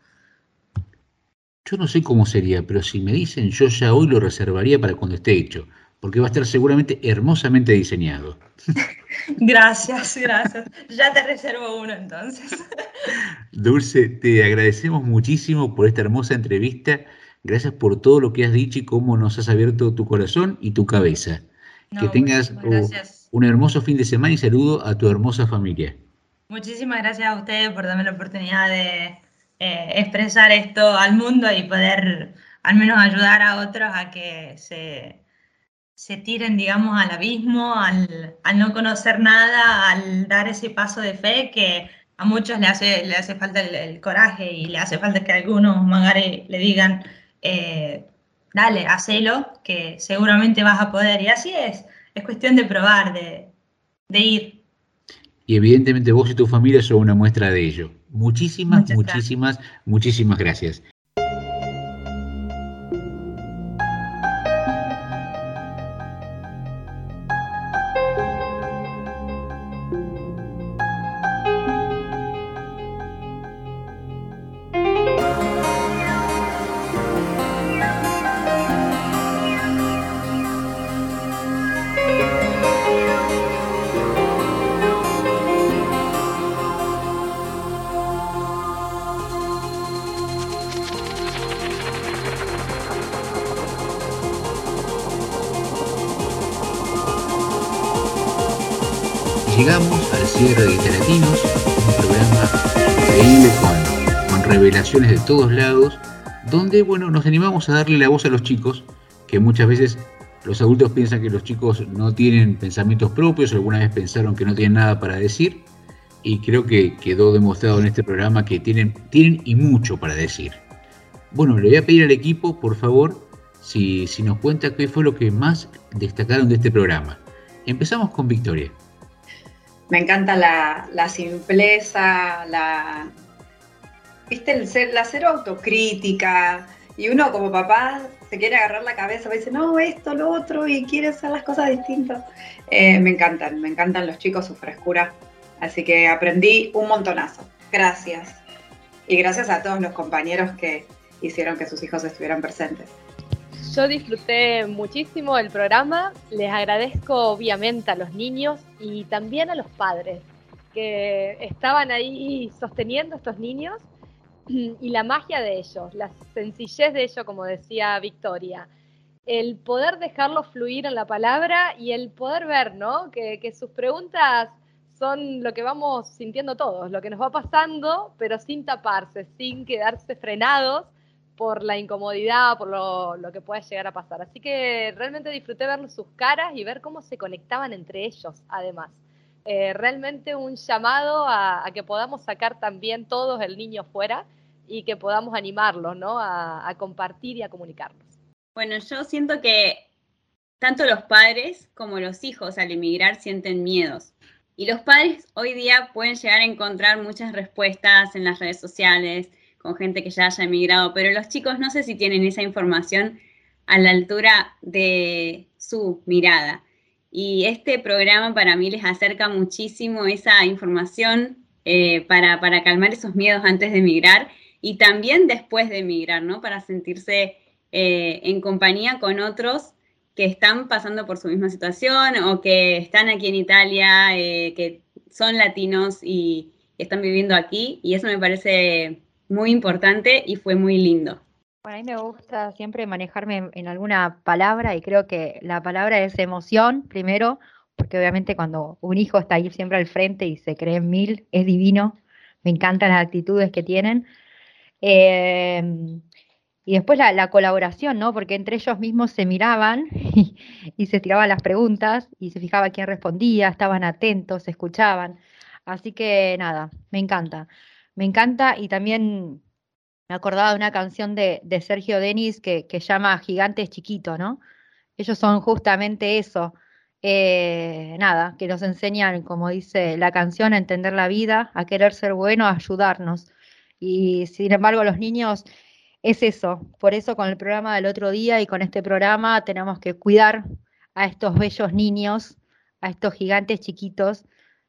[SPEAKER 3] Yo no sé cómo sería, pero si me dicen, yo ya hoy lo reservaría para cuando esté hecho, porque va a estar seguramente hermosamente diseñado.
[SPEAKER 29] Gracias, gracias. Ya te reservo uno entonces.
[SPEAKER 3] Dulce, te agradecemos muchísimo por esta hermosa entrevista. Gracias por todo lo que has dicho y cómo nos has abierto tu corazón y tu cabeza.
[SPEAKER 29] No,
[SPEAKER 3] que tengas un hermoso fin de semana y saludo a tu hermosa familia.
[SPEAKER 29] Muchísimas gracias a ustedes por darme la oportunidad de eh, expresar esto al mundo y poder al menos ayudar a otros a que se, se tiren, digamos, al abismo, al, al no conocer nada, al dar ese paso de fe que a muchos le hace, le hace falta el, el coraje y le hace falta que algunos magare le digan, eh, dale, hacelo, que seguramente vas a poder. Y así es, es cuestión de probar, de, de ir.
[SPEAKER 3] Y evidentemente vos y tu familia son una muestra de ello. Muchísimas,
[SPEAKER 29] Muchas gracias.
[SPEAKER 3] muchísimas, muchísimas gracias. De todos lados, donde bueno, nos animamos a darle la voz a los chicos, que muchas veces los adultos piensan que los chicos no tienen pensamientos propios, alguna vez pensaron que no tienen nada para decir, y creo que quedó demostrado en este programa que tienen, tienen y mucho para decir. Bueno, le voy a pedir al equipo, por favor, si, si nos cuenta qué fue lo que más destacaron de este programa. Empezamos con Victoria.
[SPEAKER 30] Me encanta la, la simpleza, la, ¿viste? El ser, la cero autocrítica. Y uno como papá se quiere agarrar la cabeza, y dice, no, esto, lo otro, y quiere hacer las cosas distintas. Eh, me encantan, me encantan los chicos, su frescura. Así que aprendí un montonazo. Gracias. Y gracias a todos los compañeros que hicieron que sus hijos estuvieran presentes.
[SPEAKER 10] Yo disfruté muchísimo el programa, les agradezco obviamente a los niños y también a los padres que estaban ahí sosteniendo a estos niños y la magia de ellos, la sencillez de ellos, como decía Victoria, el poder dejarlo fluir en la palabra y el poder ver, ¿no? Que, que sus preguntas son lo que vamos sintiendo todos, lo que nos va pasando, pero sin taparse, sin quedarse frenados por la incomodidad, por lo, lo que pueda llegar a pasar. Así que realmente disfruté ver sus caras y ver cómo se conectaban entre ellos, además. Eh, realmente un llamado a que podamos sacar también todos el niño fuera y que podamos animarlos, ¿no? A, compartir y a comunicarnos.
[SPEAKER 6] Bueno, yo siento que tanto los padres como los hijos al emigrar sienten miedos. Y los padres hoy día pueden llegar a encontrar muchas respuestas en las redes sociales, con gente que ya haya emigrado, pero los chicos no sé si tienen esa información a la altura de su mirada. Y este programa para mí les acerca muchísimo esa información eh, para, para calmar esos miedos antes de emigrar y también después de emigrar, ¿no? Para sentirse eh, en compañía con otros que están pasando por su misma situación o que están aquí en Italia, eh, que son latinos y están viviendo aquí. Y eso me parece muy importante y fue muy lindo.
[SPEAKER 31] Bueno, a mí me gusta siempre manejarme en, alguna palabra y creo que la palabra es emoción, primero, porque obviamente cuando un hijo está ahí siempre al frente y se cree en mil, es divino. Me encantan las actitudes que tienen. Eh, y después la, la colaboración, ¿no? Porque entre ellos mismos se miraban y, se tiraban las preguntas y se fijaba quién respondía, estaban atentos, se escuchaban. Así que nada, me encanta. Me encanta y también me acordaba de una canción de, de Sergio Denis que, que llama Gigantes Chiquitos, ¿no? Ellos son justamente eso. eh, nada, que nos enseñan, como dice la canción, a entender la vida, a querer ser bueno, a ayudarnos. Y sin embargo, los niños es eso. Por eso con el programa del otro día y con este programa tenemos que cuidar a estos bellos niños, a estos gigantes chiquitos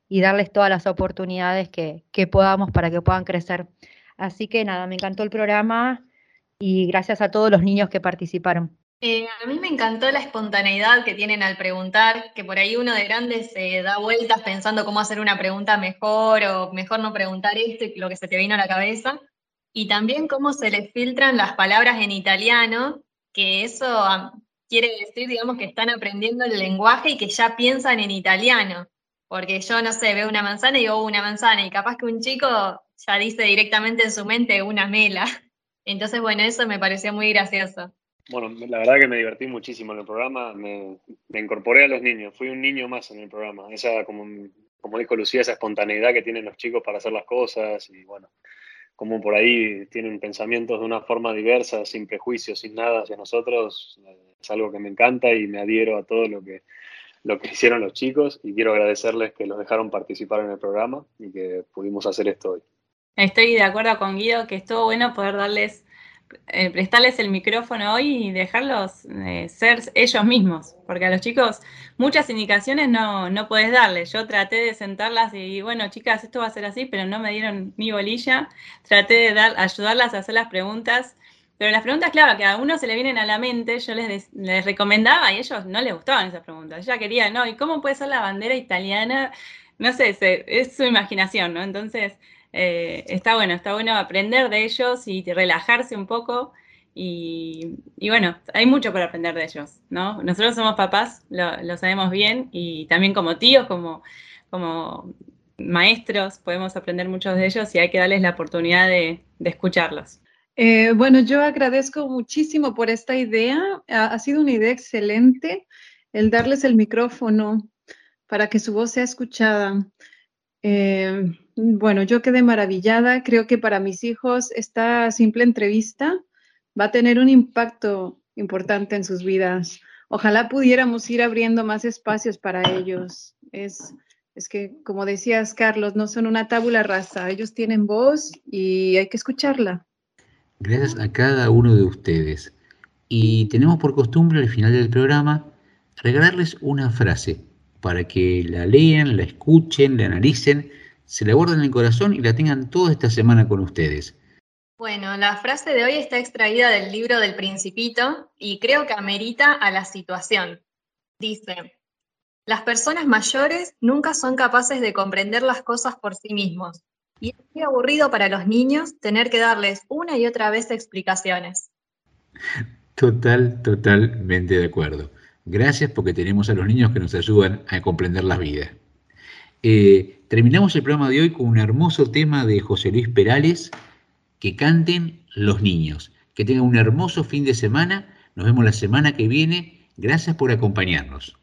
[SPEAKER 31] y darles todas las oportunidades que, que podamos para que puedan crecer. Así que nada, me encantó el programa y gracias a todos los niños que participaron.
[SPEAKER 9] Eh, a mí me encantó la espontaneidad que tienen al preguntar, que por ahí uno de grande se da vueltas pensando cómo hacer una pregunta mejor o mejor no preguntar esto y lo que se te vino a la cabeza. Y también cómo se les filtran las palabras en italiano, que eso ah, quiere decir, digamos, que están aprendiendo el lenguaje y que ya piensan en italiano. Porque yo, no sé, veo una manzana y digo "Oh, una manzana, y capaz que un chico ya dice directamente en su mente una mela. Entonces, bueno, eso me pareció muy gracioso.
[SPEAKER 11] Bueno, la verdad que me divertí muchísimo en el programa, me, incorporé a los niños, fui un niño más en el programa, esa, como, como dijo Lucía, esa espontaneidad que tienen los chicos para hacer las cosas y bueno, como por ahí tienen pensamientos de una forma diversa, sin prejuicios, sin nada hacia nosotros, es algo que me encanta y me adhiero a todo lo que, lo que hicieron los chicos y quiero agradecerles que los dejaron participar en el programa y que pudimos hacer esto hoy.
[SPEAKER 6] Estoy de acuerdo con Guido que estuvo bueno poder darles, eh, prestarles el micrófono hoy y dejarlos eh, ser ellos mismos, porque a los chicos muchas indicaciones no, no podés darles. Yo traté de sentarlas y bueno, chicas, esto va a ser así, pero no me dieron ni bolilla. Traté de dar, ayudarlas a hacer las preguntas, pero las preguntas, claro, que a uno se le vienen a la mente, yo les, les recomendaba y ellos no les gustaban esas preguntas. Ella quería, no, ¿y cómo puede ser la bandera italiana? No sé, es su imaginación, ¿no? Entonces, eh, está bueno, está bueno aprender de ellos y relajarse un poco. Y, bueno, hay mucho por aprender de ellos, ¿no? Nosotros somos papás, lo, sabemos bien, y también como tíos, como, como maestros, podemos aprender muchos de ellos y hay que darles la oportunidad de, de escucharlos.
[SPEAKER 4] Eh, bueno, yo agradezco muchísimo por esta idea. Ha, ha sido una idea excelente el darles el micrófono para que su voz sea escuchada. Eh, bueno, yo quedé maravillada. Creo que para mis hijos esta simple entrevista va a tener un impacto importante en sus vidas. Ojalá pudiéramos ir abriendo más espacios para ellos. Es, es que, como decías, Carlos, no son una tábula rasa. Ellos tienen voz y hay que escucharla.
[SPEAKER 3] Gracias a cada uno de ustedes. Y tenemos por costumbre al final del programa regalarles una frase para que la lean, la escuchen, la analicen, se la guarden en el corazón y la tengan toda esta semana con ustedes.
[SPEAKER 9] Bueno, la frase de hoy está extraída del libro del Principito y creo que amerita a la situación. Dice, las personas mayores nunca son capaces de comprender las cosas por sí mismos y es muy aburrido para los niños tener que darles una y otra vez explicaciones.
[SPEAKER 3] Total, totalmente de acuerdo. Gracias porque tenemos a los niños que nos ayudan a comprender la vida. Eh, terminamos el programa de hoy con un hermoso tema de José Luis Perales, que canten los niños. Que tengan un hermoso fin de semana. Nos vemos la semana que viene. Gracias por acompañarnos.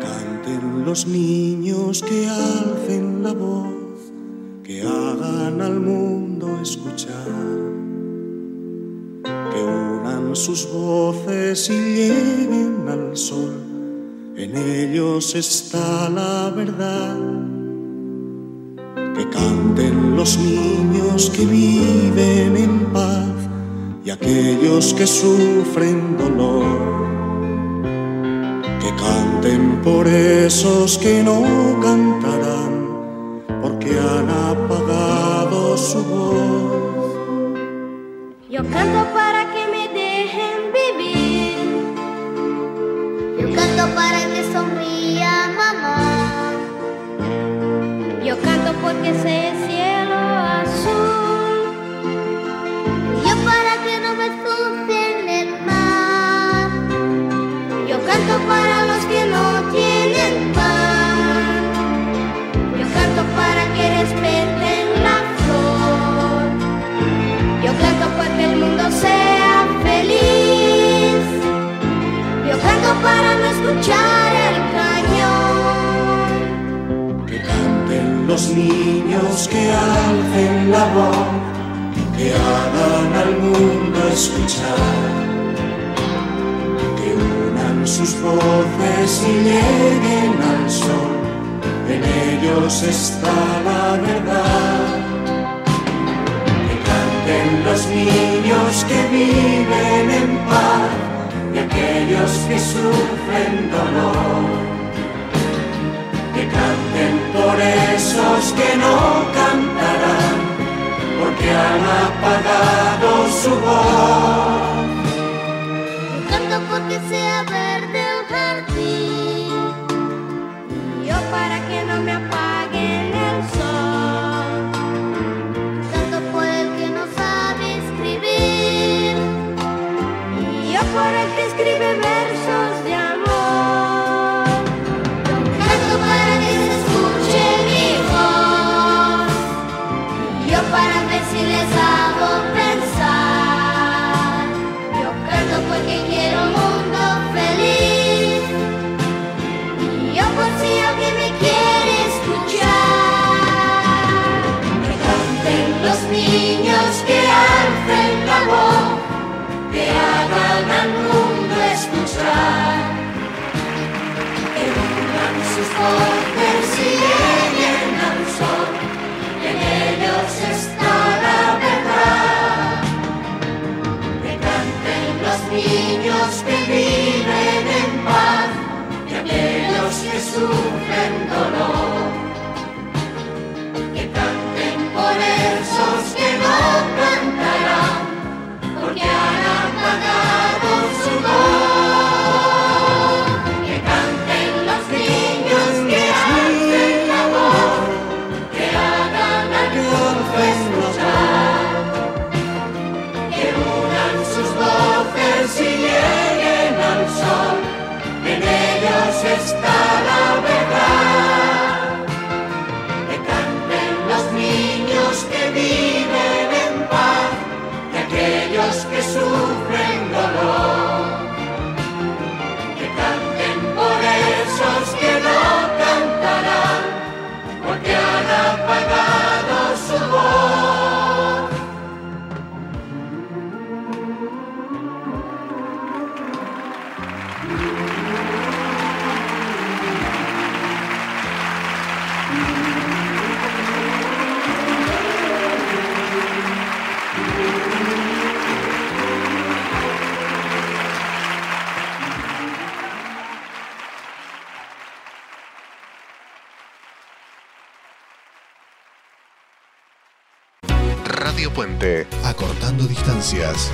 [SPEAKER 32] Canten los niños que alcen la voz, que hagan al mundo escuchar, sus voces y lleguen al sol. En ellos está la verdad. Que canten los niños que viven en paz y aquellos que sufren dolor que canten por esos que no cantarán,
[SPEAKER 1] Radio Puente.
[SPEAKER 33] Acortando distancias.